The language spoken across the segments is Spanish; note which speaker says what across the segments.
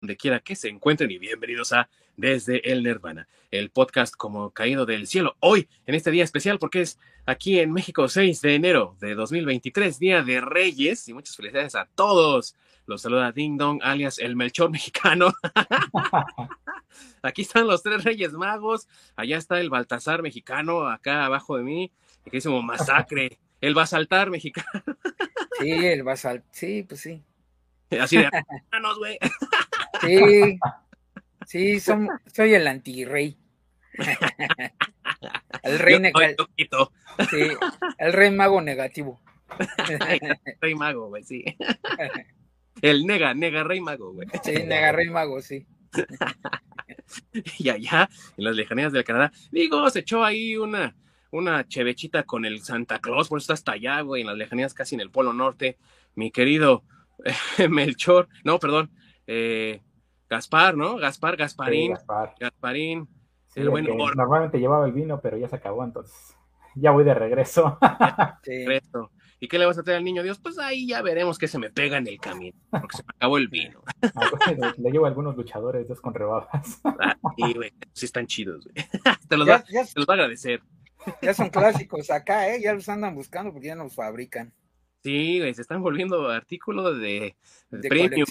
Speaker 1: donde quiera que se encuentren y bienvenidos a Desde el Nirvana, el podcast como caído del cielo. Hoy, en este día especial, porque es aquí en México 6 de enero de 2023, Día de Reyes, y muchas felicidades a todos. Los saluda Ding Dong, alias el Melchor mexicano. aquí están los tres Reyes Magos, allá está el Baltasar mexicano, acá abajo de mí, que es como masacre, el Basaltar mexicano.
Speaker 2: sí, el Basal, sí, pues sí.
Speaker 1: Así de güey.
Speaker 2: Sí, sí, son, soy el antirrey. El rey negativo. Sí, el rey mago negativo.
Speaker 1: rey mago, güey, sí. El nega, nega rey mago, güey.
Speaker 2: Sí, nega rey mago, sí.
Speaker 1: Y allá, en las lejanías del Canadá, digo, se echó ahí una, una chevechita con el Santa Claus, por eso está hasta allá, güey, en las lejanías casi en el Polo Norte. Mi querido Melchor, no, perdón, eh, Gaspar, ¿no? Gaspar, Gasparín. Gasparín.
Speaker 3: el bueno normalmente llevaba el vino, pero ya se acabó, entonces ya voy de regreso.
Speaker 1: ¿Y qué le vas a traer al niño Dios? Pues ahí ya veremos qué se me pega en el camino, porque se me acabó el vino.
Speaker 3: Ah, le, llevo a algunos luchadores dos con rebabas.
Speaker 1: Ah, sí, güey, sí están chidos, güey. Te los, va, te los va a agradecer.
Speaker 2: Ya son clásicos acá, ¿eh? Ya los andan buscando porque ya nos fabrican.
Speaker 1: Sí, güey, se están volviendo artículos de, de, premium.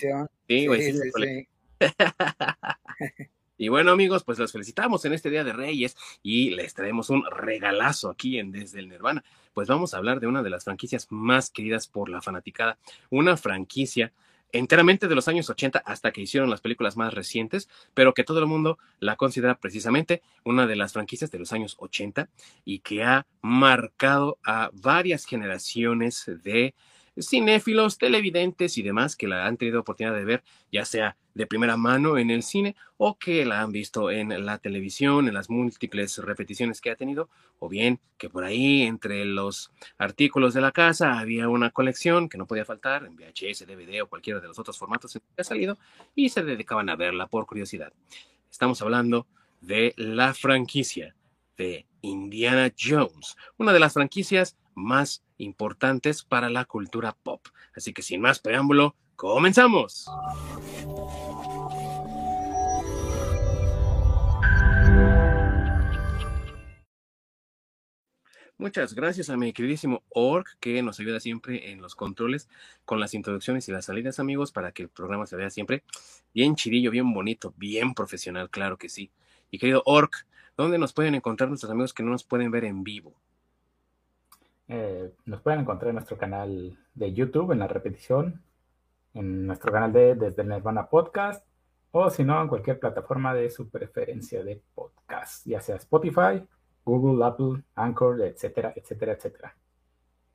Speaker 1: Sí, güey, sí, sí, y bueno, amigos, pues los felicitamos en este Día de Reyes y les traemos un regalazo aquí en Desde el Nirvana. Pues vamos a hablar de una de las franquicias más queridas por la fanaticada, una franquicia enteramente de los años 80 hasta que hicieron las películas más recientes, pero que todo el mundo la considera precisamente una de las franquicias de los años 80 y que ha marcado a varias generaciones de cinéfilos, televidentes y demás que la han tenido oportunidad de ver, ya sea de primera mano en el cine o que la han visto en la televisión, en las múltiples repeticiones que ha tenido, o bien que por ahí entre los artículos de la casa había una colección que no podía faltar en VHS, DVD o cualquiera de los otros formatos que ha salido y se dedicaban a verla por curiosidad. Estamos hablando de la franquicia de Indiana Jones, una de las franquicias más importantes para la cultura pop. Así que sin más preámbulo, comenzamos. Muchas gracias a mi queridísimo Org, que nos ayuda siempre en los controles con las introducciones y las salidas, amigos, para que el programa se vea siempre bien chidillo, bien bonito, bien profesional, claro que sí. Y querido Org, ¿dónde nos pueden encontrar nuestros amigos que no nos pueden ver en vivo?
Speaker 3: Eh, nos pueden encontrar en nuestro canal de YouTube, en la repetición, en nuestro canal de Desde Nirvana Podcast, o si no, en cualquier plataforma de su preferencia de podcast, ya sea Spotify, Google, Apple, Anchor, etcétera, etcétera, etcétera.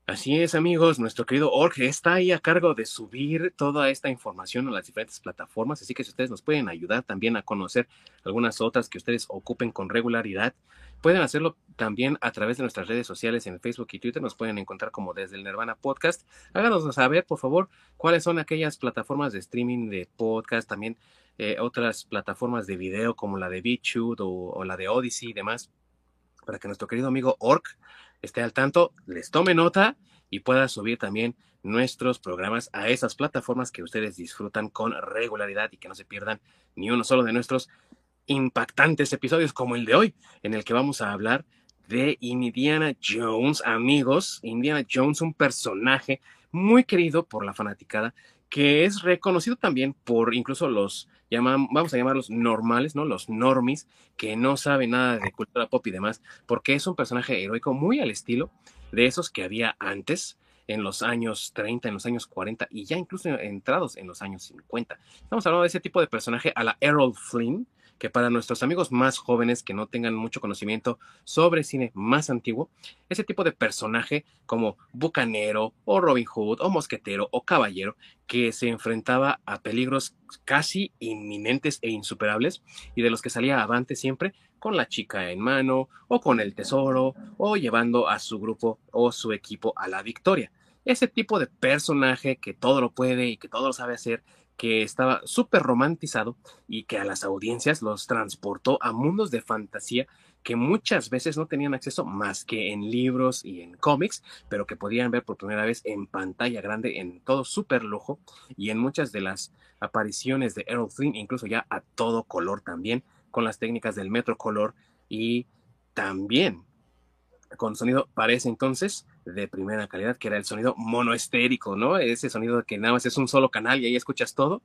Speaker 1: Así es, amigos, nuestro querido Org está ahí a cargo de subir toda esta información a las diferentes plataformas, así que si ustedes nos pueden ayudar también a conocer algunas otras que ustedes ocupen con regularidad, pueden hacerlo también a través de nuestras redes sociales en Facebook y Twitter, nos pueden encontrar como desde el Nirvana Podcast. Háganos saber, por favor, cuáles son aquellas plataformas de streaming de podcast, también eh, otras plataformas de video como la de BitChute o, o la de Odyssey y demás, para que nuestro querido amigo Org esté al tanto, les tome nota y pueda subir también nuestros programas a esas plataformas que ustedes disfrutan con regularidad y que no se pierdan ni uno solo de nuestros impactantes episodios como el de hoy, en el que vamos a hablar de Indiana Jones, amigos. Indiana Jones, un personaje muy querido por la fanaticada, que es reconocido también por incluso los vamos a llamarlos normales, ¿no? Los normis, que no saben nada de cultura pop y demás, porque es un personaje heroico muy al estilo de esos que había antes, en los años 30, en los años 40 y ya incluso entrados en los años 50. Estamos hablando de ese tipo de personaje a la Errol Flynn, que para nuestros amigos más jóvenes que no tengan mucho conocimiento sobre cine más antiguo, ese tipo de personaje como bucanero o Robin Hood o mosquetero o caballero que se enfrentaba a peligros casi inminentes e insuperables y de los que salía avante siempre con la chica en mano o con el tesoro o llevando a su grupo o su equipo a la victoria. Ese tipo de personaje que todo lo puede y que todo lo sabe hacer que estaba súper romantizado y que a las audiencias los transportó a mundos de fantasía que muchas veces no tenían acceso más que en libros y en cómics, pero que podían ver por primera vez en pantalla grande, en todo súper lujo y en muchas de las apariciones de Errol Flynn, incluso ya a todo color también, con las técnicas del metro color y también con sonido para ese entonces de primera calidad, que era el sonido monoestérico, ¿no? Ese sonido que nada más es un solo canal y ahí escuchas todo.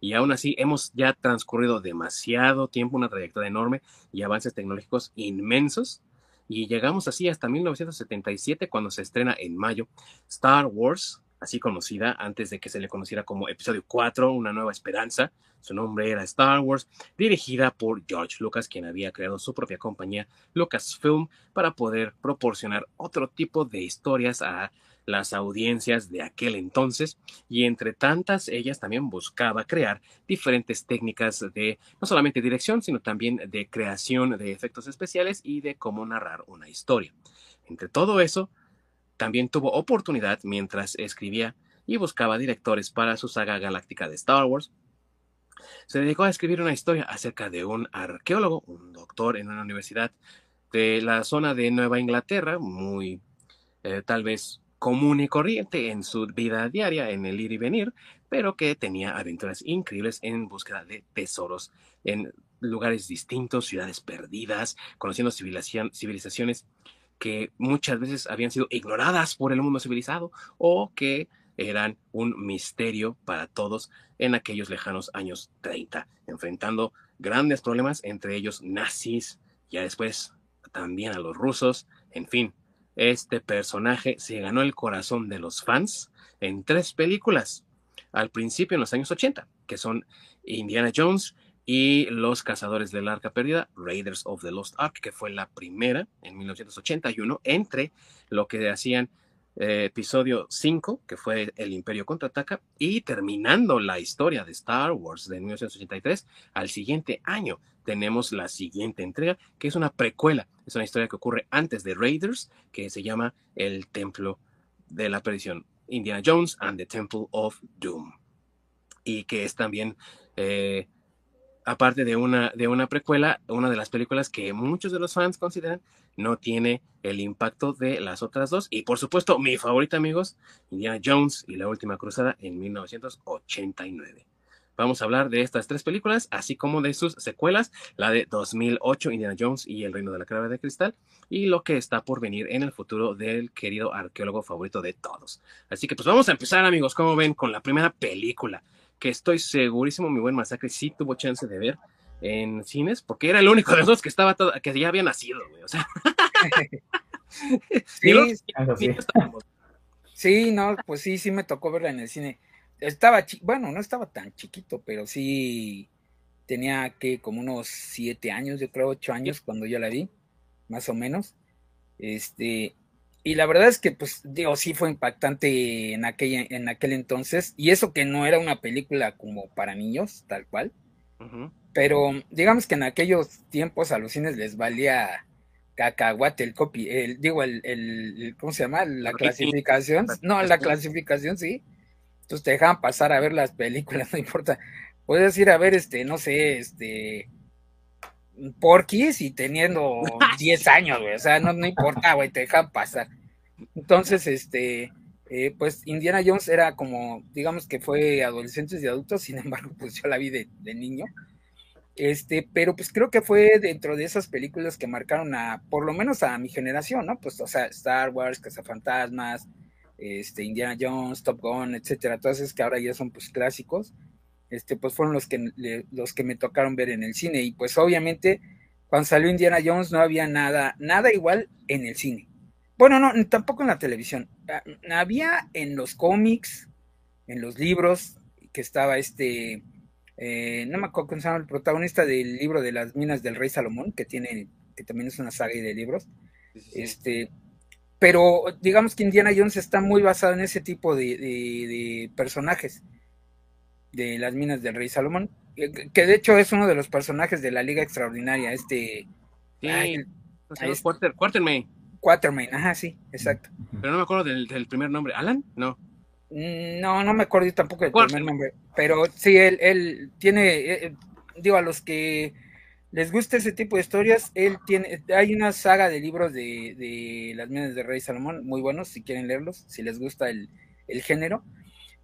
Speaker 1: Y aún así hemos ya transcurrido demasiado tiempo, una trayectoria enorme y avances tecnológicos inmensos. Y llegamos así hasta 1977, cuando se estrena en mayo Star Wars, así conocida antes de que se le conociera como Episodio 4, Una Nueva Esperanza. Su nombre era Star Wars, dirigida por George Lucas, quien había creado su propia compañía Lucasfilm para poder proporcionar otro tipo de historias a las audiencias de aquel entonces y entre tantas ellas también buscaba crear diferentes técnicas de no solamente dirección, sino también de creación de efectos especiales y de cómo narrar una historia. Entre todo eso, también tuvo oportunidad mientras escribía y buscaba directores para su saga galáctica de Star Wars. Se dedicó a escribir una historia acerca de un arqueólogo, un doctor en una universidad de la zona de Nueva Inglaterra, muy eh, tal vez común y corriente en su vida diaria, en el ir y venir, pero que tenía aventuras increíbles en búsqueda de tesoros en lugares distintos, ciudades perdidas, conociendo civilizaciones que muchas veces habían sido ignoradas por el mundo civilizado o que eran un misterio para todos en aquellos lejanos años 30, enfrentando grandes problemas, entre ellos nazis, ya después también a los rusos, en fin, este personaje se ganó el corazón de los fans en tres películas, al principio en los años 80, que son Indiana Jones, y Los Cazadores del Arca Perdida, Raiders of the Lost Ark, que fue la primera en 1981, entre lo que hacían eh, episodio 5, que fue El Imperio Contraataca, y terminando la historia de Star Wars de 1983, al siguiente año tenemos la siguiente entrega, que es una precuela, es una historia que ocurre antes de Raiders, que se llama El Templo de la Perdición, Indiana Jones and the Temple of Doom, y que es también... Eh, aparte de una, de una precuela, una de las películas que muchos de los fans consideran no tiene el impacto de las otras dos. Y por supuesto, mi favorita, amigos, Indiana Jones y la última cruzada en 1989. Vamos a hablar de estas tres películas, así como de sus secuelas, la de 2008, Indiana Jones y el Reino de la Clave de Cristal, y lo que está por venir en el futuro del querido arqueólogo favorito de todos. Así que pues vamos a empezar, amigos, como ven, con la primera película que estoy segurísimo mi buen masacre sí tuvo chance de ver en cines, porque era el único de los dos que estaba todo, que ya había nacido, güey. O sea.
Speaker 2: sí, sí, no, pues sí, sí me tocó verla en el cine. Estaba, bueno, no estaba tan chiquito, pero sí tenía que como unos siete años, yo creo ocho años cuando yo la vi, más o menos. Este, y la verdad es que, pues, digo, sí fue impactante en, aquella, en aquel entonces. Y eso que no era una película como para niños, tal cual. Pero digamos que en aquellos tiempos a los cines les valía cacahuate el copy, el, digo, el, el ¿cómo se llama? La clasificación. No, la clasificación, sí. Entonces te dejaban pasar a ver las películas, no importa. Puedes ir a ver, este, no sé, este, porquis y teniendo 10 años, güey. O sea, no, no importa, güey, te dejan pasar. Entonces, este, eh, pues Indiana Jones era como, digamos que fue adolescentes y adultos, sin embargo, pues yo la vi de, niño. Este, pero pues creo que fue dentro de esas películas que marcaron a, por lo menos a mi generación, ¿no? Pues, o sea, Star Wars, Cazafantasmas, este, Indiana Jones, Top Gun, etcétera, todas esas que ahora ya son pues clásicos este, pues fueron los que, los que me tocaron ver en el cine. Y pues obviamente cuando salió Indiana Jones no había nada, nada igual en el cine. Bueno, no, tampoco en la televisión. Ah, había en los cómics, en los libros, que estaba este, eh, no me acuerdo cómo se llama el protagonista del libro de las minas del rey Salomón, que tiene, que también es una saga de libros. Este, pero digamos que Indiana Jones está muy basado en ese tipo de personajes de las minas del rey Salomón, que de hecho es uno de los personajes de la Liga Extraordinaria, este...
Speaker 1: Sí, Quarter, Quartermain.
Speaker 2: Quartermain, ajá, sí, exacto.
Speaker 1: Pero no me acuerdo del, primer nombre. ¿Alan? No.
Speaker 2: Mm, no, no me acuerdo yo tampoco del primer nombre. Pero sí, él, él tiene, eh, eh, digo, a los que les gusta ese tipo de historias, él tiene, hay una saga de libros de, las minas de Rey Salomón, muy buenos, si quieren leerlos, si les gusta el, género,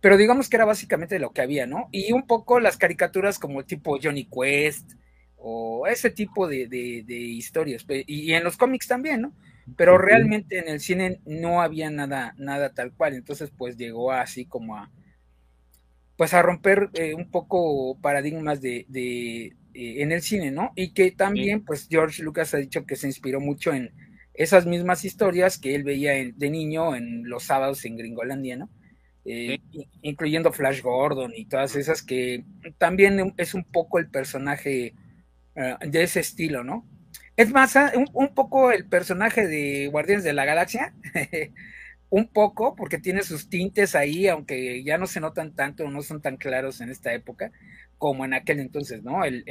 Speaker 2: pero digamos que era básicamente lo que había, ¿no? Y un poco las caricaturas como tipo Johnny Quest o ese tipo de, historias, y, en los cómics también, ¿no? Pero realmente en el cine no había nada, nada tal cual, entonces pues llegó así como a, pues a romper eh, un poco paradigmas de, eh, en el cine, ¿no? Y que también, pues George Lucas ha dicho que se inspiró mucho en esas mismas historias que él veía de niño en los sábados en Gringolandia, ¿no? Eh, incluyendo Flash Gordon y todas esas que también es un poco el personaje eh, de ese estilo, ¿no? Es más, ah, un, poco el personaje de Guardianes de la Galaxia, un poco, porque tiene sus tintes ahí, aunque ya no se notan tanto, no son tan claros en esta época, como en aquel entonces, ¿no? El,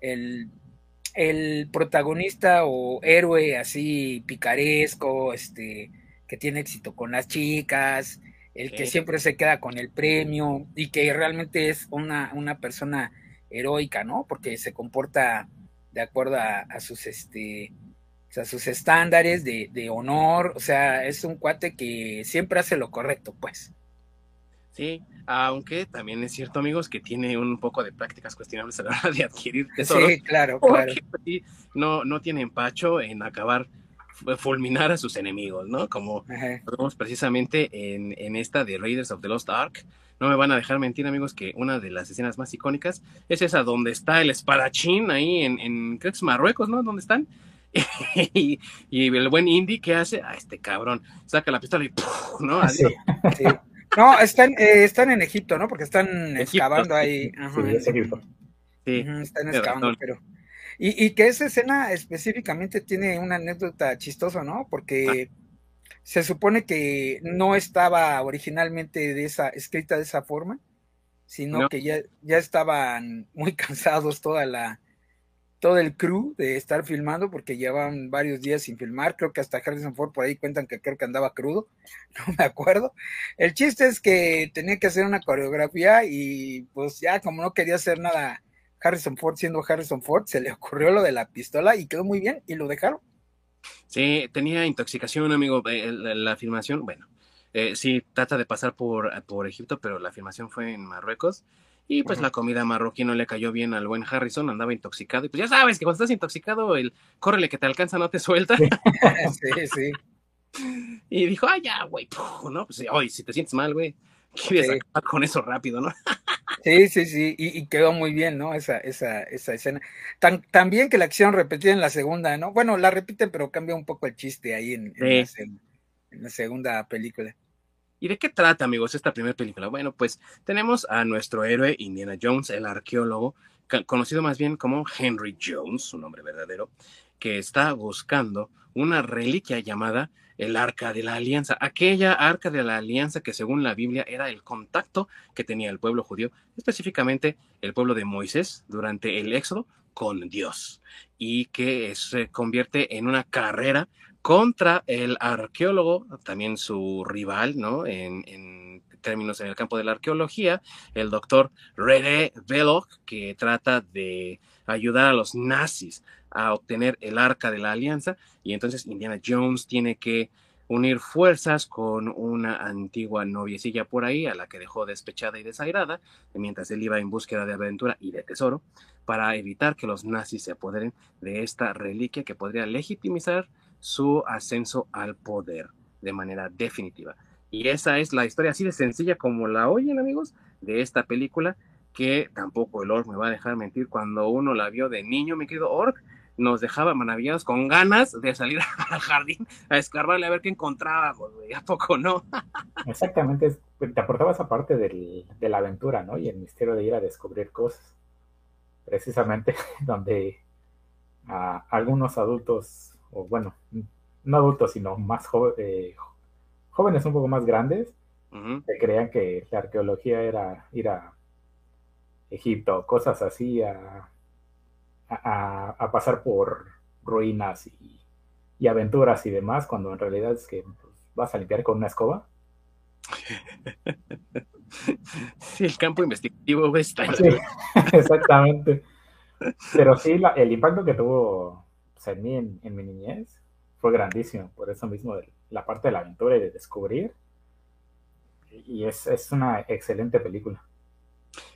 Speaker 2: el, protagonista o héroe así picaresco, este, que tiene éxito con las chicas, el que siempre se queda con el premio y que realmente es una, una persona heroica, ¿no? Porque se comporta de acuerdo a, sus este a sus estándares de, de, honor, o sea, es un cuate que siempre hace lo correcto, pues.
Speaker 1: Sí, aunque también es cierto, amigos, que tiene un poco de prácticas cuestionables a la hora de adquirir tesoros.
Speaker 2: Sí, claro, claro.
Speaker 1: Pues, no, no tiene empacho en acabar, fulminar a sus enemigos, ¿no? Como vemos precisamente en, en, esta de Raiders of the Lost Ark. No me van a dejar mentir, amigos, que una de las escenas más icónicas es esa donde está el espadachín ahí en, en creo que es Marruecos, ¿no? Donde están. y, el buen Indy, ¿qué hace? Ah, este cabrón, saca la pistola y ¡puf! ¿no?
Speaker 2: Adiós. sí. No, están, eh, están en Egipto, ¿no? Porque están excavando ahí. sí, están excavando, pero. Y, y, que esa escena específicamente tiene una anécdota chistosa, ¿no? Porque se supone que no estaba originalmente de esa, escrita de esa forma, sino que ya, ya estaban muy cansados toda la, todo el crew de estar filmando porque llevaban varios días sin filmar. Creo que hasta Harrison Ford por ahí cuentan que creo que andaba crudo, no me acuerdo. El chiste es que tenía que hacer una coreografía y pues ya como no quería hacer nada Harrison Ford siendo Harrison Ford, se le ocurrió lo de la pistola y quedó muy bien y lo dejaron.
Speaker 1: Sí, tenía intoxicación, amigo. La, filmación, bueno, eh, sí, trata de pasar por, por Egipto, pero la filmación fue en Marruecos y pues la comida marroquí no le cayó bien al buen Harrison, andaba intoxicado. Y pues ya sabes que cuando estás intoxicado, el córrele que te alcanza no te suelta.
Speaker 2: sí, sí.
Speaker 1: Y dijo, ah, ya, güey, no, pues hoy si te sientes mal, güey, quieres acabar con eso rápido, ¿no?
Speaker 2: sí, sí, sí, y, quedó muy bien, ¿no? Esa, esa, esa escena. Tan, también que la acción repetida en la segunda, ¿no? Bueno, la repiten, pero cambia un poco el chiste ahí en, en la segunda película.
Speaker 1: ¿Y de qué trata, amigos, esta primera película? Bueno, pues tenemos a nuestro héroe Indiana Jones, el arqueólogo, conocido más bien como Henry Jones, su nombre verdadero, que está buscando una reliquia llamada el Arca de la Alianza, aquella Arca de la Alianza que según la Biblia era el contacto que tenía el pueblo judío, específicamente el pueblo de Moisés durante el Éxodo con Dios, y que se convierte en una carrera contra el arqueólogo, también su rival, ¿no? En, términos en el campo de la arqueología, el doctor René Belloc, que trata de ayudar a los nazis a obtener el arca de la alianza, y entonces Indiana Jones tiene que unir fuerzas con una antigua noviecilla por ahí, a la que dejó despechada y desairada, mientras él iba en búsqueda de aventura y de tesoro, para evitar que los nazis se apoderen de esta reliquia que podría legitimizar su ascenso al poder de manera definitiva. Y esa es la historia así de sencilla como la oyen, amigos, de esta película, que tampoco el Orc me va a dejar mentir. Cuando uno la vio de niño, mi querido Orc, nos dejaba maravillados con ganas de salir al jardín a escarbarle a ver qué encontrábamos, güey. ¿A poco no?
Speaker 3: Exactamente, te aportaba esa parte de la aventura, ¿no? Y el misterio de ir a descubrir cosas. Precisamente donde a algunos adultos o bueno, no adultos, sino más eh, jóvenes un poco más grandes, que creían que la arqueología era ir a Egipto, cosas así, a, a, pasar por ruinas y, aventuras y demás, cuando en realidad es que pues, vas a limpiar con una escoba.
Speaker 1: Sí, el campo investigativo está.
Speaker 3: exactamente. Pero sí, el impacto que tuvo pues, en mí en, mi niñez fue grandísimo, por eso mismo de la parte de la aventura y de descubrir. Y es, es una excelente película.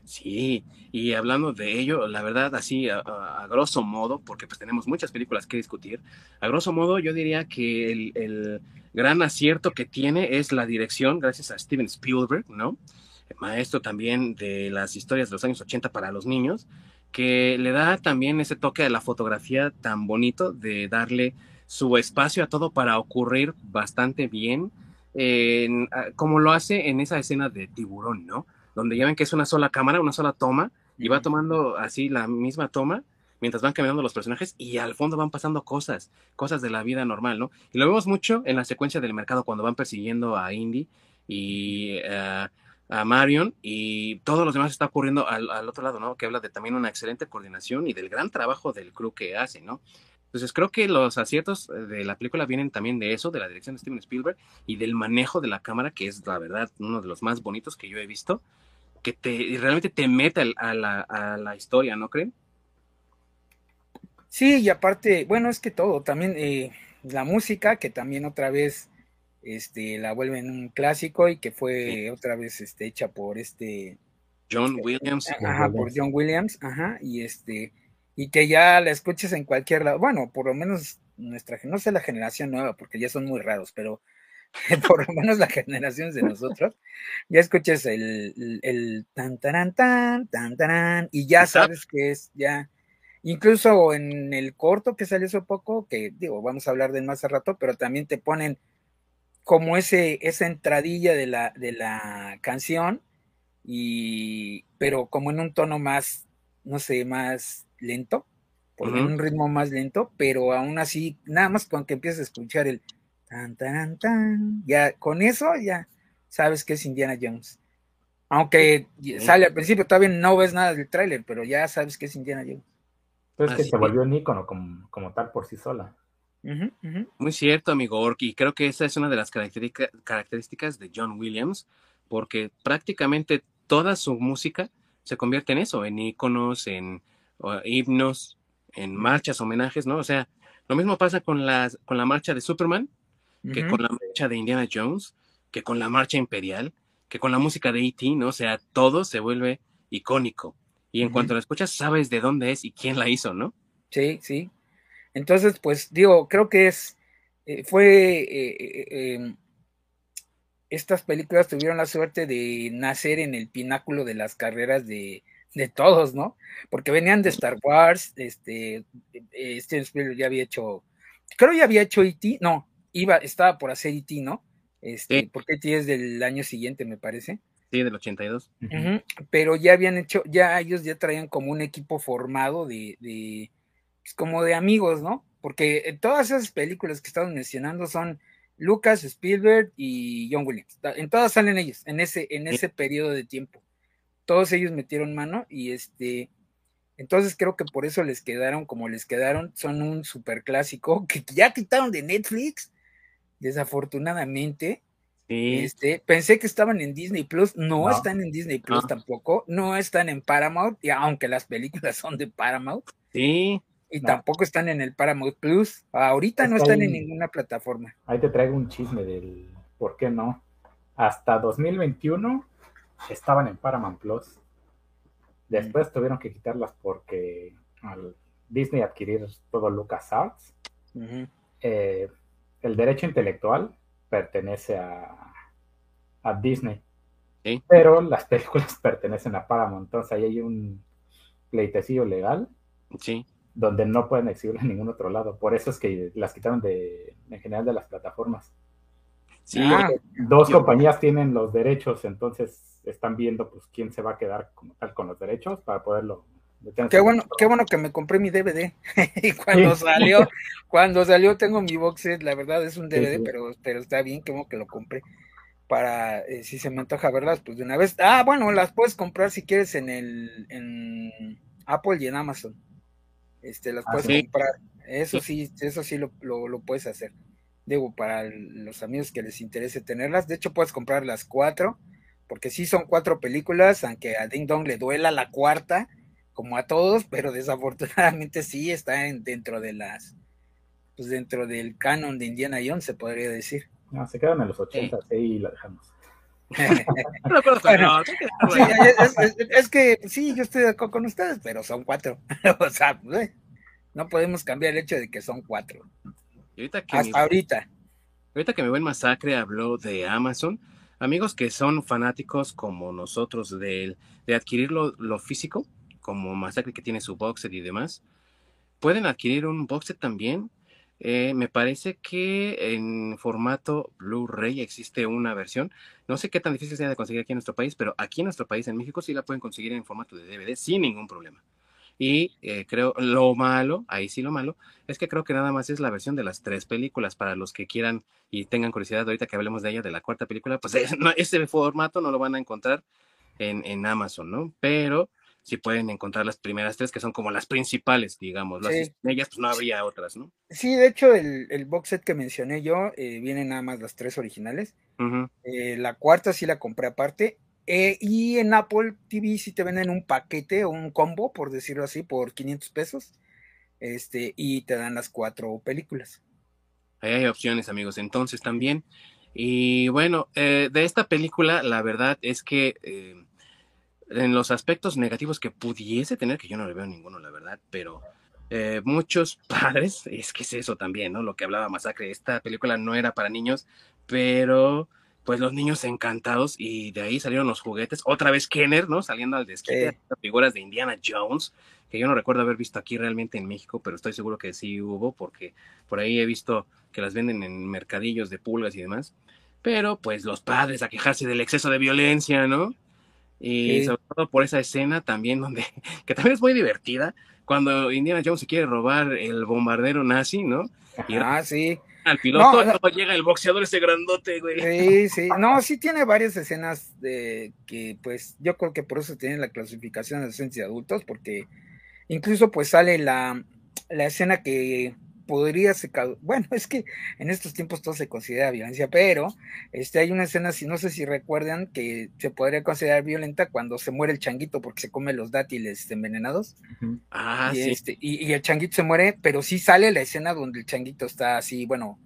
Speaker 1: Sí, y hablando de ello, la verdad, así a, grosso modo, porque pues tenemos muchas películas que discutir, a grosso modo yo diría que el, gran acierto que tiene es la dirección, gracias a Steven Spielberg, ¿no? maestro también de las historias de los años 80 para los niños, que le da también ese toque de la fotografía tan bonito, de darle su espacio a todo para ocurrir bastante bien, como lo hace en esa escena de tiburón, ¿no? Donde ya ven que es una sola cámara, una sola toma, y va tomando así la misma toma mientras van caminando los personajes y al fondo van pasando cosas, cosas de la vida normal, ¿no? Y lo vemos mucho en la secuencia del mercado cuando van persiguiendo a Indy y eh, a Marion y todo lo demás está ocurriendo al, otro lado, ¿no? Que habla de también una excelente coordinación y del gran trabajo del crew que hace, ¿no? Entonces creo que los aciertos de la película vienen también de eso, de la dirección de Steven Spielberg y del manejo de la cámara, que es la verdad uno de los más bonitos que yo he visto que te realmente te meta a la, a la historia, ¿no creen?
Speaker 2: Sí, y aparte, bueno, es que todo, también eh, la música, que también otra vez este, la vuelven un clásico y que fue otra vez este, hecha por este
Speaker 1: John Williams.
Speaker 2: Ajá, por John Williams, ajá, y este, y que ya la escuches en cualquier lado, bueno, por lo menos nuestra, no sé la generación nueva, porque ya son muy raros, pero por lo menos las generaciones de nosotros, ya escuches el, el, tan tan tan tan tan y ya sabes que es ya. Incluso en el corto que salió hace poco, que digo, vamos a hablar de más a rato, pero también te ponen como ese, esa entradilla de la, de la canción, y pero como en un tono más, no sé, más lento, por un ritmo más lento, pero aún así, nada más con que empieces a escuchar el Tan, tan, tan. Ya, con eso ya sabes que es Indiana Jones. Aunque sale al principio, todavía no ves nada del tráiler, pero ya sabes que es Indiana Jones.
Speaker 3: Pues que se volvió un ícono como, como, tal por sí sola.
Speaker 1: Muy cierto, amigo Ork, y creo que esa es una de las características de John Williams, porque prácticamente toda su música se convierte en eso, en íconos, en himnos, en marchas, homenajes, ¿no? O sea, lo mismo pasa con, las, con la marcha de Superman, que con la marcha de Indiana Jones, que con la marcha imperial, que con la música de E.T., ¿no? O sea, todo se vuelve icónico. Y en cuanto la escuchas, sabes de dónde es y quién la hizo, ¿no?
Speaker 2: Sí, sí. Entonces, pues digo, creo que es, eh, fue, eh, eh, em, estas películas tuvieron la suerte de nacer en el pináculo de las carreras de, de todos, ¿no? Porque venían de Star Wars, este, Steven Spielberg ya había hecho, creo ya había hecho E.T., no, iba, estaba por hacer IT, e ¿no? Este, porque IT e es del año siguiente, me parece.
Speaker 1: Sí, del 82.
Speaker 2: Pero ya habían hecho, ya ellos ya traían como un equipo formado de, de pues, como de amigos, ¿no? Porque todas esas películas que estamos mencionando son Lucas, Spielberg y John Williams. En todas salen ellos, en ese, en ese periodo de tiempo. Todos ellos metieron mano y este, entonces creo que por eso les quedaron como les quedaron, son un super clásico que ya quitaron de Netflix desafortunadamente. Este, pensé que estaban en Disney Plus, no, están en Disney Plus tampoco, no están en Paramount, y aunque las películas son de Paramount.
Speaker 1: Sí.
Speaker 2: Y tampoco están en el Paramount Plus. Ahorita no están en ninguna plataforma.
Speaker 3: Ahí te traigo un chisme del por qué no. Hasta 2021 estaban en Paramount Plus. Después tuvieron que quitarlas porque al Disney adquirir todo LucasArts, eh, el derecho intelectual pertenece a, a Disney. Pero las películas pertenecen a Paramount. Entonces ahí hay un pleitecillo legal.
Speaker 1: Sí.
Speaker 3: Donde no pueden exhibir en ningún otro lado. Por eso es que las quitaron de, en general de las plataformas. Sí, ah. dos compañías tienen los derechos, entonces están viendo pues quién se va a quedar como tal con los derechos para poderlo
Speaker 2: Qué bueno, qué bueno que me compré mi DVD. y cuando salió, cuando salió tengo mi box set, la verdad es un DVD, pero, pero está bien, qué bueno que lo compré. Para eh, si se me antoja verlas, pues de una vez. Ah, bueno, las puedes comprar si quieres en el en Apple y en Amazon. Este, las ah, puedes comprar. Eso sí, eso sí lo, lo, puedes hacer. Digo, para los amigos que les interese tenerlas. De hecho, puedes comprar las cuatro, porque sí son cuatro películas, aunque a Ding Dong le duela la cuarta como a todos, pero desafortunadamente sí está dentro de las, pues dentro del canon de Indiana Jones, se podría decir.
Speaker 3: No, se quedan en los 80 sí. y la dejamos.
Speaker 2: es, que sí, yo estoy de acuerdo con ustedes, pero son cuatro. o sea, pues, no podemos cambiar el hecho de que son cuatro.
Speaker 1: Ahorita que
Speaker 2: Hasta ahorita.
Speaker 1: Ahorita que me buen masacre habló de Amazon, amigos que son fanáticos como nosotros de, de adquirir lo, lo, físico, como Masacre que tiene su box set y demás, pueden adquirir un box set también. Eh, me parece que en formato Blu-ray existe una versión. No sé qué tan difícil sea de conseguir aquí en nuestro país, pero aquí en nuestro país, en México, sí la pueden conseguir en formato de DVD sin ningún problema. Y eh, creo, lo malo, ahí sí lo malo, es que creo que nada más es la versión de las tres películas para los que quieran y tengan curiosidad ahorita que hablemos de ella, de la cuarta película, pues es, no, ese formato no lo van a encontrar en, en, Amazon, ¿no? Pero sí pueden encontrar las primeras tres que son como las principales, digamos. Sí. En ellas pues no habría otras, ¿no?
Speaker 2: Sí, de hecho el, el box set que mencioné yo, eh, vienen nada más las tres originales. Uh -huh. eh, la cuarta sí la compré aparte eh, y en Apple TV si te venden un paquete o un combo, por decirlo así, por 500 pesos. Este, y te dan las cuatro películas.
Speaker 1: Ahí hay opciones, amigos. Entonces también. Y bueno, eh, de esta película, la verdad es que eh, en los aspectos negativos que pudiese tener, que yo no le veo ninguno, la verdad, pero muchos padres, es que es eso también, ¿no? Lo que hablaba Masacre, esta película no era para niños, pero pues los niños encantados y de ahí salieron los juguetes. Otra vez Kenner, ¿no? Saliendo al desquite, sí. figuras de Indiana Jones, que yo no recuerdo haber visto aquí realmente en México, pero estoy seguro que sí hubo, porque por ahí he visto que las venden en mercadillos de pulgas y demás. Pero pues los padres a quejarse del exceso de violencia, ¿no? Y sí. sobre todo por esa escena también donde, que también es muy divertida, cuando Indiana Jones se quiere robar el bombardero nazi, ¿no?
Speaker 2: Ah, sí
Speaker 1: al piloto, no, llega el boxeador ese grandote, güey.
Speaker 2: Sí, sí, no, sí tiene varias escenas de que, pues, yo creo que por eso tiene la clasificación de adolescentes y adultos, porque incluso, pues, sale la, la escena que podría ser, bueno, es que en estos tiempos todo se considera violencia, pero este, hay una escena, si no sé si recuerdan, que se podría considerar violenta cuando se muere el changuito porque se come los dátiles envenenados.
Speaker 1: Uh -huh. Ah,
Speaker 2: y,
Speaker 1: sí.
Speaker 2: este, y, y, el changuito se muere, pero sí sale la escena donde el changuito está así, bueno,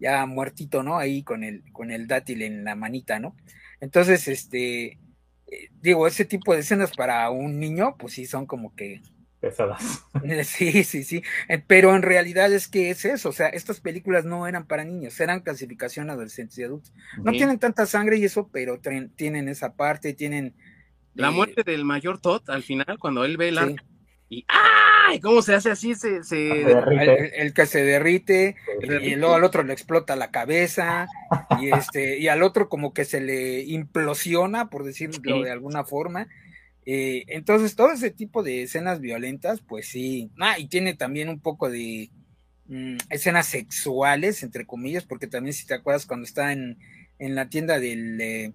Speaker 2: ya muertito, ¿no? Ahí con el, con el dátil en la manita, ¿no? Entonces, este, eh, digo, ese tipo de escenas para un niño, pues sí son como que
Speaker 3: pesadas.
Speaker 2: Sí, sí, sí. Eh, Pero en realidad es que es eso. O sea, estas películas no eran para niños, eran clasificación adolescentes y adultos. No sí. tienen tanta sangre y eso, pero tienen esa parte, tienen.
Speaker 1: La eh, muerte del mayor Todd al final, cuando él ve el sí. y ¡ay! ¿Cómo se hace así? Se, se...
Speaker 2: El, el, que se derrite, se y, y luego al otro le explota la cabeza, y este, y al otro como que se le implosiona, por decirlo sí. de alguna forma. Eh, entonces, todo ese tipo de escenas violentas, pues sí. Ah, y tiene también un poco de mm, escenas sexuales, entre comillas, porque también, si te acuerdas, cuando está en, en la tienda del, de,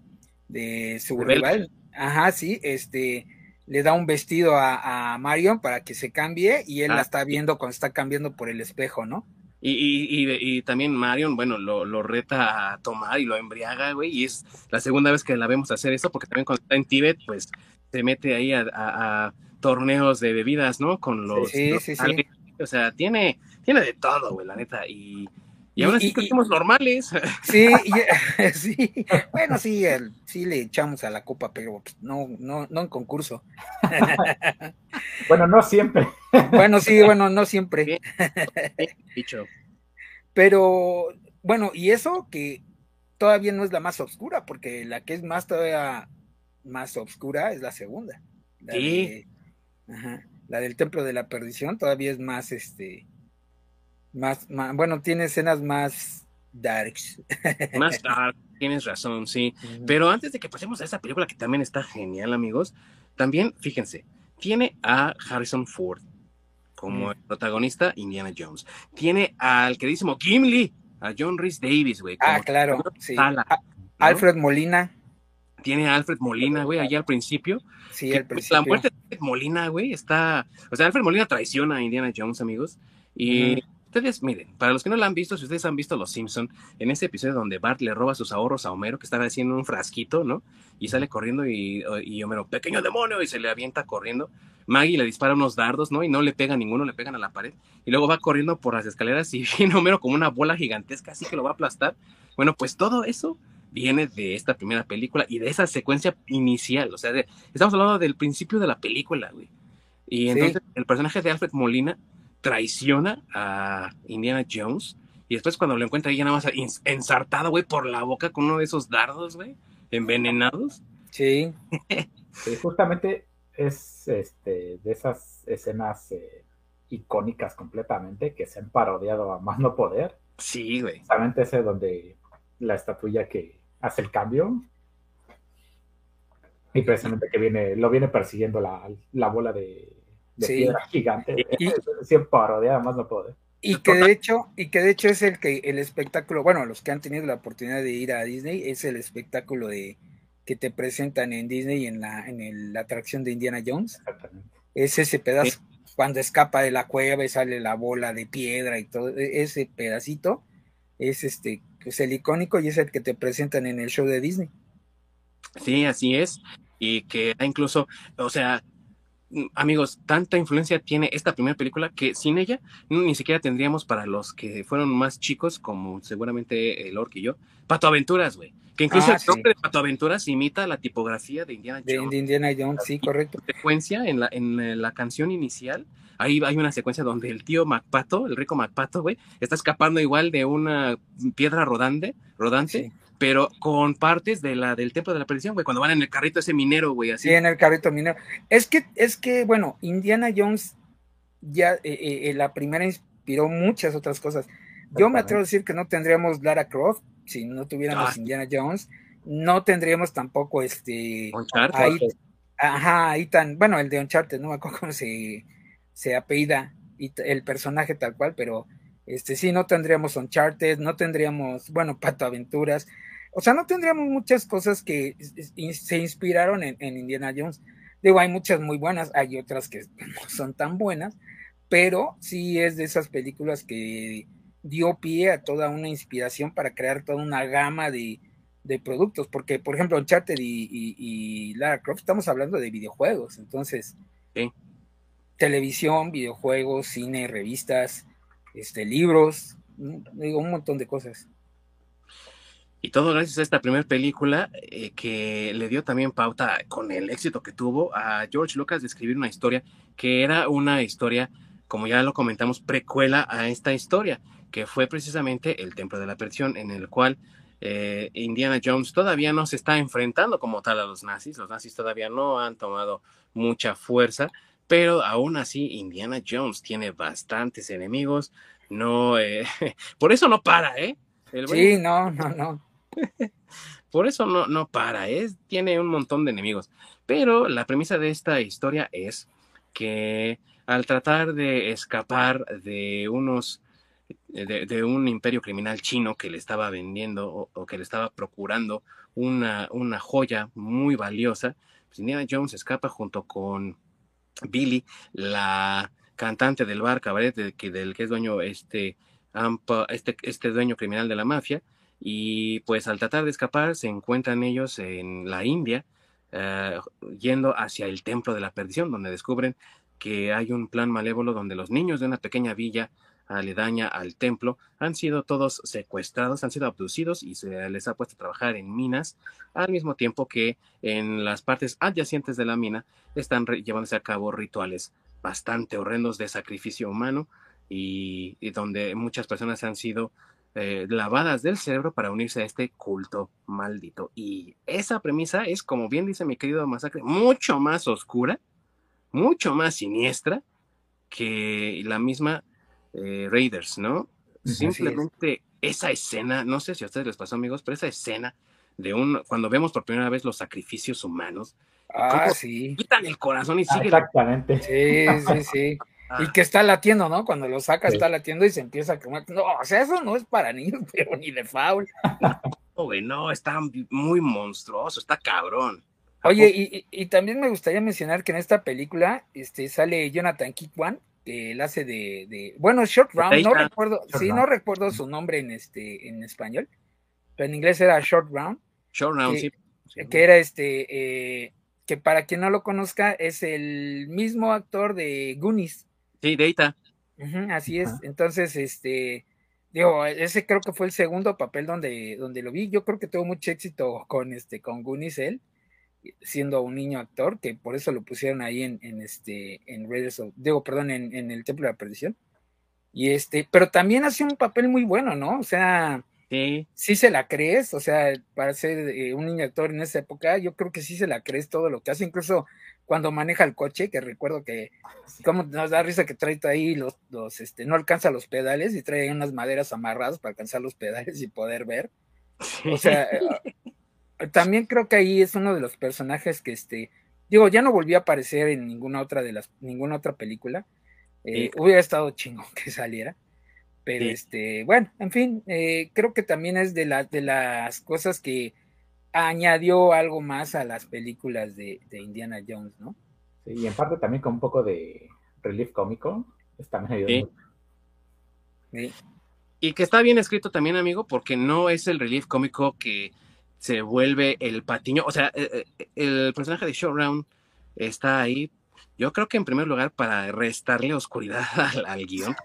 Speaker 2: de su rival, ajá, sí, este, le da un vestido a, a, Marion para que se cambie y él ah, la está viendo cuando está cambiando por el espejo, ¿no?
Speaker 1: Y, y, y, y, también Marion, bueno, lo, lo, reta a tomar y lo embriaga, güey, y es la segunda vez que la vemos hacer eso, porque también cuando está en Tíbet, pues se mete ahí a, a, a torneos de bebidas, ¿no? Con los...
Speaker 2: Sí,
Speaker 1: los
Speaker 2: sí, sí.
Speaker 1: O sea, tiene, tiene de todo, güey, la neta, y... Y ahora sí que somos normales.
Speaker 2: Sí, y, sí, bueno, sí, el, sí le echamos a la copa, pero no, no, no en concurso.
Speaker 3: bueno, no siempre.
Speaker 2: bueno, sí, bueno, no siempre.
Speaker 1: Bien, bien dicho.
Speaker 2: Pero, bueno, y eso que todavía no es la más oscura, porque la que es más todavía más oscura es la segunda. La
Speaker 1: sí.
Speaker 2: De, ajá, la del Templo de la Perdición todavía es más, este, más, más, bueno, tiene escenas más darks.
Speaker 1: Más dark, tienes razón, sí. Uh -huh. Pero antes de que pasemos a esa película que también está genial, amigos, también, fíjense, tiene a Harrison Ford como uh -huh. el protagonista Indiana Jones. Tiene al queridísimo Gimli, a John Rhys Davis, güey.
Speaker 2: Ah, claro, sí. Sala, ¿no? Alfred Molina.
Speaker 1: Tiene a Alfred Molina, güey, allá al principio.
Speaker 2: Sí, al principio.
Speaker 1: La muerte de Alfred Molina, güey, está. O sea, Alfred Molina traiciona a Indiana Jones, amigos. Y uh -huh Ustedes, miren, para los que no la han visto, si ustedes han visto Los Simpson, en ese episodio donde Bart le roba sus ahorros a Homero, que estaba haciendo un frasquito, ¿no? Y sale corriendo y, y, Homero, pequeño demonio, y se le avienta corriendo. Maggie le dispara unos dardos, ¿no? Y no le pega ninguno, le pegan a la pared. Y luego va corriendo por las escaleras y viene Homero como una bola gigantesca, así que lo va a aplastar. Bueno, pues todo eso viene de esta primera película y de esa secuencia inicial. O sea, estamos hablando del principio de la película, güey. Y entonces el personaje de Alfred Molina traiciona a Indiana Jones y después cuando lo encuentra ella nada más ensartado, güey, por la boca con uno de esos dardos, güey, envenenados.
Speaker 2: Sí.
Speaker 3: justamente es este, de esas escenas eh, icónicas completamente que se han parodiado a más no poder.
Speaker 1: Sí, güey.
Speaker 3: Justamente ese donde la estatuilla que hace el cambio y precisamente que viene, lo viene persiguiendo la, la bola de, de piedra gigante. Y, parodiada, más no puedo.
Speaker 2: Y que de hecho, y que de hecho es el que el espectáculo, bueno, los que han tenido la oportunidad de ir a Disney, es el espectáculo de que te presentan en Disney en la, en la atracción de Indiana Jones. Es ese pedazo, cuando escapa de la cueva y sale la bola de piedra y todo, e, ese pedacito es este, es el icónico y es el que te presentan en el show de Disney.
Speaker 1: Sí, así es. Y que incluso, o sea, amigos, tanta influencia tiene esta primera película que sin ella ni siquiera tendríamos para los que fueron más chicos, como seguramente el Orc y yo, Pato Aventuras, güey. Que incluso ah, el nombre de Pato Aventuras imita la tipografía de Indiana
Speaker 2: Jones. De, Indiana Jones, sí, correcto.
Speaker 1: Secuencia en la, en la canción inicial. Ahí hay una secuencia donde el tío MacPato, el rico MacPato, güey, está escapando igual de una piedra rodante, rodante pero con partes de la del templo de la perdición, güey, cuando van en el carrito ese minero, güey, así.
Speaker 2: Sí, en el carrito minero. Es que, es que, bueno, Indiana Jones ya eh, eh, eh, la primera inspiró muchas otras cosas. Yo me atrevo a decir que no tendríamos Lara Croft si no tuviéramos ah. Indiana Jones. No tendríamos tampoco este.
Speaker 1: Uncharted.
Speaker 2: ajá, ahí tan. Bueno, el de Uncharted, no me acuerdo cómo se, se apellida y el personaje tal cual, pero este sí, no tendríamos Uncharted, no tendríamos, bueno, Pato Aventuras, o sea, no tendríamos muchas cosas que se inspiraron en, Indiana Jones. Digo, hay muchas muy buenas, hay otras que no son tan buenas, pero sí es de esas películas que dio pie a toda una inspiración para crear toda una gama de, productos, porque por ejemplo Uncharted y, y, Lara Croft estamos hablando de videojuegos, entonces televisión, videojuegos, cine, revistas, este, libros, digo, un montón de cosas.
Speaker 1: Y todo gracias a esta primera película eh, que le dio también pauta con el éxito que tuvo a George Lucas de escribir una historia que era una historia, como ya lo comentamos, precuela a esta historia, que fue precisamente el Templo de la Perdición, en el cual eh, Indiana Jones todavía no se está enfrentando como tal a los nazis, los nazis todavía no han tomado mucha fuerza, pero aún así Indiana Jones tiene bastantes enemigos, no, eh, por eso no para, ¿eh?
Speaker 2: sí, no, no, no.
Speaker 1: Por eso no, no para, es, tiene un montón de enemigos. Pero la premisa de esta historia es que al tratar de escapar de unos de, un imperio criminal chino que le estaba vendiendo o, que le estaba procurando una, una joya muy valiosa, pues Indiana Jones escapa junto con Billy, la cantante del bar cabaret del que, del que es dueño este, este, este dueño criminal de la mafia, y pues al tratar de escapar se encuentran ellos en la India, eh, yendo hacia el templo de la perdición, donde descubren que hay un plan malévolo donde los niños de una pequeña villa aledaña al templo han sido todos secuestrados, han sido abducidos y se les ha puesto a trabajar en minas, al mismo tiempo que en las partes adyacentes de la mina están llevándose a cabo rituales bastante horrendos de sacrificio humano y donde muchas personas han sido eh, lavadas del cerebro para unirse a este culto maldito. Y esa premisa es, como bien dice mi querido Masacre, mucho más oscura, mucho más siniestra que la misma eh, Raiders, ¿no? Simplemente esa escena, no sé si a ustedes les pasó, amigos, pero esa escena de un, cuando vemos por primera vez los sacrificios humanos,
Speaker 2: ah, sí.
Speaker 1: quitan el corazón y siguen.
Speaker 3: Exactamente.
Speaker 2: Sí, sí, sí. Y ah. que está latiendo, ¿no? Cuando lo saca, está latiendo y se empieza a comer. No, o sea, eso no es para niños, pero ni de faul.
Speaker 1: No, güey, no, está muy monstruoso, está cabrón.
Speaker 2: Oye, y, y, también me gustaría mencionar que en esta película este, sale Jonathan Kikwan, él hace de, bueno, Short Round, no recuerdo, sí, no recuerdo su nombre en este, en español, pero en inglés era Short Round.
Speaker 1: Short Round,
Speaker 2: que,
Speaker 1: sí.
Speaker 2: Que era este, eh, que para quien no lo conozca, es el mismo actor de Goonies.
Speaker 1: Sí, Data.
Speaker 2: así es. Entonces, este, digo, ese creo que fue el segundo papel donde, donde lo vi. Yo creo que tuvo mucho éxito con este, con Goonies él, siendo un niño actor, que por eso lo pusieron ahí en, en este, en Raiders digo, perdón, en, en, el Templo de la Perdición. Y este, pero también hace un papel muy bueno, ¿no? O sea,
Speaker 1: sí,
Speaker 2: sí se la crees, o sea, para ser eh, un niño actor en esa época, yo creo que sí se la crees todo lo que hace, incluso cuando maneja el coche, que recuerdo que como nos da risa que trae ahí los, los, este, no alcanza los pedales y trae unas maderas amarradas para alcanzar los pedales y poder ver. O sea, también creo que ahí es uno de los personajes que este, digo, ya no volvió a aparecer en ninguna otra de las, ninguna otra película. Eh, hubiera estado chingón que saliera. Pero sí. este, bueno, en fin, eh, creo que también es de, la, de las cosas que añadió algo más a las películas de, de, Indiana Jones, ¿no?
Speaker 3: Sí, y en parte también con un poco de relief cómico, está medio
Speaker 1: sí. sí. Y que está bien escrito también, amigo, porque no es el relief cómico que se vuelve el patiño, o sea, el, el personaje de Showround está ahí, yo creo que en primer lugar para restarle oscuridad al, al guion.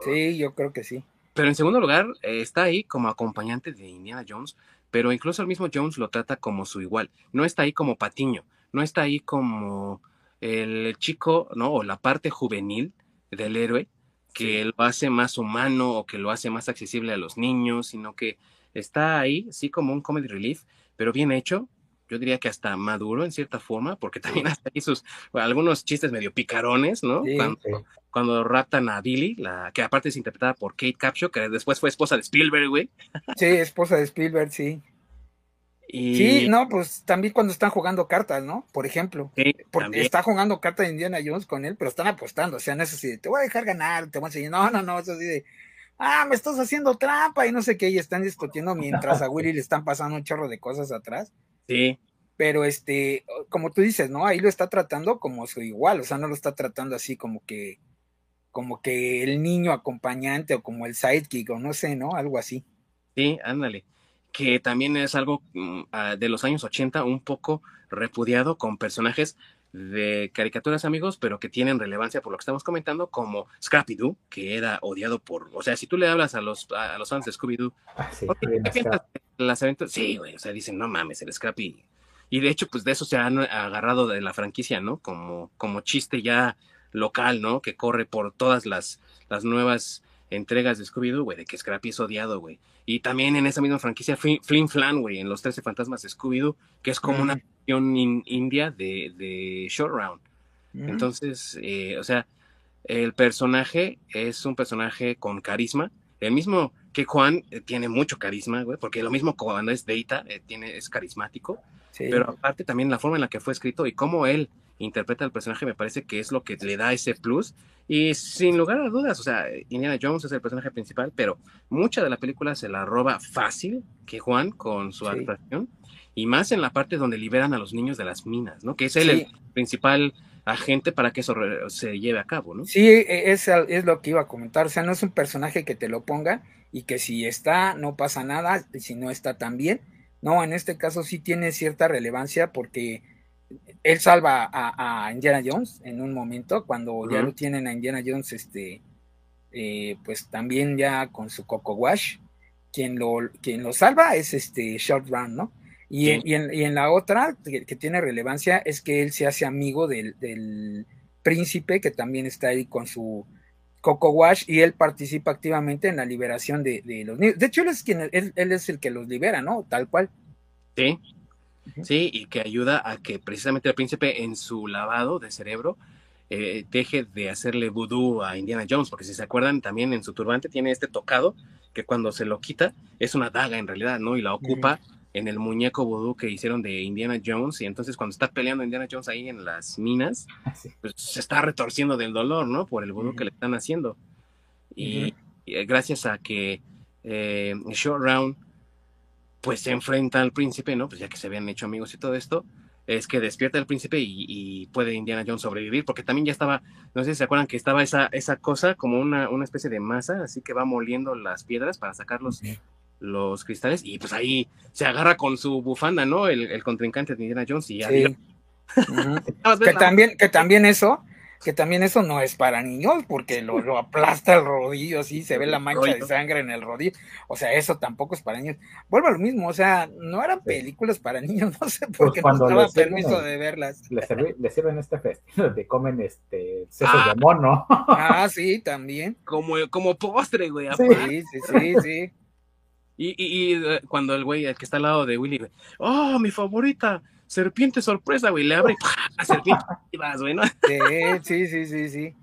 Speaker 2: Sí, yo creo que sí.
Speaker 1: Pero en segundo lugar, eh, está ahí como acompañante de Indiana Jones, pero incluso el mismo Jones lo trata como su igual. No está ahí como patiño, no está ahí como el chico, ¿no? O la parte juvenil del héroe, que sí. lo hace más humano o que lo hace más accesible a los niños, sino que está ahí, sí, como un comedy relief, pero bien hecho. Yo diría que hasta maduro en cierta forma, porque también hasta ahí sus bueno, algunos chistes medio picarones, ¿no?
Speaker 3: Sí,
Speaker 1: cuando,
Speaker 3: sí.
Speaker 1: cuando raptan a Billy, la que aparte es interpretada por Kate Capshaw, que después fue esposa de Spielberg, güey.
Speaker 2: Sí, esposa de Spielberg, sí.
Speaker 1: Y...
Speaker 2: Sí, no, pues también cuando están jugando cartas, ¿no? Por ejemplo.
Speaker 1: Sí,
Speaker 2: porque está jugando cartas de Indiana Jones con él, pero están apostando. O sea, no es así de, te voy a dejar ganar, te voy a enseñar. No, no, no, es así de, ah, me estás haciendo trampa y no sé qué. Y están discutiendo mientras a Willy le están pasando un chorro de cosas atrás.
Speaker 1: Sí.
Speaker 2: Pero este, como tú dices, ¿no? Ahí lo está tratando como su igual, o sea, no lo está tratando así como que, como que el niño acompañante o como el sidekick o no sé, ¿no? Algo así.
Speaker 1: Sí, ándale que también es algo uh, de los años 80 un poco repudiado con personajes de caricaturas amigos, pero que tienen relevancia por lo que estamos comentando, como Scrappy Doo, que era odiado por, o sea, si tú le hablas a los, a los fans de Scooby Doo,
Speaker 3: ah, sí,
Speaker 1: las aventuras, sí, güey, o sea, dicen, no mames, el Scrappy, y de hecho, pues de eso se han agarrado de la franquicia, ¿no? Como, como chiste ya local, ¿no? Que corre por todas las, las nuevas entregas de Scooby-Doo, güey, de que Scrappy es odiado, güey. Y también en esa misma franquicia, Flin Flan, güey, en Los Trece Fantasmas de Scooby-Doo, que es como mm. una versión in, india de, de Short Round. Mm. Entonces, eh, o sea, el personaje es un personaje con carisma. El mismo que Juan eh, tiene mucho carisma, güey, porque lo mismo cuando es Data, eh, tiene, es carismático. Sí. Pero aparte también la forma en la que fue escrito y cómo él interpreta al personaje me parece que es lo que le da ese plus y sin lugar a dudas, o sea, Indiana Jones es el personaje principal, pero mucha de la película se la roba fácil que Juan con su sí. actuación y más en la parte donde liberan a los niños de las minas, ¿no? Que es él sí. el principal agente para que eso se lleve a cabo, ¿no?
Speaker 2: Sí, es, es lo que iba a comentar, o sea, no es un personaje que te lo ponga y que si está no pasa nada, y si no está también, no, en este caso sí tiene cierta relevancia porque él salva a, a, Indiana Jones en un momento, cuando uh -huh. ya lo tienen a Indiana Jones, este, eh, pues también ya con su Coco Wash, quien lo, quien lo salva es este Short Run, ¿no? Y, sí. en, y, en, y en, la otra, que, que, tiene relevancia, es que él se hace amigo del, del, príncipe, que también está ahí con su Coco Wash, y él participa activamente en la liberación de, de los niños. De hecho, él es, quien, él, él es el que los libera, ¿no? Tal cual.
Speaker 1: Sí, Sí, y que ayuda a que precisamente el príncipe en su lavado de cerebro eh, deje de hacerle vudú a Indiana Jones, porque si se acuerdan, también en su turbante tiene este tocado que cuando se lo quita es una daga en realidad, ¿no? Y la ocupa. En el muñeco vudú que hicieron de Indiana Jones, y entonces cuando está peleando Indiana Jones ahí en las minas, pues se está retorciendo del dolor, ¿no? Por el vudú que le están haciendo. Y, y gracias a que eh, Short Round pues se enfrenta al príncipe, ¿no? Pues ya que se habían hecho amigos y todo esto, es que despierta el príncipe y, puede Indiana Jones sobrevivir, porque también ya estaba, no sé si se acuerdan que estaba esa, esa cosa como una, una especie de masa, así que va moliendo las piedras para sacar los, los cristales, y pues ahí se agarra con su bufanda, ¿no? El, contrincante de Indiana Jones y ya.
Speaker 2: que, también, que también eso que también eso no es para niños, porque lo, aplasta el rodillo, así se ve la mancha de sangre en el rodillo. O sea, eso tampoco es para niños. Vuelvo a lo mismo, o sea, no eran películas para niños, no sé por pues qué no estaba permiso de verlas.
Speaker 3: Les, sirven este festival donde comen este sesos de ah. mono.
Speaker 2: Ah, sí, también.
Speaker 1: Como, como postre, güey.
Speaker 2: Sí, sí, sí, sí.
Speaker 1: Y, y, y, eh, cuando el güey, el que está al lado de Willy, oh, mi favorita, serpiente sorpresa, güey, le abre a serpiente güey, ¿no?
Speaker 2: Sí, sí, sí, sí,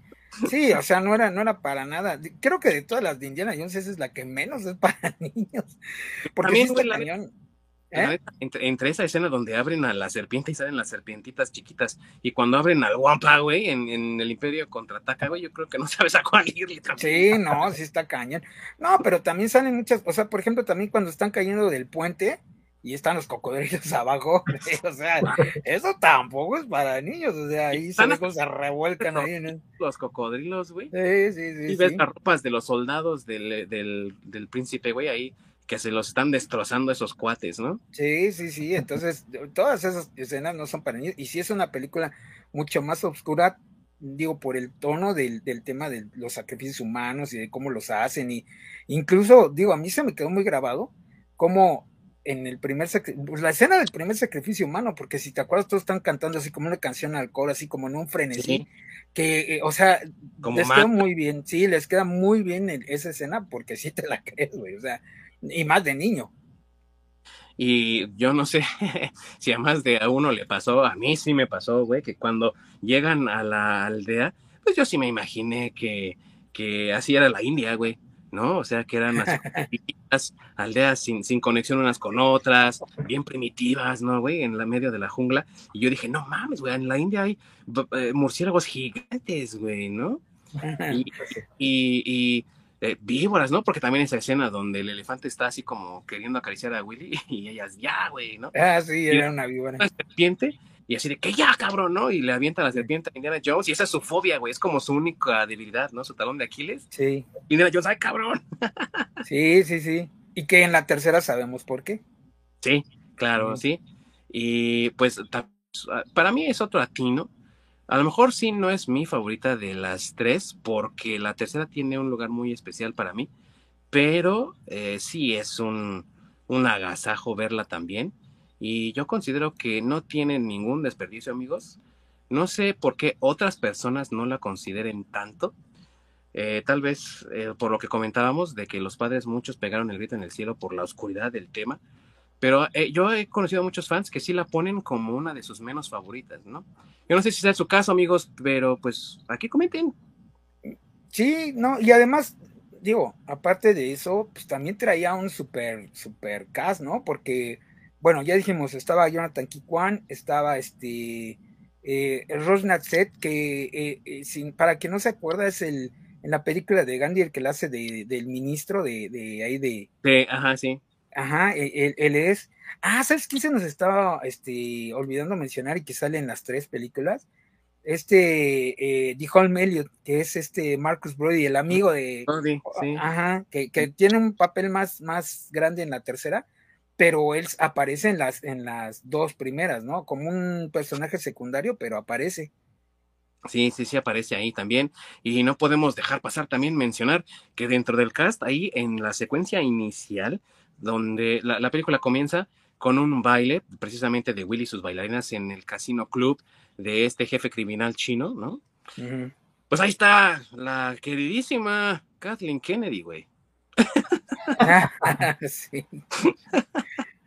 Speaker 2: sí. o sea, no era, no era para nada. Creo que de todas las de Indiana Jones, esa es la que menos es para niños. Porque es la, cañón.
Speaker 1: ¿Eh? Entre, esa escena donde abren a la serpiente y salen las serpientitas chiquitas, y cuando abren al Wampa, güey, en, en, el Imperio contraataca, güey, yo creo que no sabes a cuál ir.
Speaker 2: Sí, no, sí está cañón. No, pero también salen muchas, o sea, por ejemplo, también cuando están cayendo del puente, y están los cocodrilos abajo. o sea, eso tampoco es para niños. O sea, ahí se, se revuelcan ahí. En
Speaker 1: Los cocodrilos, güey.
Speaker 2: Sí, sí, sí.
Speaker 1: Y ves las ropas de los soldados del, del, del príncipe, güey, ahí que se los están destrozando esos cuates, ¿no?
Speaker 2: Sí, sí, sí. Entonces, todas esas escenas no son para niños. Y si es una película mucho más oscura, digo, por el tono del, del, tema de los sacrificios humanos y de cómo los hacen. Y incluso, digo, a mí se me quedó muy grabado cómo en el primer pues la escena del primer sacrificio humano, porque si te acuerdas, todos están cantando así como una canción al coro, así como en un frenesí, que, eh, o sea, les queda muy bien, sí, les queda muy bien esa escena, porque sí te la crees, güey, o sea, y más de niño.
Speaker 1: Y yo no sé si a más de a uno le pasó, a mí sí me pasó, güey, que cuando llegan a la aldea, pues yo sí me imaginé que, que así era la India, güey. ¿no? O sea, que eran las aldeas sin, sin, conexión unas con otras, bien primitivas, ¿no, güey? En la medio de la jungla. Y yo dije, no mames, güey, en la India hay eh, murciélagos gigantes, güey, ¿no? Y, y, eh, víboras, ¿no? Porque también esa escena donde el elefante está así como queriendo acariciar a Willy y ellas, ya, güey, ¿no?
Speaker 2: Ah, sí, era una víbora.
Speaker 1: Una serpiente y así de que ya, cabrón, ¿no? Y le avienta la serpiente a Indiana Jones y esa es su fobia, güey, es como su única debilidad, ¿no? Su talón de Aquiles.
Speaker 2: Sí.
Speaker 1: Indiana Jones, ay, cabrón.
Speaker 2: sí, sí, sí. Y que en la tercera sabemos por qué.
Speaker 1: Sí, claro, sí. Y pues para mí es otro latino. A lo mejor sí no es mi favorita de las tres, porque la tercera tiene un lugar muy especial para mí, pero eh, sí es un, un agasajo verla también. Y yo considero que no tiene ningún desperdicio, amigos. No sé por qué otras personas no la consideren tanto. Eh, tal vez eh, por lo que comentábamos de que los padres muchos pegaron el grito en el cielo por la oscuridad del tema. Pero eh, yo he conocido a muchos fans que sí la ponen como una de sus menos favoritas, ¿no? Yo no sé si sea su caso, amigos, pero pues aquí comenten.
Speaker 2: Sí, no, y además, digo, aparte de eso, pues también traía un super, super cast, ¿no? Porque bueno, ya dijimos, estaba Jonathan Kikwan, estaba este eh, Rosnat que eh, eh, sin, para quien no se acuerda, es el en la película de Gandhi el que la hace de, del ministro de, de ahí de.
Speaker 1: Sí, ajá, sí.
Speaker 2: Ajá, e, él, es. Ah, ¿sabes quién se nos estaba este, olvidando mencionar y que sale en las tres películas? Este eh, D. que es este Marcus Brody, el amigo de.
Speaker 1: sí.
Speaker 2: Ajá, que, que, tiene un papel más, más grande en la tercera pero él aparece en las, en las dos primeras, ¿no? Como un personaje secundario, pero aparece.
Speaker 1: Sí, sí, sí, aparece ahí también. Y no podemos dejar pasar también mencionar que dentro del cast, ahí en la secuencia inicial, donde la, película comienza con un baile, precisamente de Willy y sus bailarinas en el casino club de este jefe criminal chino, ¿no? Pues ahí está la queridísima Kathleen Kennedy, güey.
Speaker 2: sí.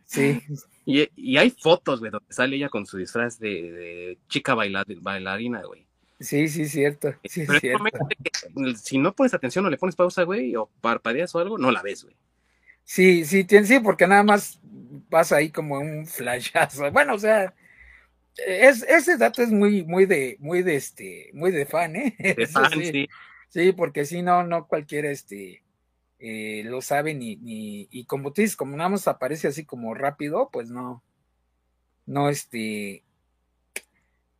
Speaker 2: sí.
Speaker 1: Y, hay fotos, güey, donde sale ella con su disfraz de, chica bailarina, güey.
Speaker 2: Sí, sí, cierto. Sí, cierto.
Speaker 1: si no pones atención o le pones pausa, güey, o parpadeas o algo, no la ves, güey.
Speaker 2: Sí, sí, sí, porque nada más pasa ahí como un flashazo. Bueno, o sea, es, ese dato es muy, muy de, muy de este, muy de fan, ¿eh?
Speaker 1: De fan, sí.
Speaker 2: sí. porque si no, no cualquiera, este, eh, lo saben y, y, como tú dices, como nada más aparece así como rápido, pues no, no, este,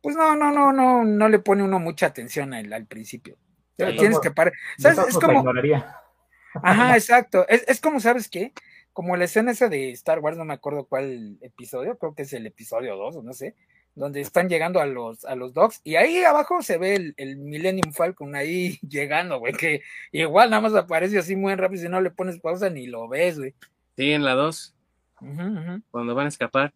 Speaker 2: pues no, no, no, no, no le pone uno mucha atención al, principio. tienes que parar. ¿Sabes? Es como. Ajá, exacto. Es, es como, ¿sabes qué? Como la escena esa de Star Wars, no me acuerdo cuál episodio, creo que es el episodio 2 o no sé, donde están llegando a los, a los docks, y ahí abajo se ve el, el Millennium Falcon ahí llegando, güey, que igual nada más aparece así muy rápido, si no le pones pausa ni lo ves, güey.
Speaker 1: Sí, en la 2. Cuando van a escapar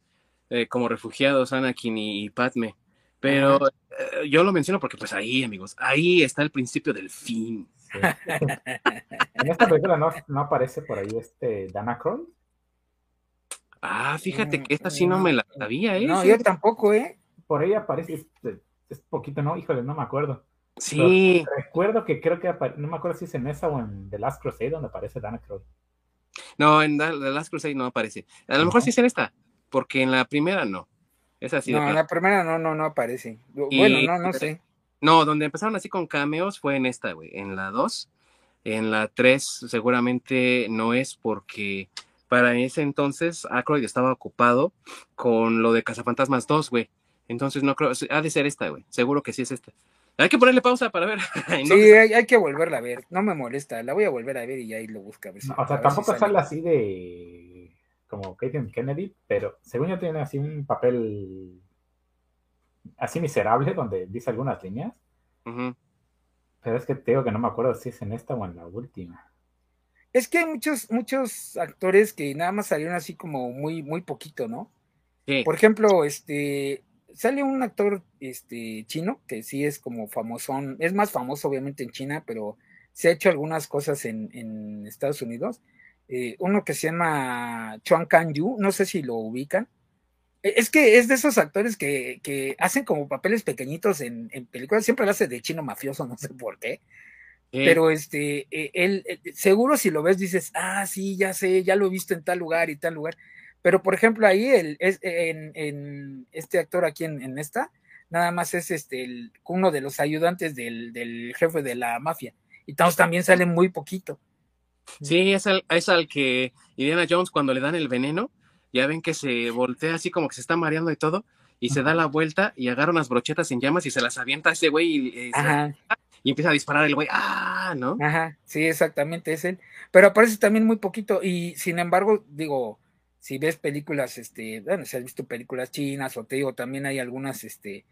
Speaker 1: eh, como refugiados Anakin y Padme. Pero eh, yo lo menciono porque pues ahí, amigos, ahí está el principio del fin.
Speaker 3: En esta película no, aparece por ahí este Dana Croy.
Speaker 1: Ah, fíjate que esta sí no me la sabía, ¿eh?
Speaker 2: No, yo tampoco, ¿eh?
Speaker 3: Por ahí aparece, es, poquito, ¿no? Híjole, no me acuerdo.
Speaker 1: Sí.
Speaker 3: recuerdo que creo que, no me acuerdo si es en esa o en The Last Crusade donde aparece Dana Croy.
Speaker 1: No, en The Last Crusade no aparece. A lo mejor sí es en esta, porque en la primera no. Es así.
Speaker 2: No, en la primera no, no, no aparece. bueno, no, no sé.
Speaker 1: No, donde empezaron así con cameos fue en esta, güey. En la 2. En la 3 seguramente no es porque para ese entonces Ackroyd estaba ocupado con lo de Cazafantasmas 2, güey. Entonces no creo, ha de ser esta, güey. Seguro que sí es esta. Hay que ponerle pausa para ver.
Speaker 2: sí, hay, que volverla a ver. No me molesta. La voy a volver a ver y ahí lo busca.
Speaker 3: o sea, tampoco sale. así de como Katie Kennedy, pero según yo tiene así un papel así miserable donde dice algunas líneas. Pero es que te digo que no me acuerdo si es en esta o en la última.
Speaker 2: Es que hay muchos, muchos actores que nada más salieron así como muy, muy poquito, ¿no? Por ejemplo, este, sale un actor este, chino que sí es como famosón, es más famoso obviamente en China, pero se ha hecho algunas cosas en, Estados Unidos. Eh, uno que se llama Chuan Kang Yu, no sé si lo ubican. E, es que es de esos actores que, hacen como papeles pequeñitos en, películas, siempre lo hace de chino mafioso, no sé por qué. Pero este, e, él, e, seguro si lo ves dices, ah, sí, ya sé, ya lo he visto en tal lugar y tal lugar. Pero por ejemplo, ahí el, es, en, este actor aquí en, esta, nada más es este uno de los ayudantes del, jefe de la mafia. Y todos también salen muy poquito.
Speaker 1: Sí, es es al que Indiana Jones cuando le dan el veneno, ya ven que se voltea así como que se está mareando y todo, y se da la vuelta y agarra unas brochetas en llamas y se las avienta a ese güey y, y, empieza a disparar el güey, ¡ah! ¿no?
Speaker 2: Ajá, sí, exactamente, es él. Pero aparece también muy poquito y sin embargo, digo, si ves películas, este, bueno, si has visto películas chinas o te digo, también hay algunas, este,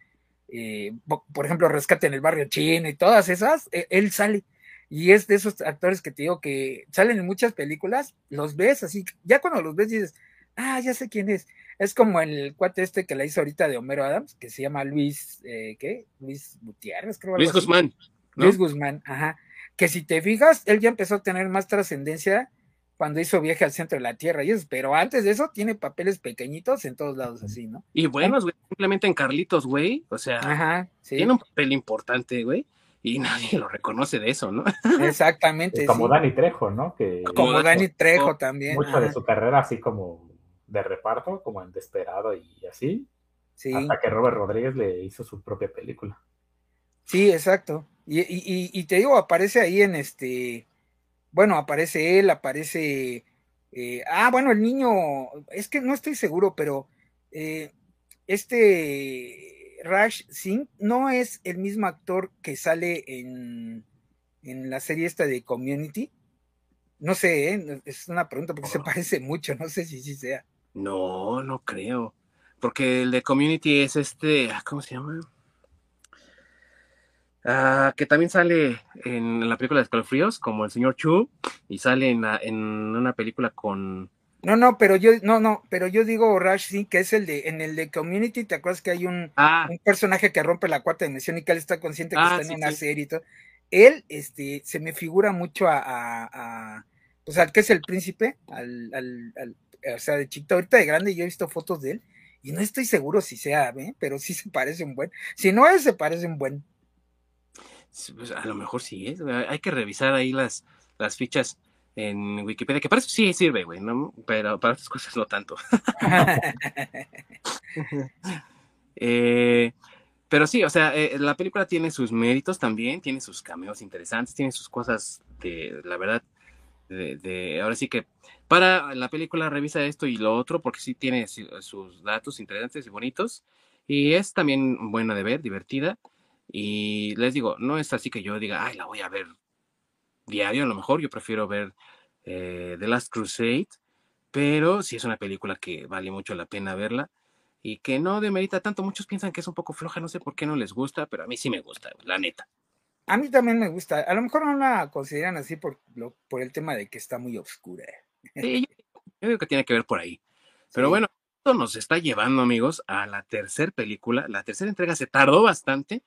Speaker 2: eh, por ejemplo, Rescate en el Barrio Chino y todas esas, e, él sale. Y es de esos actores que te digo que salen en muchas películas, los ves así, ya cuando los ves dices, ah, ya sé quién es. Es como el cuate este que la hizo ahorita de Homero Adams, que se llama Luis, eh, ¿qué? Luis Gutiérrez, creo.
Speaker 1: Luis Guzmán.
Speaker 2: Luis Guzmán, ajá. Que si te fijas, él ya empezó a tener más trascendencia cuando hizo viaje al centro de la Tierra y eso, pero antes de eso tiene papeles pequeñitos en todos lados así, ¿no?
Speaker 1: Y buenos, güey, simplemente en Carlitos, güey, o sea, Ajá, tiene un papel importante, güey, y nadie lo reconoce de eso, ¿no?
Speaker 2: Exactamente.
Speaker 3: como Dani Trejo, ¿no? Que
Speaker 2: como Dani Trejo también.
Speaker 3: Mucho de su carrera así como de reparto, como en Desperado y así. Sí. Hasta que Robert Rodríguez le hizo su propia película.
Speaker 2: Sí, exacto. Y, y, y te digo, aparece ahí en este. Bueno, aparece él, aparece. Eh, ah, bueno, el niño. Es que no estoy seguro, pero. Eh, este. Rash Singh no es el mismo actor que sale en, en la serie esta de Community. No sé, ¿eh? es una pregunta porque se oh. parece mucho, no sé si sí sea.
Speaker 1: No, no creo. Porque el de Community es este, ah, ¿cómo se llama? Ah, que también sale en la película de Escalofríos, como el señor Chu, y sale en, en una película con...
Speaker 2: No, no, pero yo, no, no, pero yo digo Rush, sí, que es el de, en el de Community, ¿te acuerdas que hay un, ah. un personaje que rompe la cuarta dimensión y que él está consciente que está en una serie y todo? Él, este, se me figura mucho a, a, a o sea, que es el príncipe, al, al o sea, de chiquito, ahorita de grande yo he visto fotos de él y no estoy seguro si sea, ¿eh? pero sí se parece un buen. Si no es, se parece un buen.
Speaker 1: Pues, a lo mejor sí es, hay que revisar ahí las, las fichas en Wikipedia, que para eso sí sirve, güey, ¿no? Pero para otras cosas no tanto. eh, pero sí, o sea, eh, la película tiene sus méritos también, tiene sus cameos interesantes, tiene sus cosas de, la verdad, de, ahora sí que para la película revisa esto y lo otro porque sí tiene sus datos interesantes y bonitos Y es también buena de ver, divertida. Y les digo, no es así que yo diga, ay, la voy a ver diario, a lo mejor yo prefiero ver eh, The Last Crusade, pero sí es una película que vale mucho la pena verla y que no demerita tanto. Muchos piensan que es un poco floja, no sé por qué no les gusta, pero a mí sí me gusta, la neta.
Speaker 2: A mí también me gusta. A lo mejor no la consideran así por, por el tema de que está muy oscura.
Speaker 1: Sí, yo creo que tiene que ver por ahí. Pero bueno, esto nos está llevando, amigos, a la tercera película. La tercera entrega se tardó bastante,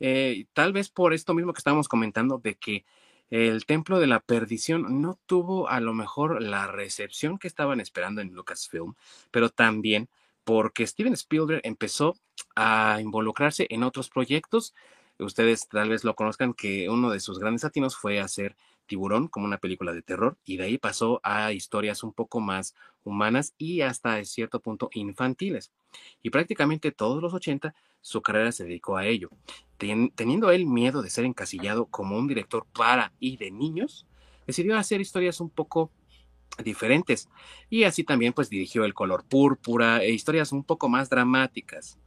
Speaker 1: eh, tal vez por esto mismo que estábamos comentando, de que el Templo de la Perdición no tuvo a lo mejor la recepción que estaban esperando en Lucasfilm, pero también porque Steven Spielberg empezó a involucrarse en otros proyectos. Ustedes tal vez lo conozcan que uno de sus grandes atinos fue hacer Tiburón como una película de terror y de ahí pasó a historias un poco más humanas y hasta cierto punto infantiles. Y prácticamente todos los 80 su carrera se dedicó a ello. teniendo él miedo de ser encasillado como un director para y de niños, decidió hacer historias un poco diferentes y así también pues dirigió El color púrpura e historias un poco más dramáticas.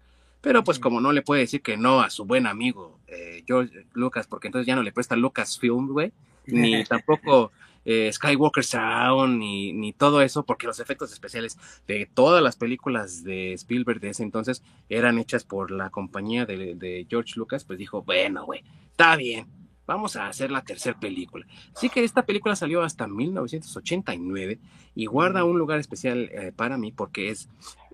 Speaker 1: Pero pues como no le puede decir que no a su buen amigo eh, George Lucas, porque entonces ya no le presta Lucasfilm, güey, ni tampoco eh, Skywalker Sound, ni, ni todo eso, porque los efectos especiales de todas las películas de Spielberg de ese entonces eran hechas por la compañía de, George Lucas, pues dijo, bueno, güey, está bien, vamos a hacer la tercera película. Así que esta película salió hasta 1989 y guarda un lugar especial eh, para mí porque es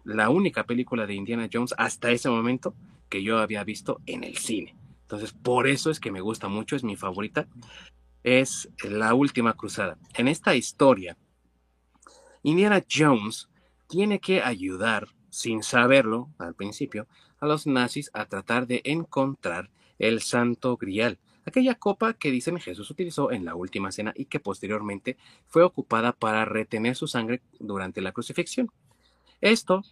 Speaker 1: la única película de Indiana Jones hasta ese momento que yo había visto en el cine. Entonces, por eso es que me gusta mucho, es mi favorita es la última cruzada. En esta historia, Indiana Jones tiene que ayudar, sin saberlo al principio, a los nazis a tratar de encontrar el Santo Grial, aquella copa que dicen Jesús utilizó en la última cena y que posteriormente fue ocupada para retener su sangre durante la crucifixión. Esto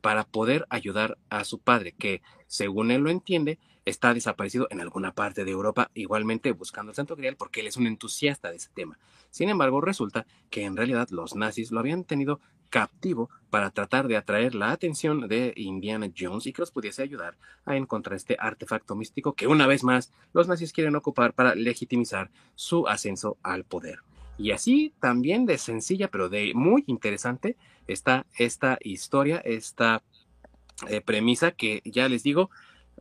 Speaker 1: para poder ayudar a su padre, que, según él lo entiende, está desaparecido en alguna parte de Europa, igualmente buscando el Santo Grial, porque él es un entusiasta de ese tema. Sin embargo, resulta que en realidad los nazis lo habían tenido captivo para tratar de atraer la atención de Indiana Jones y que los pudiese ayudar a encontrar este artefacto místico que una vez más los nazis quieren ocupar para legitimizar su ascenso al poder. Y así también de sencilla, pero de muy interesante, está esta historia, esta eh, premisa que ya les digo,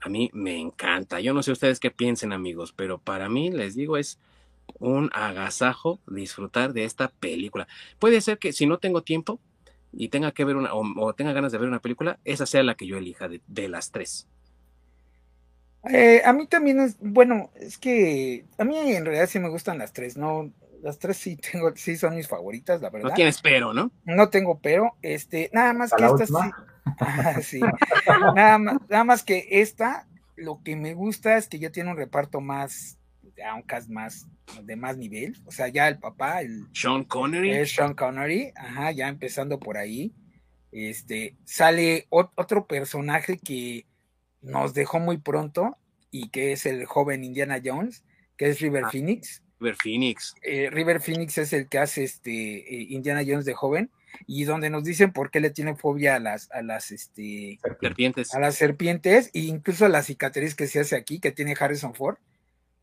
Speaker 1: a mí me encanta. Yo no sé ustedes qué piensen, amigos, pero para mí, les digo, es un agasajo disfrutar de esta película. Puede ser que si no tengo tiempo y tenga que ver una, o, tenga ganas de ver una película, esa sea la que yo elija de, las tres.
Speaker 2: Eh, a mí también es, bueno, es que a mí en realidad sí me gustan las tres, no, las tres sí tengo, sí son mis favoritas, la verdad.
Speaker 1: No tienes pero, ¿no?
Speaker 2: No tengo pero, este, nada más que esta sí, sí. Nada, más, nada más que esta, lo que me gusta es que ya tiene un reparto más, aunque más, de más nivel. O sea, ya el papá, el
Speaker 1: Sean Connery.
Speaker 2: Es Sean Connery, ajá, ya empezando por ahí. Este, sale otro personaje que nos dejó muy pronto y que es el joven Indiana Jones, que es River ah, Phoenix.
Speaker 1: River Phoenix.
Speaker 2: Eh, River Phoenix es el que hace este eh, Indiana Jones de joven y donde nos dicen por qué le tienen fobia a las, a las este,
Speaker 1: serpientes.
Speaker 2: A las serpientes, e incluso a la cicatriz que se hace aquí, que tiene Harrison Ford.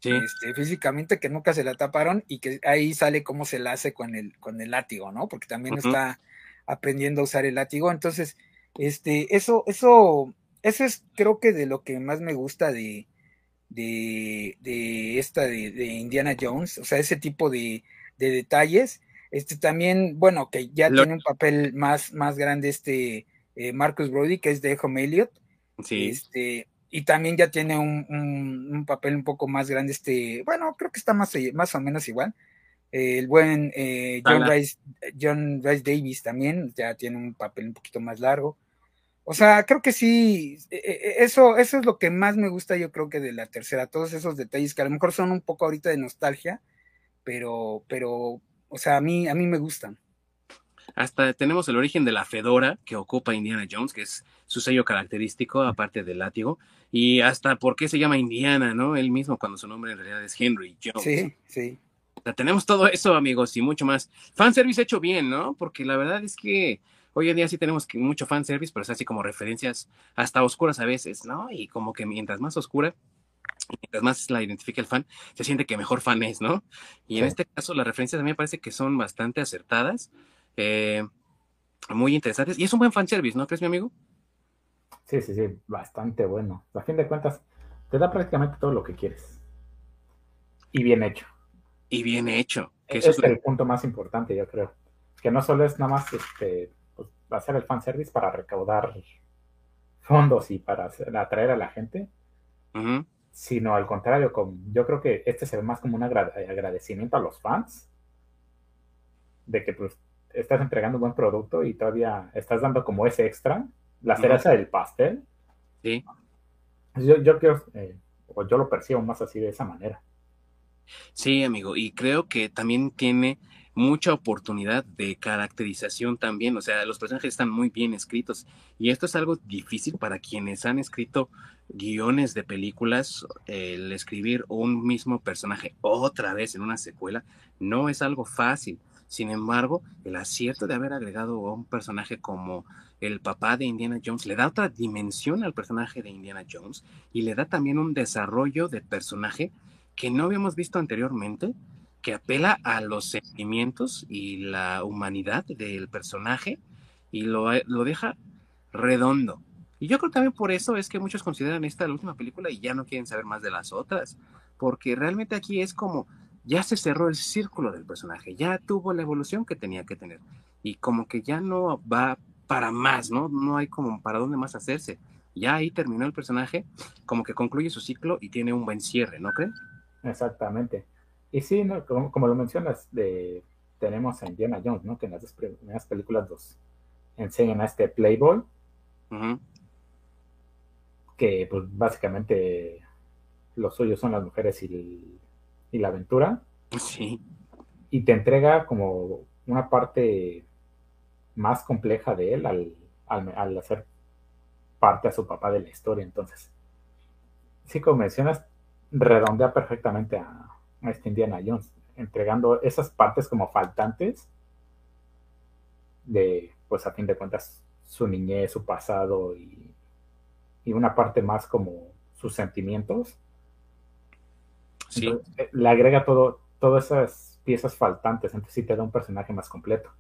Speaker 2: Este, físicamente que nunca se la taparon y que ahí sale cómo se la hace con el, con el látigo, ¿no? Porque también está aprendiendo a usar el látigo. Entonces, este, eso, eso, eso es creo que de lo que más me gusta de, de, de esta de, de Indiana Jones, o sea, ese tipo de, de detalles este también, bueno, que ya tiene un papel más, más grande este eh, Marcus Brody, que es de Echo Elliot. Sí. Este, y también ya tiene un, papel un poco más grande este, bueno, creo que está más, más o menos igual. el buen eh, John, Rice, John Rice Davis también ya tiene un papel un poquito más largo. O sea, creo que sí, e, e, e, eso, eso es lo que más me gusta, yo creo que de la tercera, todos esos detalles que a lo mejor son un poco ahorita de nostalgia, pero, pero o sea, a mí, a mí me gustan.
Speaker 1: Hasta tenemos el origen de la fedora que ocupa Indiana Jones, que es su sello característico, aparte del látigo. Y hasta por qué se llama Indiana, ¿no? Él mismo, cuando su nombre en realidad es Henry Jones.
Speaker 2: Sí, sí.
Speaker 1: O sea, tenemos todo eso, amigos, y mucho más. Fanservice hecho bien, ¿no? Porque la verdad es que Hoy en día sí tenemos mucho fanservice, pero es así como referencias hasta oscuras a veces, ¿no? Y como que mientras más oscura, mientras más la identifica el fan, se siente que mejor fan es, ¿no? Y en este caso las referencias a mí me parece que son bastante acertadas, eh, muy interesantes, y es un buen fanservice, ¿no crees, mi amigo?
Speaker 3: Sí, sí, sí, bastante bueno. A fin de cuentas, te da prácticamente todo lo que quieres. Y bien hecho.
Speaker 1: Y bien hecho.
Speaker 3: Que es el punto más importante, yo creo. Que no solo es nada más este, pues, hacer el fanservice para recaudar fondos y para atraer a la gente, sino al contrario, como, yo creo que este se ve más como un agradecimiento a los fans de que pues estás entregando un buen producto y todavía estás dando como ese extra, la cereza del pastel.
Speaker 1: Sí.
Speaker 3: Yo, yo quiero, eh, o yo lo percibo más así de esa manera.
Speaker 1: Sí, amigo, y creo que también tiene mucha oportunidad de caracterización también, o sea, los personajes están muy bien escritos y esto es algo difícil para quienes han escrito guiones de películas, el escribir un mismo personaje otra vez en una secuela no es algo fácil. Sin embargo, el acierto de haber agregado a un personaje como el papá de Indiana Jones le da otra dimensión al personaje de Indiana Jones y le da también un desarrollo de personaje que no habíamos visto anteriormente, que apela a los sentimientos y la humanidad del personaje y lo, lo deja redondo. Y yo creo también por eso es que muchos consideran esta la última película y ya no quieren saber más de las otras, porque realmente aquí es como ya se cerró el círculo del personaje, ya tuvo la evolución que tenía que tener y como que ya no va para más, ¿no? No hay como para dónde más hacerse. Ya ahí terminó el personaje, como que concluye su ciclo y tiene un buen cierre, ¿no crees?
Speaker 3: Exactamente. Y sí, ¿no? como, lo mencionas, de, tenemos a Indiana Jones, ¿no? Que en las dos primeras películas nos enseñan a este Playboy, que pues básicamente los suyos son las mujeres y, y la aventura.
Speaker 1: Sí.
Speaker 3: Y te entrega como una parte más compleja de él al, al, hacer parte a su papá de la historia. Entonces, sí, como mencionas, redondea perfectamente a, este Indiana Jones, entregando esas partes como faltantes de, pues a fin de cuentas, su niñez, su pasado y, y una parte más como sus sentimientos.
Speaker 1: Sí.
Speaker 3: Eh, le agrega todo, todas esas piezas faltantes, entonces sí te da un personaje más completo.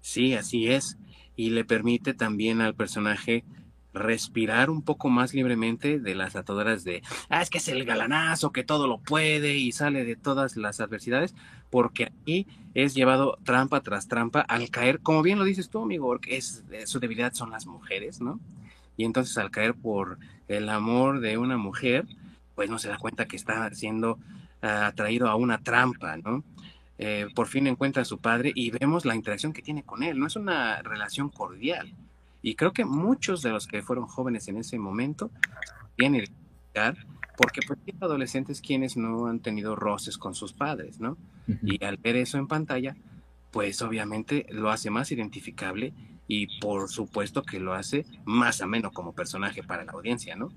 Speaker 1: Sí, así es. Y le permite también al personaje respirar un poco más libremente de las ataduras de, ah, es que es el galanazo, que todo lo puede y sale de todas las adversidades, porque aquí es llevado trampa tras trampa al caer, como bien lo dices tú, amigo, es, eh, su debilidad son las mujeres, ¿no? Y entonces al caer por el amor de una mujer, pues no se da cuenta que está siendo ah, atraído a una trampa, ¿no? Eh, por fin encuentra a su padre y vemos la interacción que tiene con él, no es una relación cordial y creo que muchos de los que fueron jóvenes en ese momento tienen porque pues hay adolescentes quienes no han tenido roces con sus padres, ¿no? Y al ver eso en pantalla, pues obviamente lo hace más identificable y por supuesto que lo hace más ameno como personaje para la audiencia, ¿no?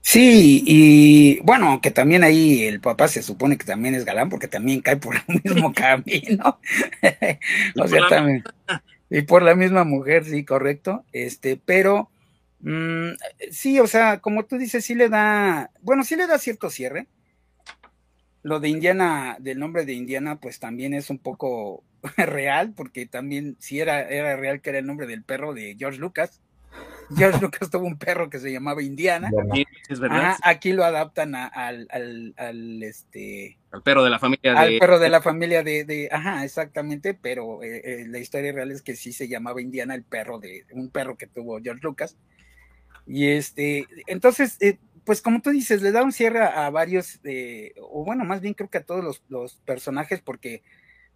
Speaker 2: Sí, y bueno, que también ahí el papá se supone que también es galán porque también cae por el mismo camino. o sea, también. Y por la misma mujer, sí, correcto. Este, pero mm, sí, o sea, como tú dices, sí le da, bueno, sí le da cierto cierre. Lo de Indiana, del nombre de Indiana, pues también es un poco real, porque también sí era, era real que era el nombre del perro de George Lucas. George Lucas tuvo un perro que se llamaba Indiana.
Speaker 1: es verdad.
Speaker 2: aquí lo adaptan al, al, al, este.
Speaker 1: Al perro de la familia
Speaker 2: de. Al perro de la familia de. ajá, exactamente, pero eh, eh, la historia real es que sí se llamaba Indiana el perro de. Un perro que tuvo George Lucas. Y este. Entonces, eh, pues como tú dices, le da un cierre a, varios. o bueno, más bien creo que a todos los, los personajes, porque.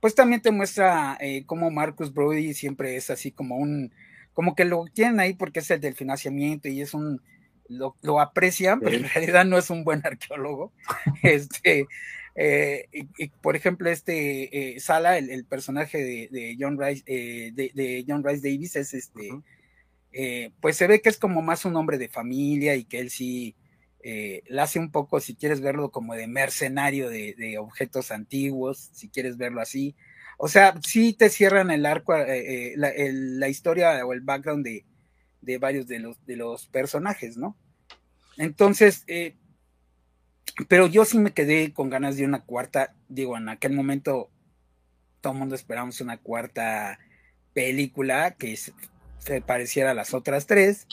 Speaker 2: Pues también te muestra cómo Marcus Brody siempre es así como un como que lo tienen ahí porque es el del financiamiento y es un, lo, lo aprecian, pero en realidad no es un buen arqueólogo. este, eh, y, por ejemplo, este eh, Sala, el, personaje de, John Rice, eh, de, John Rice Davis, es este, pues se ve que es como más un hombre de familia y que él sí le hace un poco, si quieres verlo, como de mercenario de, de objetos antiguos, si quieres verlo así O sea, sí te cierran el arco, eh, eh, la, historia o el background de, varios de los, de los personajes, ¿no? Entonces, eh, pero yo sí me quedé con ganas de una cuarta, digo, en aquel momento todo el mundo esperamos una cuarta película que se pareciera a las otras tres.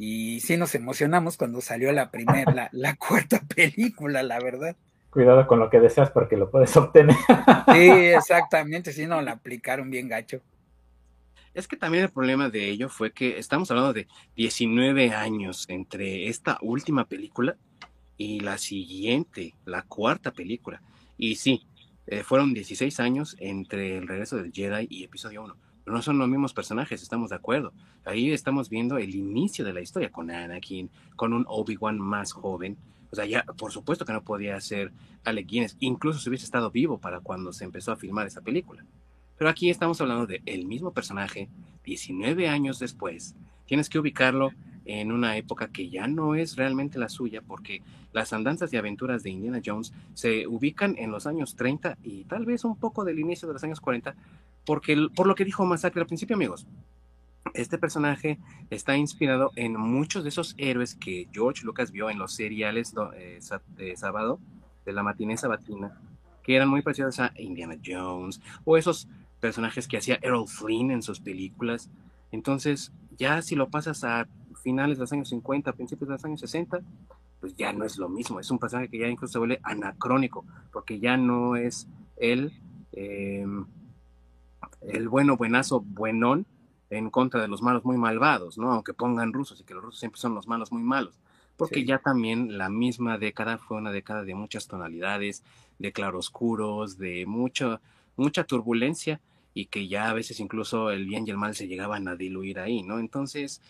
Speaker 2: Y sí nos emocionamos cuando salió la primera, la, cuarta película, la verdad.
Speaker 3: Cuidado con lo que deseas porque lo puedes obtener.
Speaker 2: Sí, exactamente, sí, no, la aplicaron bien gacho.
Speaker 1: Es que también el problema de ello fue que estamos hablando de 19 años entre esta última película y la siguiente, la cuarta película. Y sí, eh, fueron 16 años entre el regreso del Jedi y episodio 1 no son los mismos personajes, estamos de acuerdo. Ahí estamos viendo el inicio de la historia con Anakin, con un Obi-Wan más joven. O sea, ya, por supuesto que no podía ser Alec Guinness, incluso si hubiese estado vivo para cuando se empezó a filmar esa película. Pero aquí estamos hablando de el mismo personaje, 19 años después. Tienes que ubicarlo en una época que ya no es realmente la suya, porque las andanzas y aventuras de Indiana Jones se ubican en los años 30 y tal vez un poco del inicio de los años 40, porque por lo que dijo Masacre al principio, amigos, este personaje está inspirado en muchos de esos héroes que George Lucas vio en los seriales eh, de sábado, de la matiné sabatina, que eran muy parecidos a Indiana Jones, o esos personajes que hacía Errol Flynn en sus películas. Entonces, ya si lo pasas a finales de los años 50, principios de los años 60, pues ya no es lo mismo. Es un personaje que ya incluso se vuelve anacrónico, porque ya no es él. Eh, el bueno, buenazo, buenón en contra de los malos muy malvados, ¿no? Aunque pongan rusos y que los rusos siempre son los malos muy malos. Porque ya también la misma década fue una década de muchas tonalidades, de claroscuros, de mucha, mucha turbulencia y que ya a veces incluso el bien y el mal se llegaban a diluir ahí, ¿no? Entonces,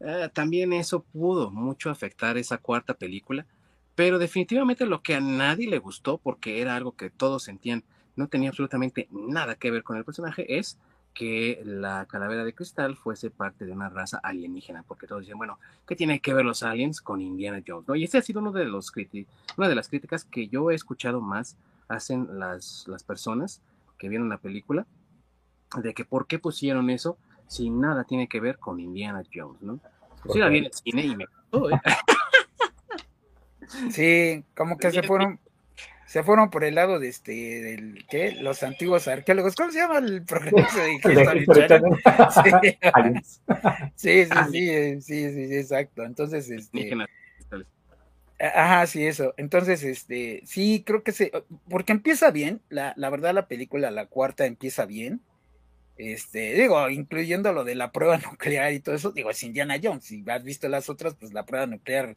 Speaker 1: eh, también eso pudo mucho afectar esa cuarta película, pero definitivamente lo que a nadie le gustó, porque era algo que todos sentían no tenía absolutamente nada que ver con el personaje, es que la calavera de cristal fuese parte de una raza alienígena, porque todos dicen, bueno, ¿qué tiene que ver los aliens con Indiana Jones? ¿no? Y ese ha sido uno de los una de las críticas que yo he escuchado más hacen las, las personas que vieron la película, de que por qué pusieron eso si nada tiene que ver con Indiana Jones, ¿no? Pues sí la vi en el cine y me gustó, ¿eh?
Speaker 2: Sí, como que se fueron, se fueron por el lado de este, del, ¿qué? Los antiguos arqueólogos. ¿Cómo se llama el programa de sí. sí, sí, sí, sí, exacto. Entonces, este. Ajá, sí, eso. Entonces, este, sí, creo que se, porque empieza bien, la, la verdad la película, la cuarta empieza bien. Este, digo, incluyendo lo de la prueba nuclear y todo eso, digo, es Indiana Jones. Si has visto las otras, pues la prueba nuclear,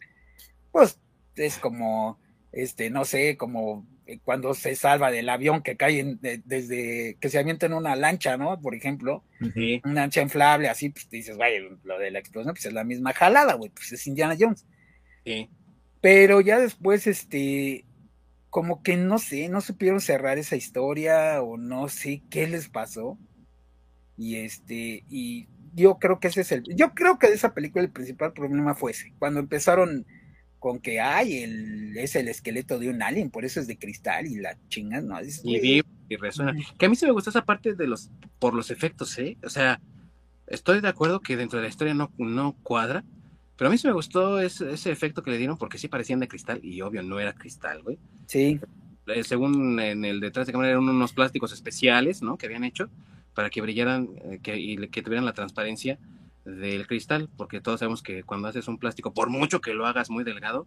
Speaker 2: pues es como, este, no sé, como eh, cuando se salva del avión que cae desde que se avienta en una lancha, ¿no? Por ejemplo, una lancha inflable, así, pues dices, vaya, lo de la explosión, pues es la misma jalada, güey, pues es Indiana Jones. Sí. Pero ya después, este, como que no sé, no supieron cerrar esa historia o no sé qué les pasó. Y este, y yo creo que ese es el, yo creo que de esa película el principal problema fue ese, cuando empezaron con que hay el, es el esqueleto de un alien, por eso es de cristal y la chinga, ¿no?
Speaker 1: y y resuena. Que a mí sí me gustó esa parte de los, por los efectos, ¿eh? O sea, estoy de acuerdo que dentro de la historia no, no cuadra, pero a mí sí me gustó ese, ese efecto que le dieron porque sí parecían de cristal y obvio no era cristal, güey.
Speaker 2: Sí.
Speaker 1: Eh, según en el detrás de cámara eran unos plásticos especiales, ¿no? Que habían hecho para que brillaran eh, que, y que tuvieran la transparencia del cristal, porque todos sabemos que cuando haces un plástico, por mucho que lo hagas muy delgado,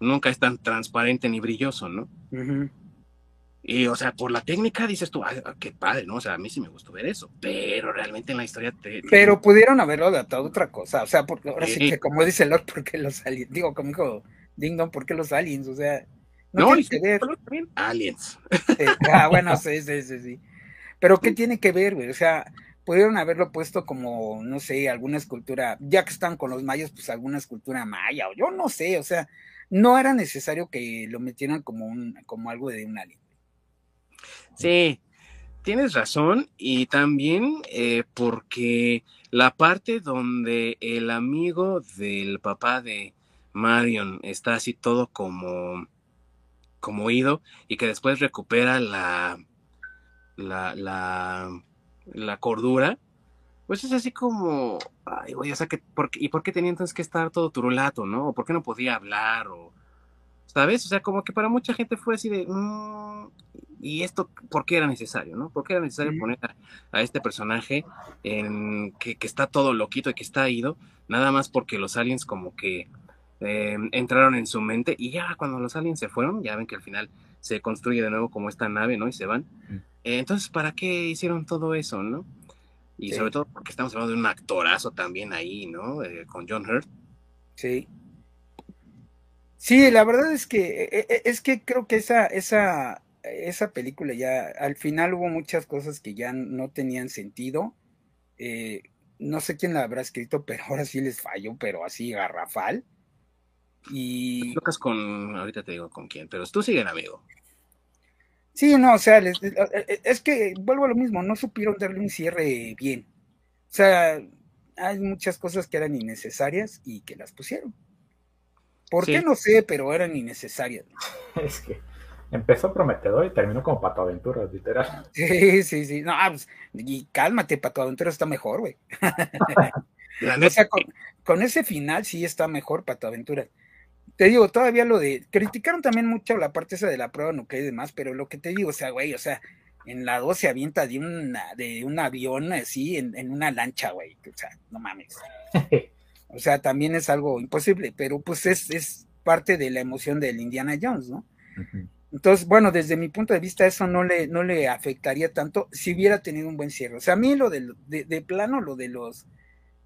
Speaker 1: nunca es tan transparente ni brilloso, ¿no? Y, o sea, por la técnica dices tú, ah, qué padre, ¿no? O sea, a mí sí me gustó ver eso, pero realmente en la historia te...
Speaker 2: Pero pudieron haberlo adaptado a otra cosa, o sea, porque ahora sí, que como dice Lord, ¿por qué los aliens? Digo, como dijo Ding Dong, ¿por qué los aliens? O sea,
Speaker 1: no, tiene que ver. Aliens.
Speaker 2: ah, bueno, sí, sí, sí, sí. Pero ¿qué tiene que ver, güey? O sea, pudieron haberlo puesto como, no sé, alguna escultura, ya que están con los mayas, pues alguna escultura maya, o yo no sé, o sea, no era necesario que lo metieran como un, como algo de un alien.
Speaker 1: Sí, tienes razón, y también eh, porque la parte donde el amigo del papá de Marion está así todo como, como oído, y que después recupera la la, la, la cordura, pues es así como, ay, güey, o sea, que, ¿por qué, ¿y por qué tenía entonces que estar todo turulato, no? ¿O por qué no podía hablar? O, ¿Sabes? O sea, como que para mucha gente fue así de, mm, ¿y esto por qué era necesario, no? ¿Por qué era necesario poner a, este personaje en, que, que, está todo loquito y que está ido? Nada más porque los aliens como que eh, entraron en su mente y ya cuando los aliens se fueron, ya ven que al final se construye de nuevo como esta nave, ¿no? Y se van. Eh, entonces, ¿para qué hicieron todo eso, no? Y sobre todo porque estamos hablando de un actorazo también ahí, ¿no? Eh, con John Hurt.
Speaker 2: Sí. Sí, la verdad es que e, e, es que creo que esa, esa, esa película ya al final hubo muchas cosas que ya no tenían sentido. Eh, no sé quién la habrá escrito, pero ahora sí les falló, pero así garrafal. Y.
Speaker 1: Tocas con. Ahorita te digo con quién, pero tú siguen, amigo.
Speaker 2: Sí, no, o sea, es que vuelvo a lo mismo, no supieron darle un cierre bien. O sea, hay muchas cosas que eran innecesarias y que las pusieron. ¿Por qué no sé? Pero eran innecesarias.
Speaker 3: Es que empezó prometedor y terminó como Pato Aventuras, literal.
Speaker 2: Sí, sí, sí. No, pues, y cálmate, Pato Aventuras está mejor, güey. o sea, con, ese final sí está mejor Pato Aventuras. Te digo, todavía lo de. Criticaron también mucho la parte esa de la prueba nuclear y demás, pero lo que te digo, o sea, güey, o sea, en la 2 se avienta de, una, de un avión así, en, en una lancha, güey. O sea, no mames. O sea, también es algo imposible, pero pues es, es parte de la emoción del Indiana Jones, ¿no? Entonces, bueno, desde mi punto de vista, eso no le, no le afectaría tanto si hubiera tenido un buen cierre. O sea, a mí lo de, de, plano, lo de los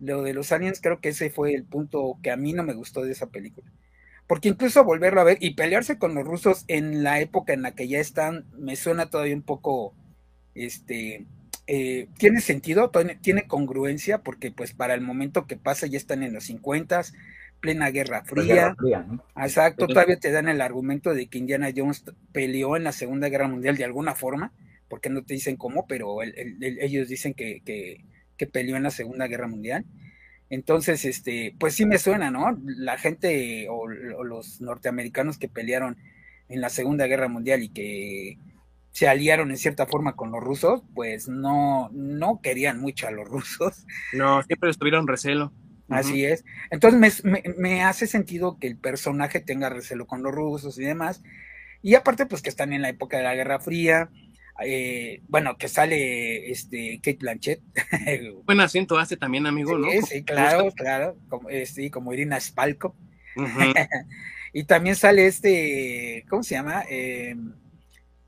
Speaker 2: lo de los aliens, creo que ese fue el punto que a mí no me gustó de esa película. Porque incluso volverlo a ver y pelearse con los rusos en la época en la que ya están, me suena todavía un poco, este, eh, tiene sentido, tiene congruencia, porque pues para el momento que pasa ya están en los 50, plena Guerra Fría. Exacto, todavía te dan el argumento de que Indiana Jones peleó en la Segunda Guerra Mundial de alguna forma, porque no te dicen cómo, pero ellos dicen que, que, peleó en la Segunda Guerra Mundial. Entonces, este, pues sí me suena, ¿no? La gente o los norteamericanos que pelearon en la Segunda Guerra Mundial y que se aliaron en cierta forma con los rusos, pues no, no querían mucho a los rusos.
Speaker 1: No, siempre estuvieron recelo.
Speaker 2: Así es. Entonces me, me, hace sentido que el personaje tenga recelo con los rusos y demás. Y aparte, pues que están en la época de la Guerra Fría. Eh, bueno, que sale este Kate Blanchett.
Speaker 1: Buen acento hace también, amigo, ¿no?
Speaker 2: Sí, claro, claro. Como, este, como Irina Spalko. y también sale este, ¿cómo se llama? Eh,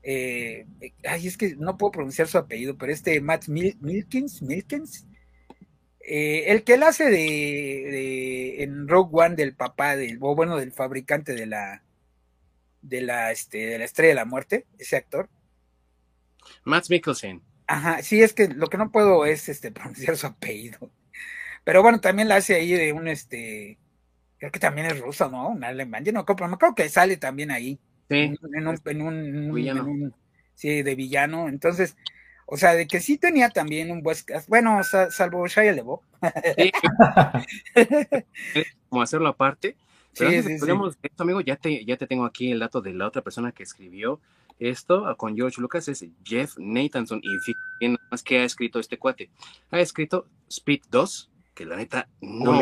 Speaker 2: eh, ay, es que no puedo pronunciar su apellido, pero este Matt Milkins, Milkins, eh, el que él hace de, en Rogue One del papá del, o bueno, del fabricante de la, de la, este, de la estrella de la muerte, ese actor.
Speaker 1: Matt Mikkelsen.
Speaker 2: Ajá, sí, es que lo que no puedo es este pronunciar su apellido. Pero bueno, también la hace ahí de un este, creo que también es ruso, ¿no? Un alemán. Yo no me creo que sale también ahí. Sí. En un, villano. sí, de villano. Entonces, o sea, de que sí tenía también un buen bueno, salvo Shia LeBeau. Sí.
Speaker 1: Como hacerlo aparte. Pero sí, sí, esto, amigo, ya te, ya te tengo aquí el dato de la otra persona que escribió esto con George Lucas, es Jeff Nathanson, y fíjate más que ha escrito este cuate. Ha escrito Speed 2, que la neta no...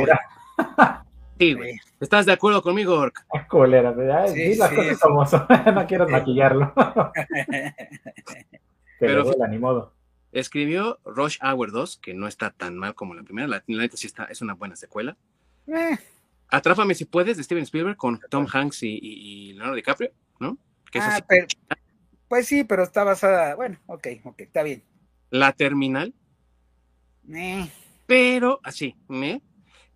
Speaker 1: Sí, güey. ¿Estás de acuerdo conmigo, Ork?
Speaker 3: Culera, ¿verdad? Sí, las cosas como son. no quiero maquillarlo. Pero, Pero ni modo.
Speaker 1: Escribió Rush Hour 2, que no está tan mal como la primera. La, neta sí está, es una buena secuela. Eh. Atrápame si puedes, de Steven Spielberg, con Tom Hanks y, Leonardo DiCaprio, ¿no?
Speaker 2: ah, pero, pues sí, pero está basada. Bueno, ok, ok, está bien.
Speaker 1: La Terminal.
Speaker 2: Eh.
Speaker 1: Pero, así, ¿me?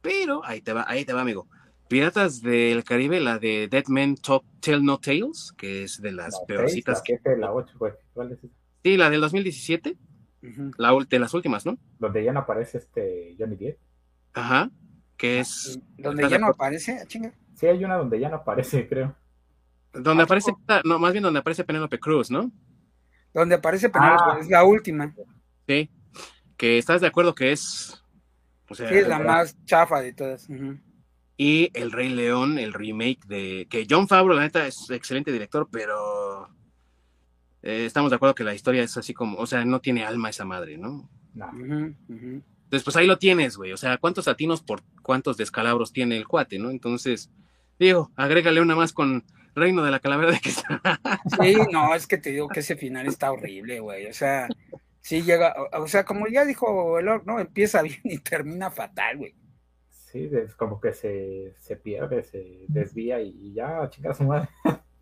Speaker 1: Pero ahí te va, ahí te va, amigo. Piratas del Caribe, la de Dead Men Talk Tell No Tales, que es de las peorcitas.
Speaker 3: La, 8, ¿Cuál es esa?
Speaker 1: Sí, la del 2017. la, de las últimas, ¿no?
Speaker 3: Donde ya no aparece este Johnny Depp.
Speaker 1: Ajá. Que es.
Speaker 2: ¿Donde ya no aparece? Ah, chinga.
Speaker 3: Sí, hay una donde ya no aparece, creo.
Speaker 1: Donde aparece, no, más bien donde aparece Penélope Cruz, ¿no?
Speaker 2: Donde aparece Penélope, ah. es la última.
Speaker 1: Sí. Que estás de acuerdo que es
Speaker 2: sí, es la más chafa de todas.
Speaker 1: Y El Rey León, el remake de. Que John Favreau, la neta, es excelente director, pero. eh, estamos de acuerdo que la historia es así como, o sea, no tiene alma esa madre, ¿no?
Speaker 3: No.
Speaker 1: Entonces, pues ahí lo tienes, güey. O sea, ¿cuántos latinos por cuántos descalabros tiene el cuate, no? Entonces, digo, agrégale una más con Reino de la Calavera de está.
Speaker 2: Sí, no, es que te digo que ese final está horrible, güey. O sea, sí llega, o sea, como ya dijo el ¿no? Empieza bien y termina fatal, güey.
Speaker 3: Sí, es como que se, se pierde, se desvía y ya, chica su madre.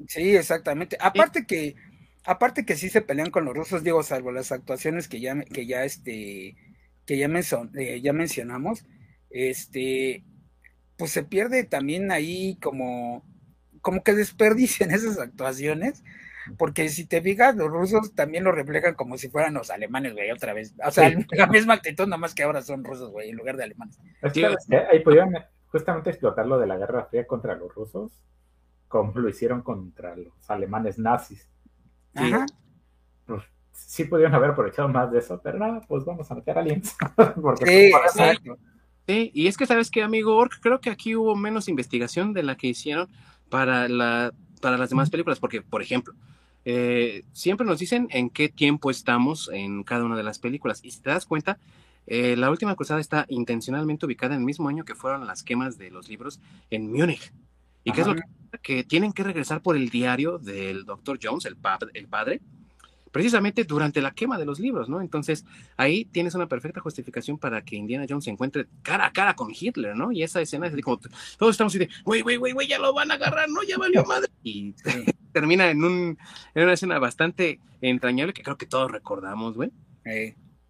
Speaker 2: Sí, exactamente. Aparte que, aparte que sí se pelean con los rusos, digo, salvo las actuaciones que ya, que ya este, que ya, eh, ya mencionamos, este, pues se pierde también ahí como, como que desperdician esas actuaciones, porque si te fijas, los rusos también lo reflejan como si fueran los alemanes, güey, otra vez. O sea, la misma actitud, nomás que ahora son rusos, güey, en lugar de alemanes.
Speaker 3: ahí pudieron justamente explotar lo de la Guerra Fría contra los rusos, como lo hicieron contra los alemanes nazis. Ajá. Pues, sí pudieron haber aprovechado más de eso, pero nada, pues vamos a meter aliens. Porque sí,
Speaker 1: exacto. Sí, y es que sabes que, amigo Ork, creo que aquí hubo menos investigación de la que hicieron para, la, para las demás películas, porque, por ejemplo, eh, siempre nos dicen en qué tiempo estamos en cada una de las películas, y si te das cuenta, eh, la última cruzada está intencionalmente ubicada en el mismo año que fueron las quemas de los libros en Múnich. ¿Y qué es lo que, que tienen que regresar por el diario del Dr. Jones, el, el padre, precisamente durante la quema de los libros, ¿no? Entonces, ahí tienes una perfecta justificación para que Indiana Jones se encuentre cara a cara con Hitler, ¿no? Y esa escena es como, todos estamos así de, güey, güey, güey, güey, ya lo van a agarrar, ¿no? Ya valió madre. Y termina en, un, en una escena bastante entrañable que creo que todos recordamos, güey.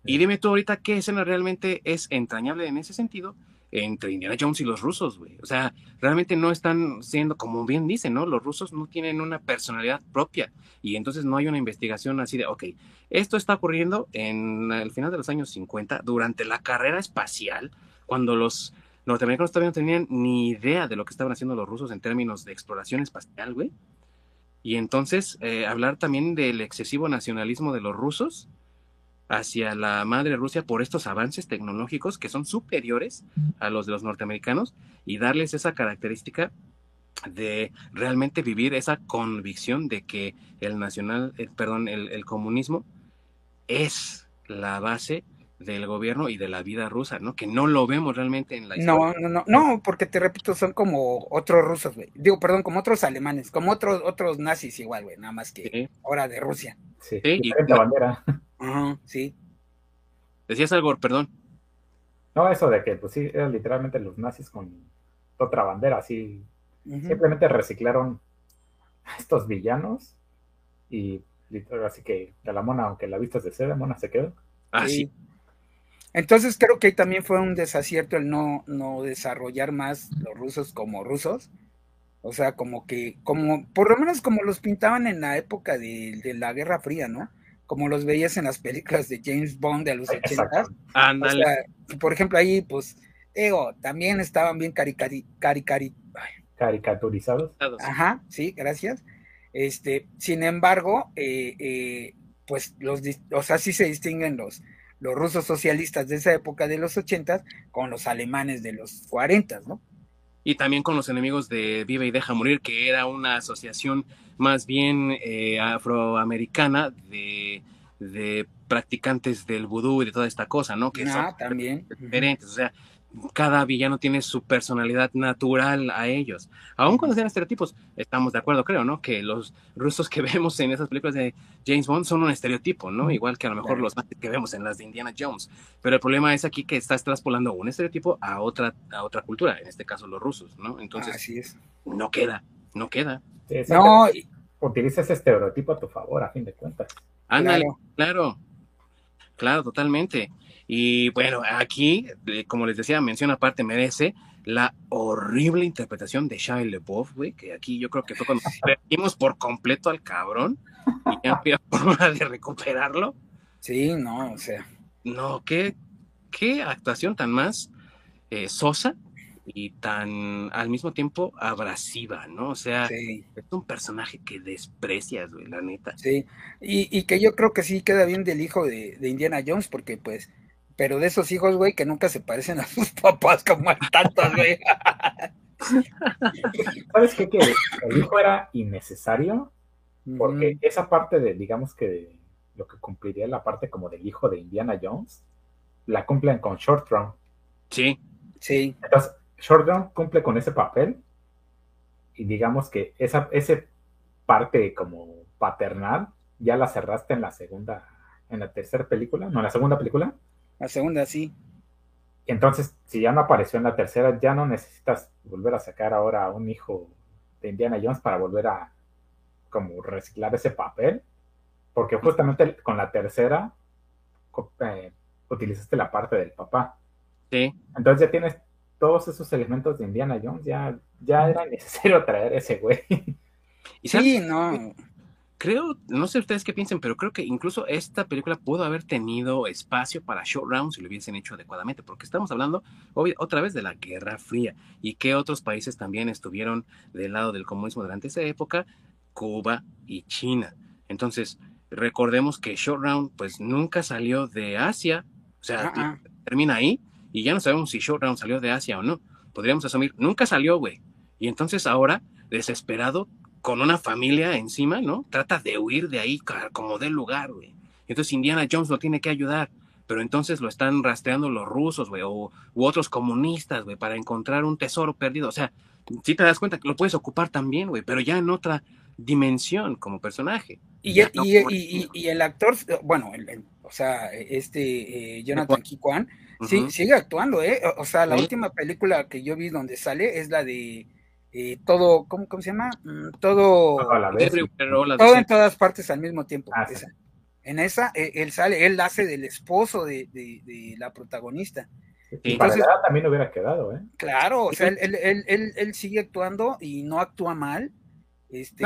Speaker 1: Y dime tú ahorita qué escena realmente es entrañable en ese sentido entre Indiana Jones y los rusos, güey. O sea, realmente no están siendo, como bien dicen, ¿no? Los rusos no tienen una personalidad propia y entonces no hay una investigación así de, ok, esto está ocurriendo en el final de los años 50, durante la carrera espacial, cuando los norteamericanos todavía no tenían ni idea de lo que estaban haciendo los rusos en términos de exploración espacial, güey. Y entonces, eh, hablar también del excesivo nacionalismo de los rusos, hacia la madre Rusia por estos avances tecnológicos que son superiores a los de los norteamericanos y darles esa característica de realmente vivir esa convicción de que el nacional, eh, perdón, el, comunismo es la base del gobierno y de la vida rusa, ¿no? Que no lo vemos realmente en la
Speaker 2: historia. No, no, no, no, porque te repito, son como otros rusos, güey. Digo, perdón, como otros alemanes, como otros otros nazis igual, güey, nada más que ahora de Rusia.
Speaker 3: Sí, y la bandera
Speaker 2: sí.
Speaker 1: Decías algo, perdón.
Speaker 3: No, eso de que, pues sí, eran literalmente los nazis con otra bandera, así. Simplemente reciclaron a estos villanos y así que de la mona, aunque la vista es de seda, mona se quedó.
Speaker 1: Ah, sí.
Speaker 2: Entonces creo que también fue un desacierto el no, no desarrollar más los rusos como rusos. O sea, como que, como, por lo menos como los pintaban en la época de, de la Guerra Fría, ¿no? como los veías en las películas de James Bond de los 80. por ejemplo, ahí, pues, digo, también estaban bien caricari,
Speaker 3: caricaturizados.
Speaker 2: Ajá, sí, gracias. Este, sin embargo, eh, eh, pues los, o sea, sí se distinguen los, los rusos socialistas de esa época de los 80 con los alemanes de los 40, ¿no?
Speaker 1: Y también con los enemigos de Viva y Deja Morir, que era una asociación más bien eh, afroamericana de, practicantes del vudú y de toda esta cosa, ¿no?
Speaker 2: Que ah, son también.
Speaker 1: diferentes, o sea, cada villano tiene su personalidad natural a ellos. Aún cuando sean estereotipos, estamos de acuerdo, creo, ¿no? Que los rusos que vemos en esas películas de James Bond son un estereotipo, ¿no? Igual que a lo mejor los que vemos en las de Indiana Jones. Pero el problema es aquí que estás traspolando un estereotipo a otra, a otra cultura, en este caso los rusos, ¿no? Entonces,
Speaker 2: Así es.
Speaker 1: no queda, no queda
Speaker 3: no, utiliza ese estereotipo a tu favor, a fin de cuentas.
Speaker 1: Ándale, claro. claro, totalmente. Y bueno, aquí, eh, como les decía, mención aparte merece la horrible interpretación de Shia LeBeouf, güey, que aquí yo creo que fue cuando perdimos por completo al cabrón y ya había forma de recuperarlo.
Speaker 2: Sí, no, o sea.
Speaker 1: No, qué, qué actuación tan más eh, sosa y tan al mismo tiempo abrasiva, ¿no? O sea, es un personaje que desprecias, güey, la neta.
Speaker 2: Sí, y, que yo creo que sí queda bien del hijo de, Indiana Jones, porque pues, pero de esos hijos, güey, que nunca se parecen a sus papás como a tantos, güey.
Speaker 3: ¿Sabes qué? Que el hijo era innecesario Porque esa parte de, digamos que lo que cumpliría la parte como del hijo de Indiana Jones, la cumplen con Short Run.
Speaker 1: Sí.
Speaker 2: Sí.
Speaker 3: Entonces, Short Run cumple con ese papel y digamos que esa ese parte como paternal ya la cerraste en la segunda, en la tercera película, no, en la segunda película.
Speaker 2: La segunda, sí.
Speaker 3: Entonces, si ya no apareció en la tercera, ya no necesitas volver a sacar ahora a un hijo de Indiana Jones para volver a como reciclar ese papel, porque justamente con la tercera eh, utilizaste la parte del papá.
Speaker 1: Sí.
Speaker 3: Entonces ya tienes todos esos elementos de Indiana Jones, ya, ya era necesario traer ese güey.
Speaker 2: ¿Y sí, no
Speaker 1: creo, no sé ustedes qué piensen, pero creo que incluso esta película pudo haber tenido espacio para short round si lo hubiesen hecho adecuadamente, porque estamos hablando otra vez de la Guerra Fría y que otros países también estuvieron del lado del comunismo durante esa época, Cuba y China. Entonces, recordemos que short round pues nunca salió de Asia, o sea, ah, ah. termina ahí y ya no sabemos si short round salió de Asia o no. Podríamos asumir, nunca salió, güey. Y entonces ahora, desesperado, con una familia encima, ¿no? Trata de huir de ahí como del lugar, güey. Entonces Indiana Jones lo tiene que ayudar, pero entonces lo están rastreando los rusos, güey, o, u otros comunistas, güey, para encontrar un tesoro perdido. O sea, si te das cuenta que lo puedes ocupar también, güey, pero ya en otra dimensión como personaje.
Speaker 2: Y, y, el actor, bueno, o sea, este eh, Jonathan Kikwan, sí, sigue actuando, ¿eh? O sea, la última película que yo vi donde sale es la de eh, todo, ¿cómo, se llama? Mm, todo, todo en todas partes al mismo tiempo. Ah, en esa, eh, él sale, él hace del esposo de, la protagonista.
Speaker 3: Y para también hubiera quedado, ¿eh?
Speaker 2: Claro, o sea, él, sigue actuando y no actúa mal. Este,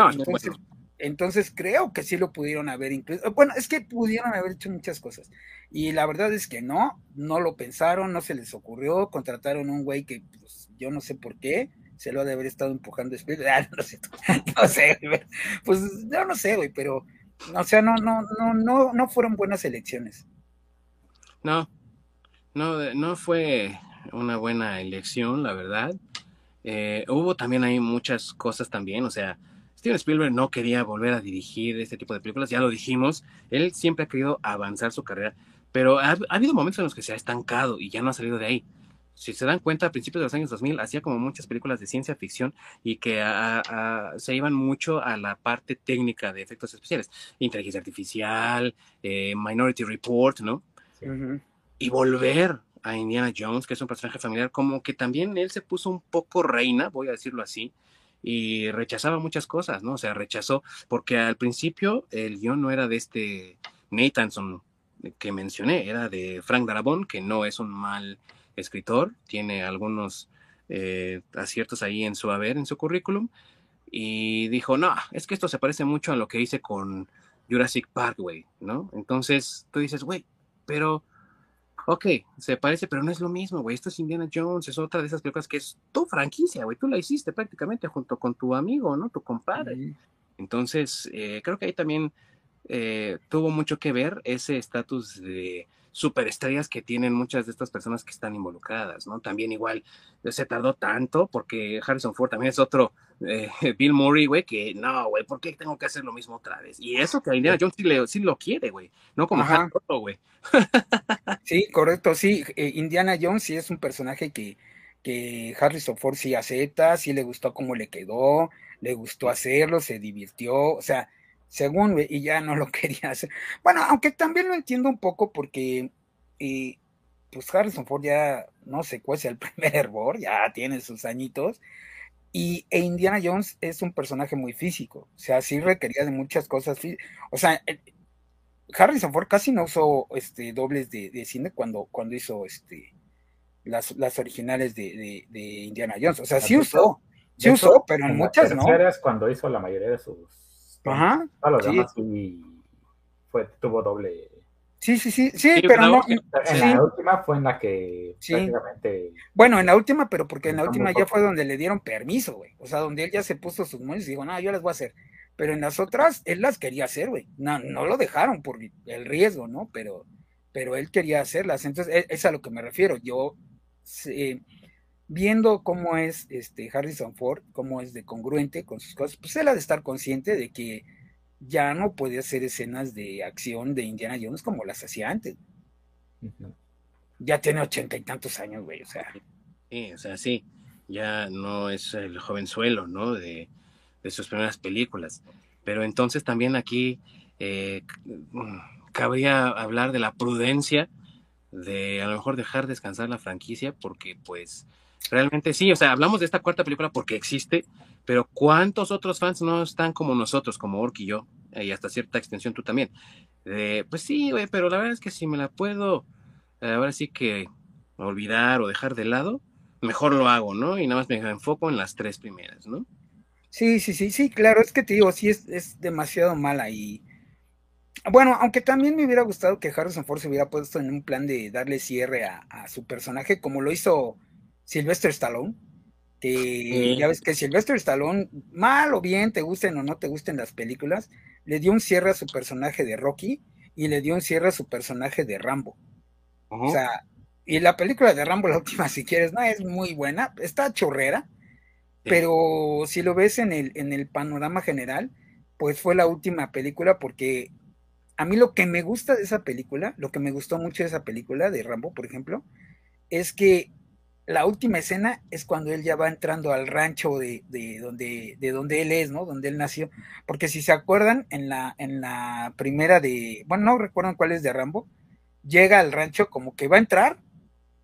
Speaker 2: entonces, creo que sí lo pudieron haber incluido. Bueno, es que pudieron haber hecho muchas cosas. Y la verdad es que no, no lo pensaron, no se les ocurrió, contrataron un güey que pues, yo no sé por qué se lo ha de haber estado empujando Ah, no, sé, no pues yo no sé, güey, pero, o sea, no, no, no, no, no fueron buenas elecciones.
Speaker 1: No, no, no fue una buena elección, la verdad. Eh, hubo también ahí muchas cosas también, o sea, Steven Spielberg no quería volver a dirigir este tipo de películas, ya lo dijimos, él siempre ha querido avanzar su carrera, pero ha habido momentos en los que se ha estancado y ya no ha salido de ahí si se dan cuenta, a principios de los años 2000 hacía como muchas películas de ciencia ficción y que se iban mucho a la parte técnica de efectos especiales, inteligencia artificial, eh, Minority Report, ¿no? Y volver a Indiana Jones, que es un personaje familiar, como que también él se puso un poco reina, voy a decirlo así, y rechazaba muchas cosas, ¿no? O sea, rechazó, porque al principio el guion no era de este Nathanson que mencioné, era de Frank Darabont, que no es un mal escritor, tiene algunos eh, aciertos ahí en su haber, en su currículum, y dijo, no, es que esto se parece mucho a lo que hice con Jurassic Park, güey, ¿no? Entonces tú dices, güey, pero, ok, se parece, pero no es lo mismo, güey, esto es Indiana Jones, es otra de esas películas que es tu franquicia, güey, tú la hiciste prácticamente junto con tu amigo, ¿no? Tu compadre. Entonces, eh, creo que ahí también eh, tuvo mucho que ver ese estatus de superestrellas que tienen muchas de estas personas que están involucradas, ¿no? También igual se tardó tanto porque Harrison Ford también es otro eh, Bill Murray, güey, que no, güey, ¿por qué tengo que hacer lo mismo otra vez? Y eso que Indiana Jones sí, lo quiere, güey, no como Harrison güey.
Speaker 2: sí, correcto, sí, eh, Indiana Jones sí es un personaje que, que Harrison Ford sí acepta, sí le gustó cómo le quedó, le gustó hacerlo, se divirtió, o sea, según, y ya no lo quería hacer. Bueno, aunque también lo entiendo un poco porque, eh, pues Harrison Ford ya, no sé cuál es el primer hervor, ya tiene sus añitos, y e Indiana Jones es un personaje muy físico, o sea, sí requería de muchas cosas, o sea, Harrison Ford casi no usó este, dobles de, cine cuando, cuando hizo este, las, las originales de, Indiana Jones, o sea, sí usó, sí usó, pero en muchas no.
Speaker 3: cuando hizo la mayoría de sus Ajá. A los demás fue, tuvo doble.
Speaker 2: Sí, sí, sí, sí, pero no.
Speaker 3: En la última fue en la que prácticamente.
Speaker 2: Bueno, en la última, pero porque en la última ya fue donde le dieron permiso, güey. O sea, donde él ya se puso sus manos y dijo, no, yo las voy a hacer. Pero en las otras, él las quería hacer, güey. No, no lo dejaron por el riesgo, ¿no? Pero, pero él quería hacerlas. Entonces, e, es, a lo que me refiero. Yo, viendo cómo es este Harrison Ford, cómo es de congruente con sus cosas, pues él ha de estar consciente de que ya no puede hacer escenas de acción de Indiana Jones como las hacía antes. Ya tiene ochenta y tantos años, güey, o sea.
Speaker 1: Sí, o sea, sí, ya no es el jovenzuelo, ¿no? De, de sus primeras películas. Pero entonces también aquí eh, cabría hablar de la prudencia de a lo mejor dejar descansar la franquicia porque pues realmente sí, o sea, hablamos de esta cuarta película porque existe, pero ¿cuántos otros fans no están como nosotros, como Ork y yo? Y hasta cierta extensión tú también. pues sí, güey, pero la verdad es que si me la puedo, eh, ahora sí que olvidar o dejar de lado, mejor lo hago, ¿no? Y nada más me enfoco en las tres primeras, ¿no?
Speaker 2: Sí, sí, sí, sí, claro, es que te digo, sí es, es demasiado mala y bueno, aunque también me hubiera gustado que Harrison Ford se hubiera puesto en un plan de darle cierre a, su personaje, como lo hizo Sylvester Stallone. Que ya ves que Sylvester Stallone, mal o bien, te gusten o no te gusten las películas, le dio un cierre a su personaje de Rocky y le dio un cierre a su personaje de Rambo. O sea, y la película de Rambo, la última, si quieres, no es muy buena, está chorrera, pero si lo ves en el, en el panorama general, pues fue la última película porque a mí lo que me gusta de esa película, lo que me gustó mucho de esa película, de Rambo, por ejemplo, es que la última escena es cuando él ya va entrando al rancho de, donde, de donde él es, ¿no? Donde él nació. Porque si se acuerdan, en la, en la primera de, bueno, no recuerdan cuál es de Rambo, llega al rancho como que va a entrar,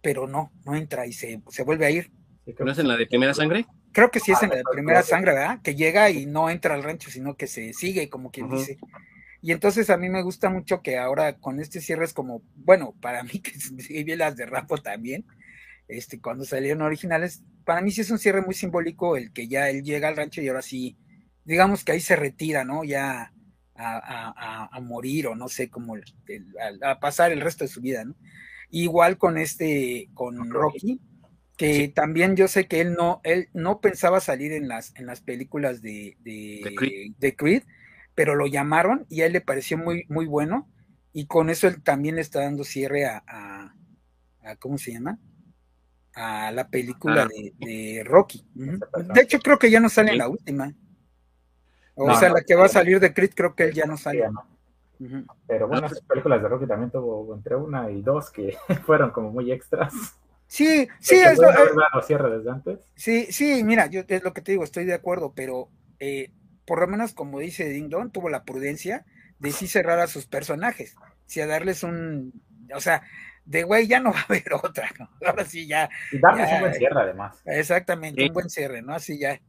Speaker 2: pero no, no entra y se, se vuelve a ir.
Speaker 1: ¿No es en la de primera sangre?
Speaker 2: Creo que sí es en la de primera sangre, ¿verdad? Que llega y no entra al rancho, sino que se sigue, como quien dice. Y entonces a mí me gusta mucho que ahora con este cierre es como, bueno, para mí que vi las de Rapo también, este, cuando salieron originales, para mí sí es un cierre muy simbólico el que ya él llega al rancho y ahora sí, digamos que ahí se retira, ¿no? Ya a, morir o no sé cómo, a, pasar el resto de su vida, ¿no? Igual con este, con Rocky, que también yo sé que él no, él no pensaba salir en las, en las películas de, de Creed pero lo llamaron y a él le pareció muy, muy bueno y con eso él también le está dando cierre a, a, ¿cómo se llama? A la película ah. de, Rocky. De hecho, creo que ya no sale en la última. O sea, la que va a salir de Creed, creo que él ya no sale.
Speaker 3: Pero bueno, esas películas de Rocky también tuvo entre una y dos que fueron como muy extras.
Speaker 2: Sí, sí, es
Speaker 3: lo, cierre desde antes.
Speaker 2: Sí, sí, mira, yo es lo que te digo, estoy de acuerdo, pero eh, por lo menos como dice Ding Dong, tuvo la prudencia de sí cerrar a sus personajes, si a darles un, o sea, de güey ya no va a haber otra, ¿no? Ahora sí ya.
Speaker 3: Y darles un buen cierre además.
Speaker 2: Exactamente, un buen cierre, ¿no? Así ya.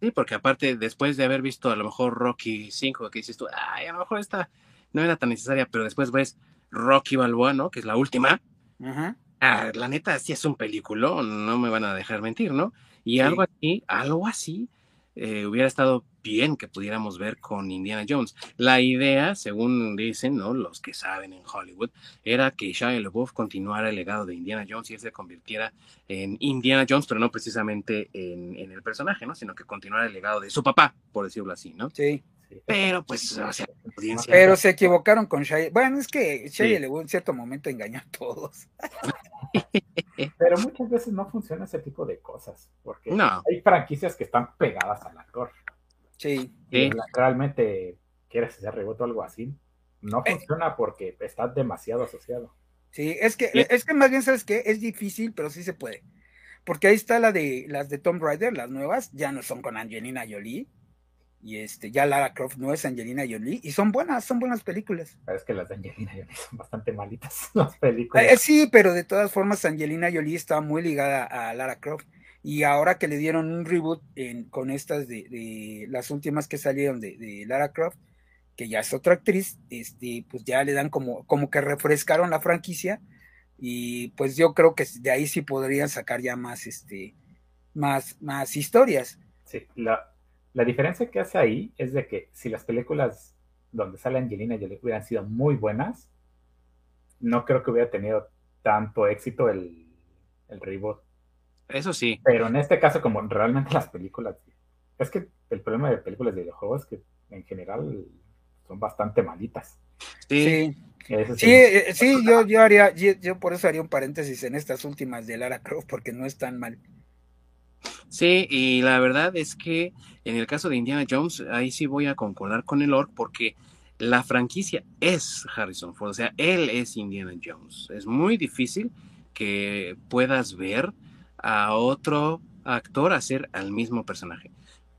Speaker 1: Sí, porque aparte, después de haber visto a lo mejor Rocky 5, que dices tú, ay, a lo mejor esta no era tan necesaria, pero después ves Rocky Balboa, ¿no? Que es la última. Ah, la neta, sí es un película, no me van a dejar mentir, ¿no? Y algo así, algo así, eh, hubiera estado bien que pudiéramos ver con Indiana Jones. La idea, según dicen ¿no? los que saben en Hollywood, era que Shia LaBeouf continuara el legado de Indiana Jones y él se convirtiera en Indiana Jones, pero no precisamente en, el personaje, ¿no? sino que continuara el legado de su papá, por decirlo así, ¿no?
Speaker 2: Sí.
Speaker 1: Pero pues, o sea,
Speaker 2: Pero se equivocaron con Shia. Bueno, es que Shia LaBeouf en cierto momento engañó a todos.
Speaker 3: Pero muchas veces no funciona ese tipo de cosas, porque hay franquicias que están pegadas al actor.
Speaker 2: Sí.
Speaker 3: Y realmente quieres hacer rebote o algo así, no eh. funciona porque está demasiado asociado.
Speaker 2: Sí, es que, es que más bien sabes que es difícil, pero sí se puede. Porque ahí está la de las de Tom Raider, las nuevas, ya no son con Angelina Jolie. Y este, ya Lara Croft no es Angelina Jolie, y son buenas, son buenas películas.
Speaker 3: Pero es que las de Angelina Jolie son bastante malitas, las películas.
Speaker 2: Eh, sí, pero de todas formas, Angelina Jolie estaba muy ligada a Lara Croft. Y ahora que le dieron un reboot con estas de, las últimas que salieron de, Lara Croft, que ya es otra actriz, este, pues ya le dan como, como que refrescaron la franquicia. Y pues yo creo que de ahí sí podrían sacar ya más, este, más, más historias.
Speaker 3: Sí, la, la diferencia que hace ahí es de que si las películas donde sale Angelina Jolie hubieran sido muy buenas, no creo que hubiera tenido tanto éxito el, el reboot.
Speaker 1: Eso sí.
Speaker 3: Pero en este caso, como realmente las películas, es que el problema de películas de videojuegos es que en general son bastante malitas.
Speaker 2: Sí. Sí, eh, sí, yo, yo haría, yo, por eso haría un paréntesis en estas últimas de Lara Croft, porque no es tan mal.
Speaker 1: Sí, y la verdad es que en el caso de Indiana Jones, ahí sí voy a concordar con el Orc porque la franquicia es Harrison Ford, o sea, él es Indiana Jones. Es muy difícil que puedas ver a otro actor hacer al mismo personaje.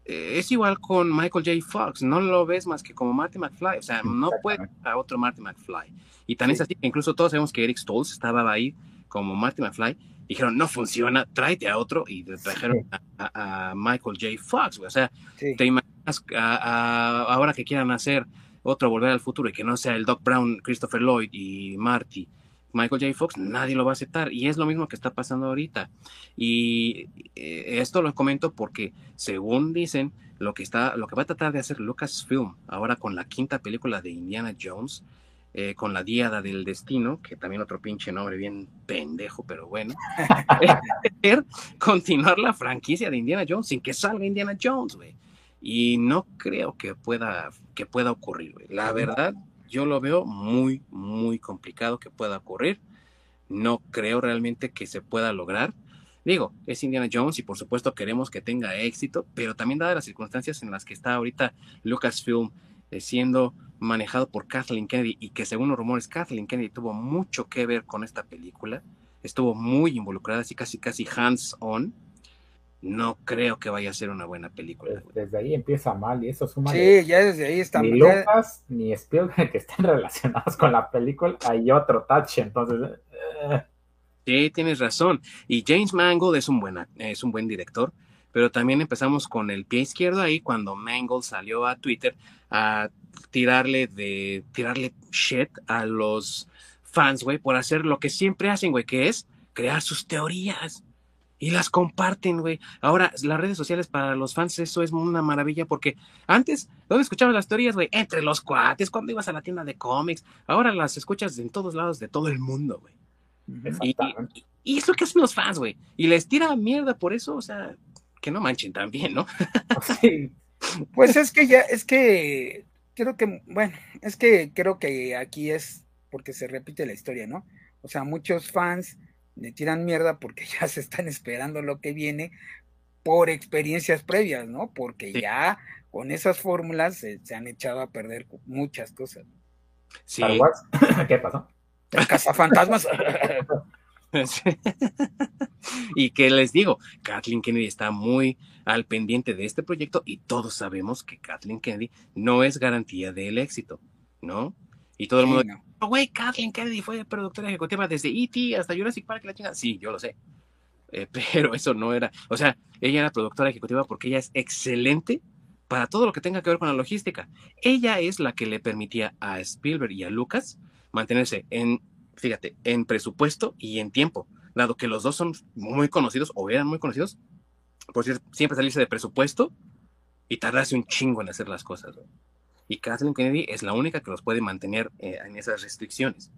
Speaker 1: Eh, es igual con Michael J. Fox, no lo ves más que como Marty McFly, o sea, no puede a otro Marty McFly. Y también es así que incluso todos sabemos que Eric Stoltz estaba ahí como Marty McFly, dijeron, no funciona, tráete a otro, y trajeron a, Michael J. Fox, o sea, te imaginas ahora que quieran hacer otro Volver al Futuro y que no sea el Doc Brown, Christopher Lloyd y Marty, Michael J. Fox, nadie lo va a aceptar. Y es lo mismo que está pasando ahorita. Y eh, esto lo comento porque, según dicen, lo que, está, lo que va a tratar de hacer Lucasfilm ahora con la quinta película de Indiana Jones, eh, con la Diada del Destino, que también otro pinche nombre bien pendejo, pero bueno, es continuar la franquicia de Indiana Jones sin que salga Indiana Jones, güey. Y no creo que pueda, que pueda ocurrir, güey. La verdad, yo lo veo muy, muy complicado que pueda ocurrir. No creo realmente que se pueda lograr. Digo, es Indiana Jones y por supuesto queremos que tenga éxito, pero también dadas las circunstancias en las que está ahorita Lucasfilm eh, siendo manejado por Kathleen Kennedy y que según los rumores Kathleen Kennedy tuvo mucho que ver con esta película, estuvo muy involucrada, así casi casi hands on no creo que vaya a ser una buena película.
Speaker 3: Desde, ahí empieza mal y eso suma.
Speaker 2: Sí, ya desde ahí está
Speaker 3: Ni Lucas ni Spielberg que estén relacionados con la película, hay otro touch, entonces. Eh.
Speaker 1: Sí, tienes razón. Y James Mangold es un, buena, es un buen director, pero también empezamos con el pie izquierdo ahí cuando Mangold salió a Twitter a tirarle de tirarle shit a los fans, güey, por hacer lo que siempre hacen, güey, que es crear sus teorías y las comparten, güey. Ahora, las redes sociales para los fans, eso es una maravilla porque antes, ¿dónde escuchabas las teorías, güey? Entre los cuates, cuando ibas a la tienda de cómics. Ahora las escuchas en todos lados de todo el mundo, güey. Y, y, es lo que hacen los fans, güey. Y les tira mierda por eso, o sea, que no manchen también, ¿no?
Speaker 2: sí. Pues es que ya, es que creo que, bueno, es que creo que aquí es porque se repite la historia, ¿no? O sea, muchos fans le tiran mierda porque ya se están esperando lo que viene por experiencias previas, ¿no? Porque ya con esas fórmulas se, han echado a perder muchas cosas.
Speaker 3: Sí. ¿Qué pasó?
Speaker 2: El cazafantasmas.
Speaker 1: y que les digo, Kathleen Kennedy está muy al pendiente de este proyecto y todos sabemos que Kathleen Kennedy no es garantía del éxito, ¿no? Y todo el mundo, güey, Kathleen Kennedy fue productora ejecutiva desde E.T. hasta Jurassic Park, la chingada. Sí, yo lo sé. Eh, pero eso no era, o sea, ella era productora ejecutiva porque ella es excelente para todo lo que tenga que ver con la logística. Ella es la que le permitía a Spielberg y a Lucas mantenerse en, fíjate, en presupuesto y en tiempo, dado que los dos son muy conocidos o eran muy conocidos por siempre salirse de presupuesto y tardarse un chingo en hacer las cosas. Y Kathleen Kennedy es la única que los puede mantener eh, en esas restricciones.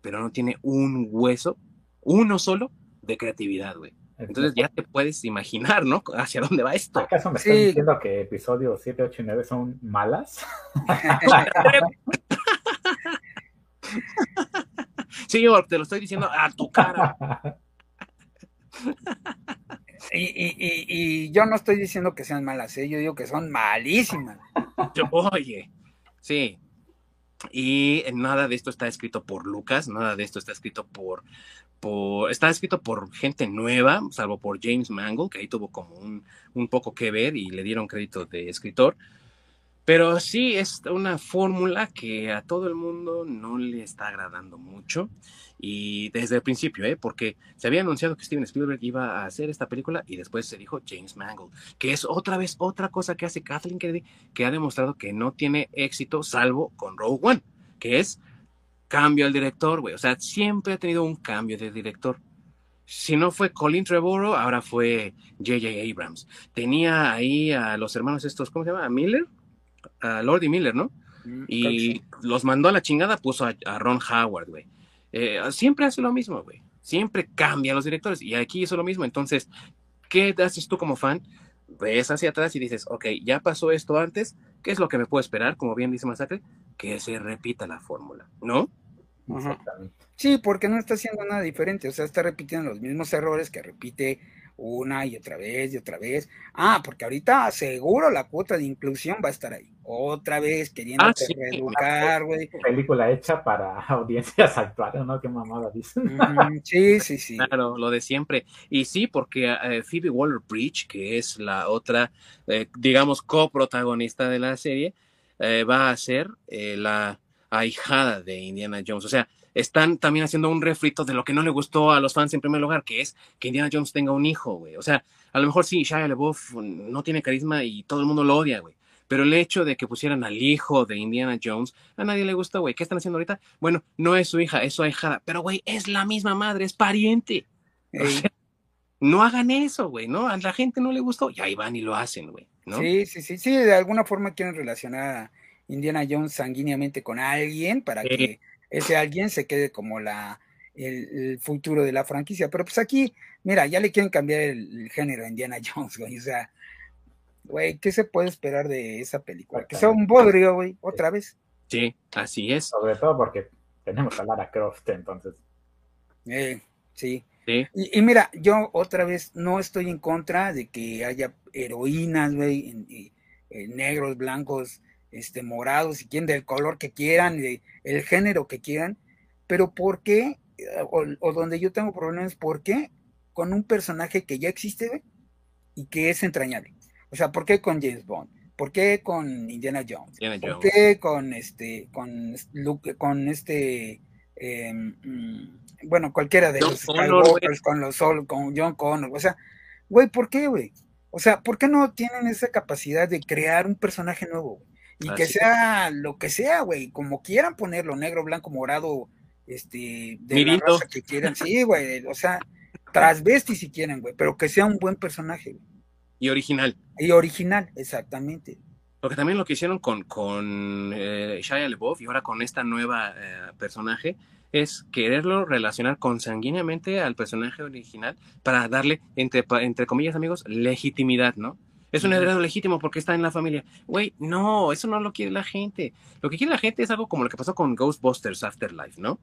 Speaker 1: Pero no tiene un hueso, uno solo, de creatividad, güey. Entonces ya te puedes imaginar, ¿no? Hacia dónde va esto.
Speaker 3: ¿Acaso me estás diciendo que episodios 7, 8 y 9 son malas?
Speaker 1: sí, yo te lo estoy diciendo a tu cara.
Speaker 2: Y, yo no estoy diciendo que sean malas, ¿eh? yo digo que son malísimas.
Speaker 1: Oye, sí. Y nada de esto está escrito por Lucas, nada de esto está escrito por, por está escrito por gente nueva, salvo por James Mangold, que ahí tuvo como un, un poco que ver y le dieron crédito de escritor. Pero sí es una fórmula que a todo el mundo no le está agradando mucho. Y desde el principio, ¿eh? porque se había anunciado que Steven Spielberg iba a hacer esta película y después se dijo James Mangold, que es otra vez otra cosa que hace Kathleen Kennedy, que ha demostrado que no tiene éxito salvo con Rogue One, que es cambio al director, güey. O sea, siempre ha tenido un cambio de director. Si no fue Colin Trevorrow, ahora fue J.J. Abrams. Tenía ahí a los hermanos estos, ¿cómo se llama? ¿A Miller? A Lord Miller, ¿no? Mm, y los mandó a la chingada, puso a, Ron Howard, güey. Eh, siempre hace lo mismo, güey. Siempre cambia los directores. Y aquí hizo lo mismo. Entonces, ¿qué haces tú como fan? Ves hacia atrás y dices, ok, ya pasó esto antes, ¿qué es lo que me puedo esperar? Como bien dice Masacre, que se repita la fórmula, ¿no?
Speaker 2: Sí, porque no está haciendo nada diferente, o sea, está repitiendo los mismos errores que repite una y otra vez y otra vez. Ah, porque ahorita seguro la cuota de inclusión va a estar ahí. Otra vez queriendo
Speaker 1: Ah, sí.
Speaker 2: reeducar, güey.
Speaker 3: Película hecha para audiencias actuales, ¿no? Qué mamada dicen.
Speaker 2: Sí, sí, sí.
Speaker 1: Claro, lo de siempre. Y sí, porque eh, Phoebe Waller Bridge, que es la otra, eh, digamos, coprotagonista de la serie, eh, va a ser eh, la ahijada de Indiana Jones. O sea, están también haciendo un refrito de lo que no le gustó a los fans en primer lugar, que es que Indiana Jones tenga un hijo, güey. O sea, a lo mejor sí, Shia LaBeouf no tiene carisma y todo el mundo lo odia, güey. Pero el hecho de que pusieran al hijo de Indiana Jones, a nadie le gusta, güey. ¿Qué están haciendo ahorita? Bueno, no es su hija, es su ahijada. Pero, güey, es la misma madre, es pariente. O
Speaker 2: Ey,
Speaker 1: sea, no hagan eso, güey, ¿no? A la gente no le gustó y ahí van y lo hacen, güey, ¿no?
Speaker 2: Sí, sí, sí, sí, de alguna forma quieren relacionar a Indiana Jones sanguíneamente con alguien para
Speaker 1: Sí.
Speaker 2: que ese alguien se quede como la el, el futuro de la franquicia. Pero pues aquí, mira, ya le quieren cambiar el, el género a Indiana Jones, güey. O sea, güey, ¿qué se puede esperar de esa película? Que sea un bodrio, güey, otra vez.
Speaker 1: Sí, así es.
Speaker 3: Sobre todo porque tenemos a Lara Croft, entonces.
Speaker 2: Eh, sí.
Speaker 1: Sí.
Speaker 2: Y, y mira, yo otra vez no estoy en contra de que haya heroínas, güey, en negros, blancos, este, morados, y quien del color que quieran, de, el género que quieran, pero ¿por qué? Eh, O, o donde yo tengo problemas, ¿por qué con un personaje que ya existe, güey, y que es entrañable? O sea, ¿por qué con James Bond? ¿Por qué con Indiana Jones?
Speaker 1: Indiana
Speaker 2: ¿Por
Speaker 1: Jones.
Speaker 2: qué con este, con Luke, con este, eh, mm, bueno, cualquiera de
Speaker 1: John
Speaker 2: los Skywalkers, con los Sol, con John Connor, o sea, güey, ¿por qué, güey? O sea, ¿por qué no tienen esa capacidad de crear un personaje nuevo? güey? Y que sea lo que sea, güey, como quieran ponerlo, negro, blanco, morado, este, de la
Speaker 1: Mirito.
Speaker 2: raza que quieran, sí, güey, o sea, transvesti si quieren, güey, pero que sea un buen personaje, güey.
Speaker 1: Y original.
Speaker 2: Y original, exactamente.
Speaker 1: Porque también lo que hicieron con, con eh, Shia LaBeouf y ahora con esta nueva eh, personaje es quererlo relacionar consanguíneamente al personaje original para darle, entre, entre comillas, amigos, legitimidad, ¿no? Es un heredero legítimo porque está en la familia. Güey, no, eso no lo quiere la gente. Lo que quiere la gente es algo como lo que pasó con Ghostbusters Afterlife, ¿no?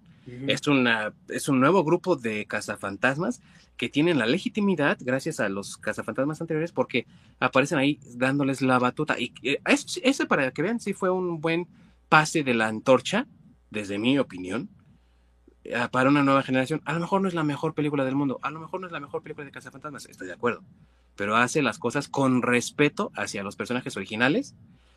Speaker 1: Es, una, es un nuevo grupo de cazafantasmas que tienen la legitimidad gracias a los cazafantasmas anteriores porque aparecen ahí dándoles la batuta. Y eh, es- ese, para que vean, sí fue un buen pase de la antorcha, desde mi opinión, eh, para una nueva generación. A lo mejor no es la mejor película del mundo, a lo mejor no es la mejor película de cazafantasmas, estoy de acuerdo. Pero hace las cosas con respeto hacia los personajes originales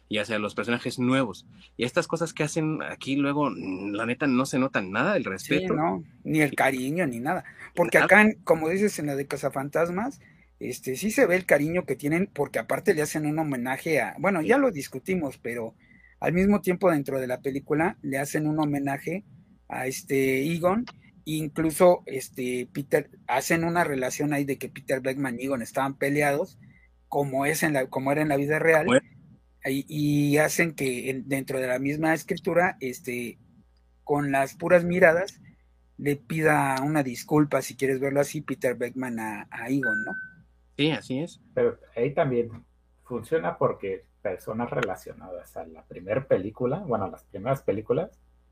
Speaker 1: y hacia los personajes nuevos. Y estas cosas que hacen aquí luego, mm, la neta, no se notan nada el
Speaker 2: Sí,
Speaker 1: respeto.
Speaker 2: no, ni el cariño, ni nada. Porque
Speaker 1: Nada.
Speaker 2: acá, como dices en la de Cazafantasmas, este, sí se ve el cariño que tienen, porque aparte le hacen un homenaje a, bueno, ya lo discutimos, pero al mismo tiempo dentro de la película le hacen un homenaje a este Egon, incluso este Peter, hacen una relación ahí de que Peter Beckman y Egon estaban peleados, como es en la, como era en la vida real, y, y hacen que en- dentro de la misma escritura, este, con las puras miradas, le pida una disculpa, si quieres verlo así, Peter Beckman a, a Egon, ¿no?
Speaker 1: Sí, así es.
Speaker 3: Pero ahí también funciona porque personas relacionadas a la primera película, bueno, a las primeras películas,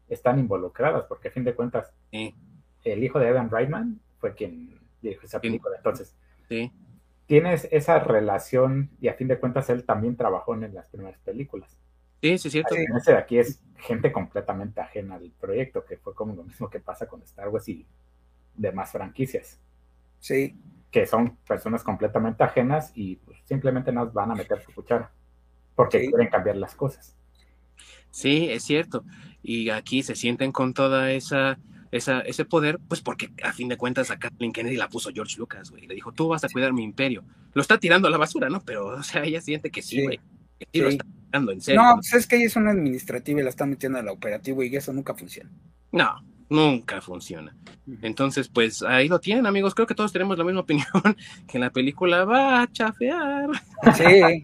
Speaker 3: están involucradas, porque a fin de cuentas,
Speaker 1: Sí,
Speaker 3: el hijo de Evan Reitman fue quien dirigió esa película. Entonces,
Speaker 1: sí.
Speaker 3: Tienes esa relación y a fin de cuentas él también trabajó en las primeras películas.
Speaker 1: Sí, sí, es cierto.
Speaker 3: Diferencia de aquí es gente completamente ajena al proyecto, que fue como lo mismo que pasa con Star Wars y demás franquicias,
Speaker 2: Sí,
Speaker 3: que son personas completamente ajenas y pues, simplemente nos van a meter su cuchara porque
Speaker 2: Sí.
Speaker 3: quieren cambiar las cosas.
Speaker 1: Sí, es cierto. Y aquí se sienten con toda esa, esa, ese poder, pues porque a fin de cuentas a Kathleen Kennedy la puso George Lucas, güey. Le dijo, tú vas a cuidar mi imperio. Lo está tirando a la basura, ¿no? Pero, o sea, ella siente que sí,
Speaker 2: Sí.
Speaker 1: güey. Que sí, lo está tirando en serio.
Speaker 2: no, pues es que ella es una administrativa y la está metiendo al operativo y eso nunca funciona.
Speaker 1: No, nunca funciona. Entonces, pues ahí lo tienen, amigos. Creo que todos tenemos la misma opinión, que la película va a chafear.
Speaker 2: Sí,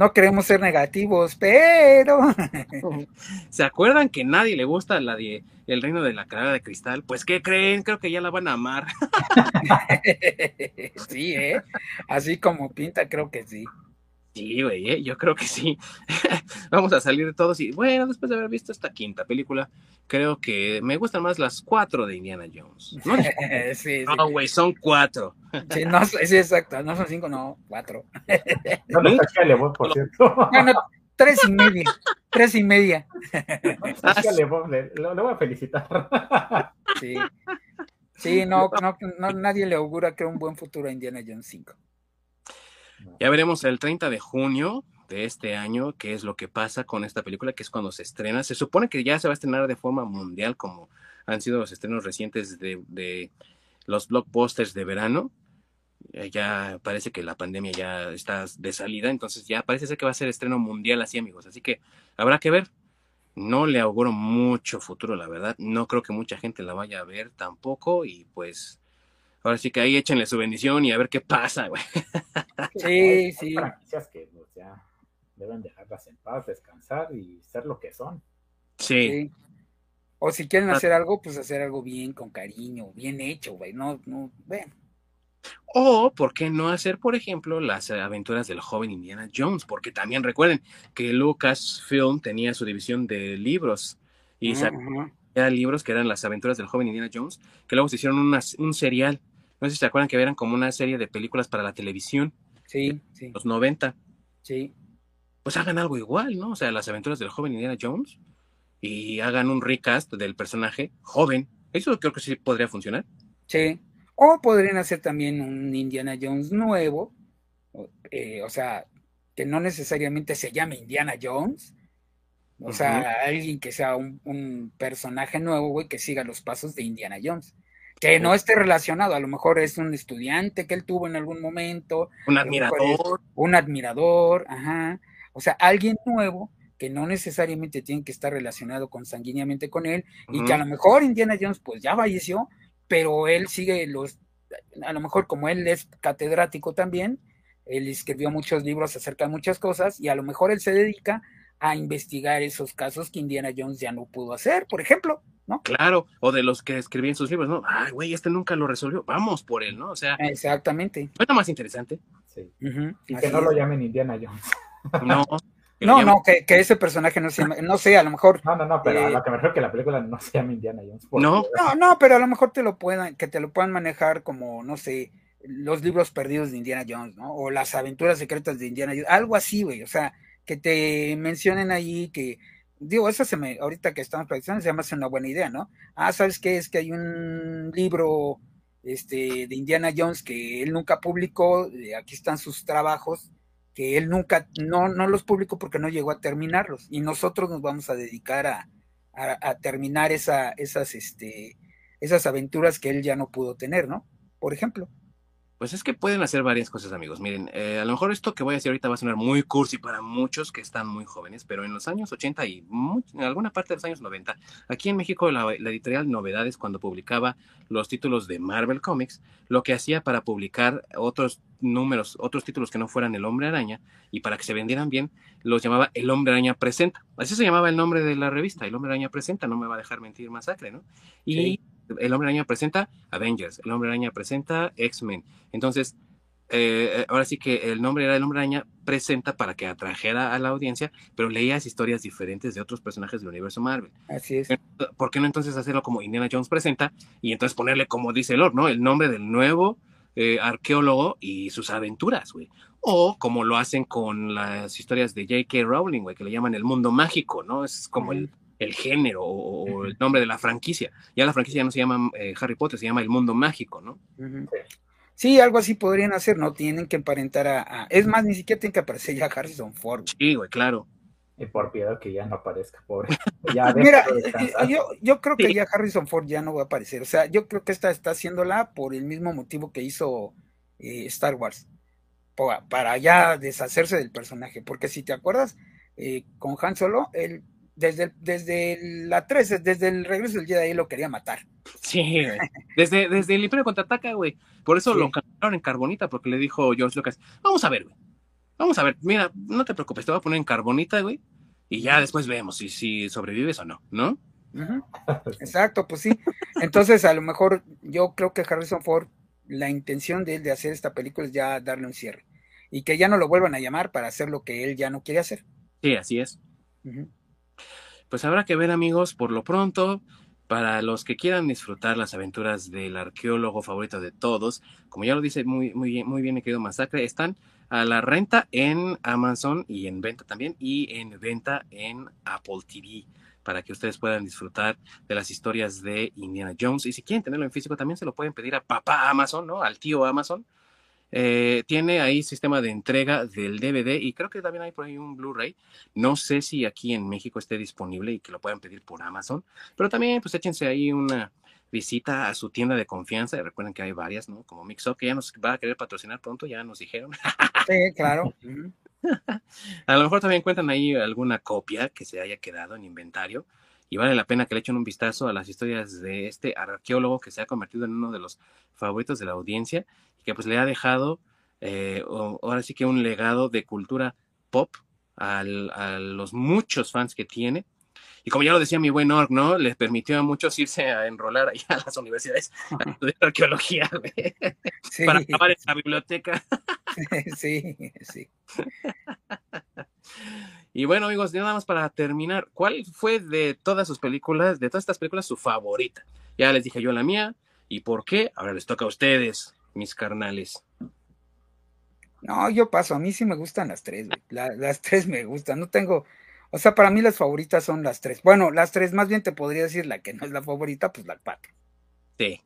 Speaker 2: no queremos ser negativos, pero
Speaker 1: ¿Se acuerdan que nadie le gusta la de El Reino de la Carrera de Cristal? Pues, ¿qué creen? Creo que ya la van a amar.
Speaker 2: sí, ¿eh? Así como pinta, creo que sí.
Speaker 1: Sí, güey, ¿eh? yo creo que sí. Vamos a salir todos y bueno, después de haber visto esta quinta película, creo que me gustan más las cuatro de Indiana Jones. No, sí, no güey, son cuatro.
Speaker 2: Sí, no, sí, exacto, no son cinco, no, cuatro.
Speaker 3: No, no está por cierto.
Speaker 2: Bueno, tres y media, tres y media.
Speaker 3: le, lo, voy a felicitar.
Speaker 2: Sí, sí no, no, no, nadie le augura que un buen futuro a Indiana Jones 5.
Speaker 1: Ya veremos el 30 de junio de este año qué es lo que pasa con esta película, que es cuando se estrena. Se supone que ya se va a estrenar de forma mundial, como han sido los estrenos recientes de, los blockbusters de verano. Eh, ya parece que la pandemia ya está de salida, entonces ya parece ser que va a ser estreno mundial así, amigos. Así que habrá que ver. No le auguro mucho futuro, la verdad. No creo que mucha gente la vaya a ver tampoco. Y pues Ahora sí que ahí échenle su bendición y a ver qué pasa, güey.
Speaker 2: Sí, sí.
Speaker 3: franquicias que pues, ya deben dejarlas en paz, descansar y ser lo que son.
Speaker 1: Sí.
Speaker 2: O si quieren ah. hacer algo, pues hacer algo bien, con cariño, bien hecho, güey. No, no, ven.
Speaker 1: O, ¿por qué no hacer, por ejemplo, las aventuras del joven Indiana Jones? Porque también recuerden que Lucasfilm tenía su división de libros y eran libros que eran las aventuras del joven Indiana Jones, que luego se hicieron un serial no sé si se acuerdan que eran como una serie de películas para la televisión.
Speaker 2: Sí, sí.
Speaker 1: Los 90.
Speaker 2: Sí.
Speaker 1: Pues hagan algo igual, ¿no? O sea, las aventuras del joven Indiana Jones y hagan un recast del personaje joven. Eso creo que sí podría funcionar.
Speaker 2: Sí. O podrían hacer también un Indiana Jones nuevo, eh, o sea, que no necesariamente se llame Indiana Jones, o sea, alguien que sea un, un personaje nuevo, güey, que siga los pasos de Indiana Jones que no esté relacionado, a lo mejor es un estudiante que él tuvo en algún momento.
Speaker 1: Un admirador.
Speaker 2: Un admirador, ajá. O sea, alguien nuevo que no necesariamente tiene que estar relacionado consanguíneamente con él y que a lo mejor Indiana Jones pues ya falleció, pero él sigue los, a lo mejor como él es catedrático también, él escribió muchos libros acerca de muchas cosas y a lo mejor él se dedica a investigar esos casos que Indiana Jones ya no pudo hacer, por ejemplo.
Speaker 1: Claro, o de los que escribí en sus libros, ¿no? Ay, güey, este nunca lo resolvió, vamos por él, ¿no? O sea,
Speaker 2: exactamente.
Speaker 1: Suena más interesante.
Speaker 3: Sí. Y que no lo llamen Indiana Jones.
Speaker 1: No.
Speaker 2: No, no, que, ese personaje no se llama, no sé, a lo mejor.
Speaker 3: No, no, no, pero a lo que me refiero que la película no se llama Indiana Jones.
Speaker 1: No,
Speaker 2: no, no, pero a lo mejor te lo puedan, que te lo puedan manejar como, no sé, los libros perdidos de Indiana Jones, ¿no? O las aventuras secretas de Indiana Jones, algo así, güey, o sea, que te mencionen ahí que digo, eso se me, ahorita que estamos practicando, se me hace una buena idea, ¿no? Ah, ¿sabes qué? Es que hay un libro este, de Indiana Jones que él nunca publicó, eh, aquí están sus trabajos, que él nunca, no, no los publicó porque no llegó a terminarlos, y nosotros nos vamos a dedicar a, a, terminar esa, esas, este, esas aventuras que él ya no pudo tener, ¿no? Por ejemplo.
Speaker 1: Pues es que pueden hacer varias cosas, amigos. Miren, eh, a lo mejor esto que voy a decir ahorita va a sonar muy cursi para muchos que están muy jóvenes, pero en los años 80 y en alguna parte de los años 90, aquí en México la, editorial Novedades, cuando publicaba los títulos de Marvel Comics, lo que hacía para publicar otros números, otros títulos que no fueran El Hombre Araña, y para que se vendieran bien, los llamaba El Hombre Araña Presenta. Así se llamaba el nombre de la revista, El Hombre Araña Presenta, no me va a dejar mentir masacre, ¿no? Y el Hombre Araña presenta Avengers, el Hombre Araña presenta X-Men. Entonces, eh, ahora sí que el nombre era el Hombre Araña presenta para que atrajera a la audiencia, pero leías historias diferentes de otros personajes del universo Marvel.
Speaker 2: Así es.
Speaker 1: ¿Por qué no entonces hacerlo como Indiana Jones presenta y entonces ponerle, como dice Lord, ¿no? El nombre del nuevo eh, arqueólogo y sus aventuras, güey. O como lo hacen con las historias de J.K. Rowling, güey, que le llaman el mundo mágico, ¿no? Es como el el género o, el nombre de la franquicia. Ya la franquicia no se llama eh, Harry Potter, se llama El Mundo Mágico, ¿no?
Speaker 2: Sí, algo así podrían hacer, ¿no? Tienen que emparentar a, Es más, ni siquiera tienen que aparecer ya Harrison Ford.
Speaker 1: Sí, güey, claro.
Speaker 3: Y por piedad que ya no aparezca, pobre.
Speaker 2: Mira, eh, yo, yo, creo que ya Harrison Ford ya no va a aparecer. O sea, yo creo que esta está haciéndola por el mismo motivo que hizo eh, Star Wars. Para ya deshacerse del personaje. Porque si te acuerdas, con Han Solo, él desde, desde la 13, desde el regreso del Jedi lo quería matar.
Speaker 1: Sí, Desde, desde el Imperio contraataca, güey. Por eso lo cambiaron en carbonita, porque le dijo George Lucas, vamos a ver, güey. Vamos a ver, mira, no te preocupes, te voy a poner en carbonita, güey. Y ya después vemos si, si sobrevives o no, ¿no?
Speaker 2: Exacto, pues sí. Entonces, a lo mejor yo creo que Harrison Ford, la intención de él de hacer esta película es ya darle un cierre. y que ya no lo vuelvan a llamar para hacer lo que él ya no quiere hacer.
Speaker 1: Sí, así es. Pues habrá que ver, amigos, por lo pronto, para los que quieran disfrutar las aventuras del arqueólogo favorito de todos, como ya lo dice muy, muy, bien, muy bien mi querido Masacre, están a la renta en Amazon y en venta también, y en venta en Apple TV para que ustedes puedan disfrutar de las historias de Indiana Jones. Y si quieren tenerlo en físico, también se lo pueden pedir a papá Amazon, ¿no? Al tío Amazon. Eh, tiene ahí sistema de entrega del DVD y creo que también hay por ahí un Blu-ray. No sé si aquí en México esté disponible y que lo puedan pedir por Amazon, pero también pues échense ahí una visita a su tienda de confianza. Y recuerden que hay varias, ¿no? Como Mixup, que ya nos va a querer patrocinar pronto, ya nos dijeron.
Speaker 2: Sí, claro.
Speaker 1: a lo mejor también cuentan ahí alguna copia que se haya quedado en inventario y vale la pena que le echen un vistazo a las historias de este arqueólogo que se ha convertido en uno de los favoritos de la audiencia y que pues le ha dejado eh, ahora sí que un legado de cultura pop a los muchos fans que tiene. Y como ya lo decía mi buen Org, ¿no? Les permitió a muchos irse a enrolar allá a las universidades de arqueología, para acabar esa biblioteca.
Speaker 2: sí, sí.
Speaker 1: Y bueno, amigos, nada más para terminar, ¿cuál fue de todas sus películas, de todas estas películas, su favorita? Ya les dije yo la mía, ¿y por qué? Ahora les toca a ustedes, mis carnales.
Speaker 2: No, yo paso, a mí sí me gustan las tres, las tres me gustan, no tengo, o sea, para mí las favoritas son las tres. Bueno, las tres, más bien te podría decir la que no es la favorita, pues la cuatro.
Speaker 1: Sí.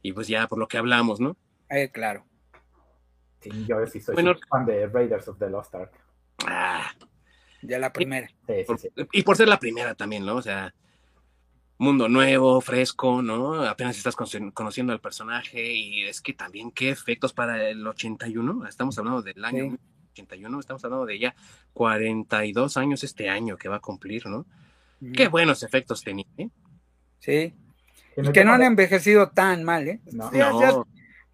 Speaker 1: Y pues ya por lo que hablamos, ¿no?
Speaker 2: Eh, claro.
Speaker 3: Sí, yo sí soy fan de Raiders of the Lost Ark.
Speaker 1: Ah.
Speaker 2: Ya la primera.
Speaker 1: Y por ser la primera también, ¿no? O sea, mundo nuevo, fresco, ¿no? Apenas estás conociendo al personaje y es que también qué efectos para el 81, estamos hablando del año 81, estamos hablando de ya 42 años este año que va a cumplir, ¿no? Qué buenos efectos tenía, ¿eh?
Speaker 2: Sí. Y que no han envejecido tan mal, ¿eh?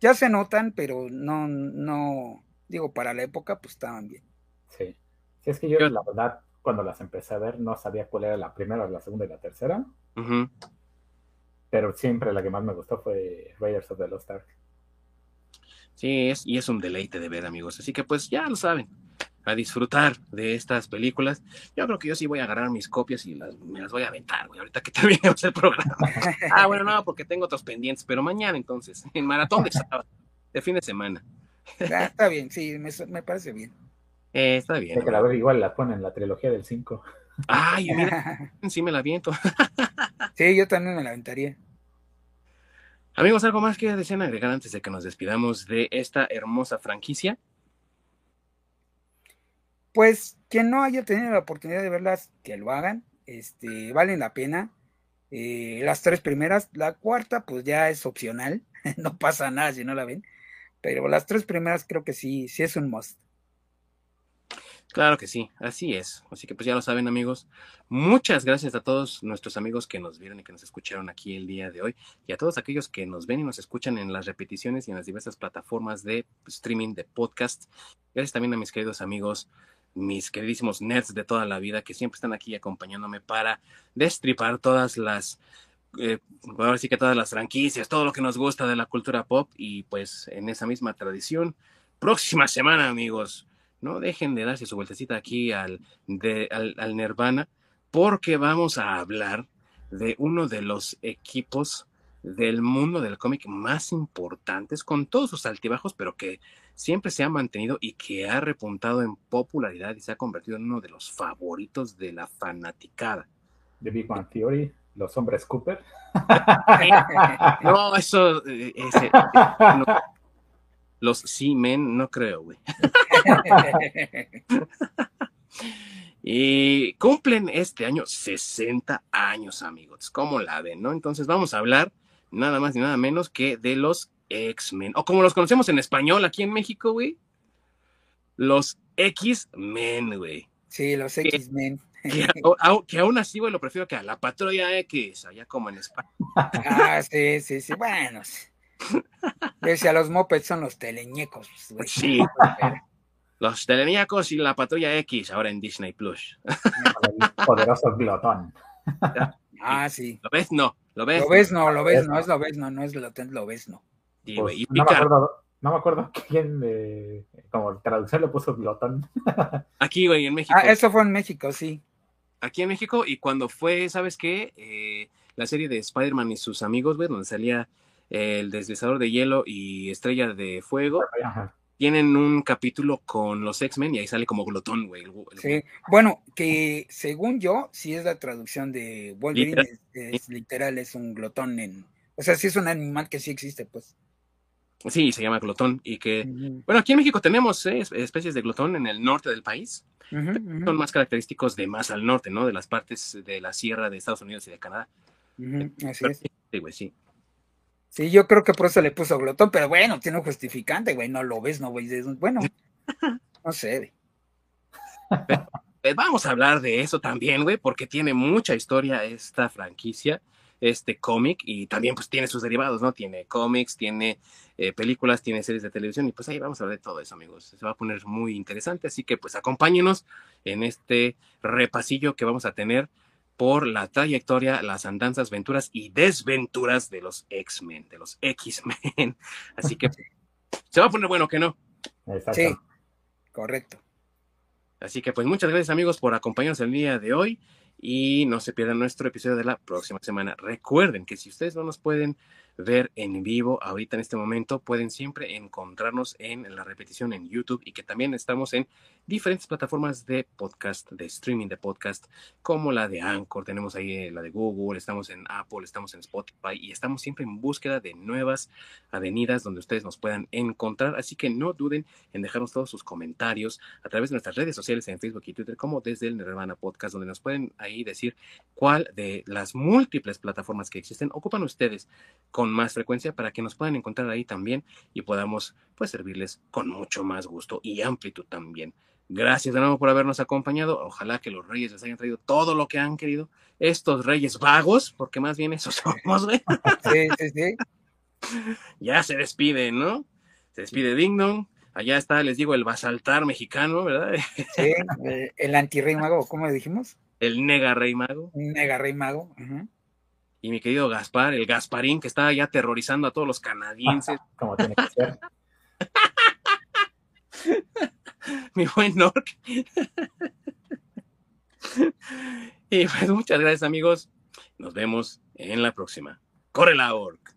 Speaker 2: Ya, se notan, pero no, no, digo, para la época, pues estaban bien.
Speaker 3: Sí. Sí, es que yo, la verdad, cuando las empecé a ver, no sabía cuál era la primera, la segunda y la tercera. Pero siempre la que más me gustó fue Raiders of the Lost Ark.
Speaker 1: Sí, es, y es un deleite de ver, amigos. Así que pues ya lo saben, a disfrutar de estas películas. Yo creo que yo sí voy a agarrar mis copias y las, me las voy a aventar, güey, ahorita que terminemos el programa. ah, bueno, no, porque tengo otros pendientes, pero mañana entonces, en maratón de sábado, de fin de semana.
Speaker 2: Ah, está bien, sí, me parece bien.
Speaker 1: Eh, está bien.
Speaker 3: que la ver, igual la ponen la trilogía del 5.
Speaker 1: Ay, mira, sí me la viento.
Speaker 2: sí, yo también me la aventaría.
Speaker 1: Amigos, ¿algo más que desean agregar antes de que nos despidamos de esta hermosa franquicia?
Speaker 2: Pues quien no haya tenido la oportunidad de verlas, que lo hagan. Este, valen la pena. Eh, las tres primeras, la cuarta, pues ya es opcional. no pasa nada si no la ven. Pero las tres primeras creo que sí, sí es un must.
Speaker 1: Claro que sí, así es. Así que pues ya lo saben amigos. Muchas gracias a todos nuestros amigos que nos vieron y que nos escucharon aquí el día de hoy y a todos aquellos que nos ven y nos escuchan en las repeticiones y en las diversas plataformas de streaming de podcast. Gracias también a mis queridos amigos, mis queridísimos nerds de toda la vida que siempre están aquí acompañándome para destripar todas las eh, ahora sí que todas las franquicias, todo lo que nos gusta de la cultura pop y pues en esa misma tradición. Próxima semana, amigos no dejen de darse su vueltecita aquí al, al, Nirvana, porque vamos a hablar de uno de los equipos del mundo del cómic más importantes, con todos sus altibajos, pero que siempre se ha mantenido y que ha repuntado en popularidad y se ha convertido en uno de los favoritos de la fanaticada.
Speaker 3: The Big Bang Theory, los hombres Cooper.
Speaker 1: no, eso, eh, ese, los sí-men, no creo, güey. y cumplen este año 60 años, amigos. ¿Cómo la ven, no? Entonces vamos a hablar nada más ni nada menos que de los X-Men. O como los conocemos en español aquí en México, güey. Los X-Men, güey.
Speaker 2: Sí, los X-Men.
Speaker 1: Que, que, aún así, güey, lo prefiero que a la patrulla X, allá como en España.
Speaker 2: Ah, sí, sí, sí. Bueno, Decía, los mopeds son los teleñecos.
Speaker 1: Sí. Los teleñecos y la patrulla X ahora en Disney Plus.
Speaker 3: poderoso glotón.
Speaker 2: Ah, sí.
Speaker 1: ¿Lo ves? No. ¿Lo ves?
Speaker 2: Lo ves? No, lo ves, no, es lo ves, no, no es glotón, lo ves, no.
Speaker 3: Sí, pues, y no, me acuerdo, No me acuerdo quién, eh, como traducción le puso glotón.
Speaker 1: Aquí, güey, en México.
Speaker 2: Ah, eso fue en México, sí.
Speaker 1: Aquí en México, y cuando fue, ¿sabes qué? Eh, la serie de Spider-Man y sus amigos, güey, donde salía el deslizador de hielo y estrella de fuego. Tienen un capítulo con los X-Men y ahí sale como glotón, güey.
Speaker 2: Sí, bueno, que según yo, si es la traducción de Wolverine, Es, literal, es un glotón en. O sea, sí es un animal que sí existe, pues.
Speaker 1: Sí, se llama glotón. Y que, bueno, aquí en México tenemos eh, especies de glotón en el norte del país. Son más característicos de más al norte, ¿no? De las partes de la sierra de Estados Unidos y de Canadá.
Speaker 2: Así es.
Speaker 1: Sí, güey, sí.
Speaker 2: Sí, yo creo que por eso le puso glotón, pero bueno, tiene un justificante, güey, no lo ves, no, güey. Bueno, no sé.
Speaker 1: Eh, vamos a hablar de eso también, güey, porque tiene mucha historia esta franquicia este cómic y también pues tiene sus derivados, ¿no? Tiene cómics, tiene eh, películas, tiene series de televisión y pues ahí vamos a ver de todo eso, amigos. Se va a poner muy interesante, así que pues acompáñenos en este repasillo que vamos a tener por la trayectoria, las andanzas, venturas y desventuras de los X-Men, de los X-Men. Así que se va a poner bueno que no.
Speaker 2: Sí, correcto.
Speaker 1: Así que pues muchas gracias amigos por acompañarnos el día de hoy y no se pierdan nuestro episodio de la próxima semana. Recuerden que si ustedes no nos pueden ver en vivo ahorita en este momento, pueden siempre encontrarnos en la repetición en YouTube y que también estamos en diferentes plataformas de podcast, de streaming de podcast, como la de Anchor, tenemos ahí eh, la de Google, estamos en Apple, estamos en Spotify y estamos siempre en búsqueda de nuevas avenidas donde ustedes nos puedan encontrar. Así que no duden en dejarnos todos sus comentarios a través de nuestras redes sociales en Facebook y Twitter, como desde el Nirvana Podcast, donde nos pueden ahí decir cuál de las múltiples plataformas que existen ocupan ustedes con más frecuencia para que nos puedan encontrar ahí también y podamos pues servirles con mucho más gusto y amplitud también. Gracias de nuevo por habernos acompañado. Ojalá que los reyes les hayan traído todo lo que han querido. Estos reyes vagos, porque más bien esos somos, güey.
Speaker 2: Sí, sí, sí.
Speaker 1: Ya se despide, ¿no? Se despide Dingdong. Allá está, les digo, el basaltar mexicano, ¿verdad?
Speaker 2: Sí, el antirrey mago, ¿cómo le dijimos?
Speaker 1: El nega rey mago.
Speaker 2: Nega rey mago.
Speaker 1: Y mi querido Gaspar, el Gasparín, que estaba ya aterrorizando a todos los canadienses.
Speaker 3: Como tiene que ser.
Speaker 1: mi buen Nork. y pues muchas gracias amigos. Nos vemos en la próxima. Corre la Orc.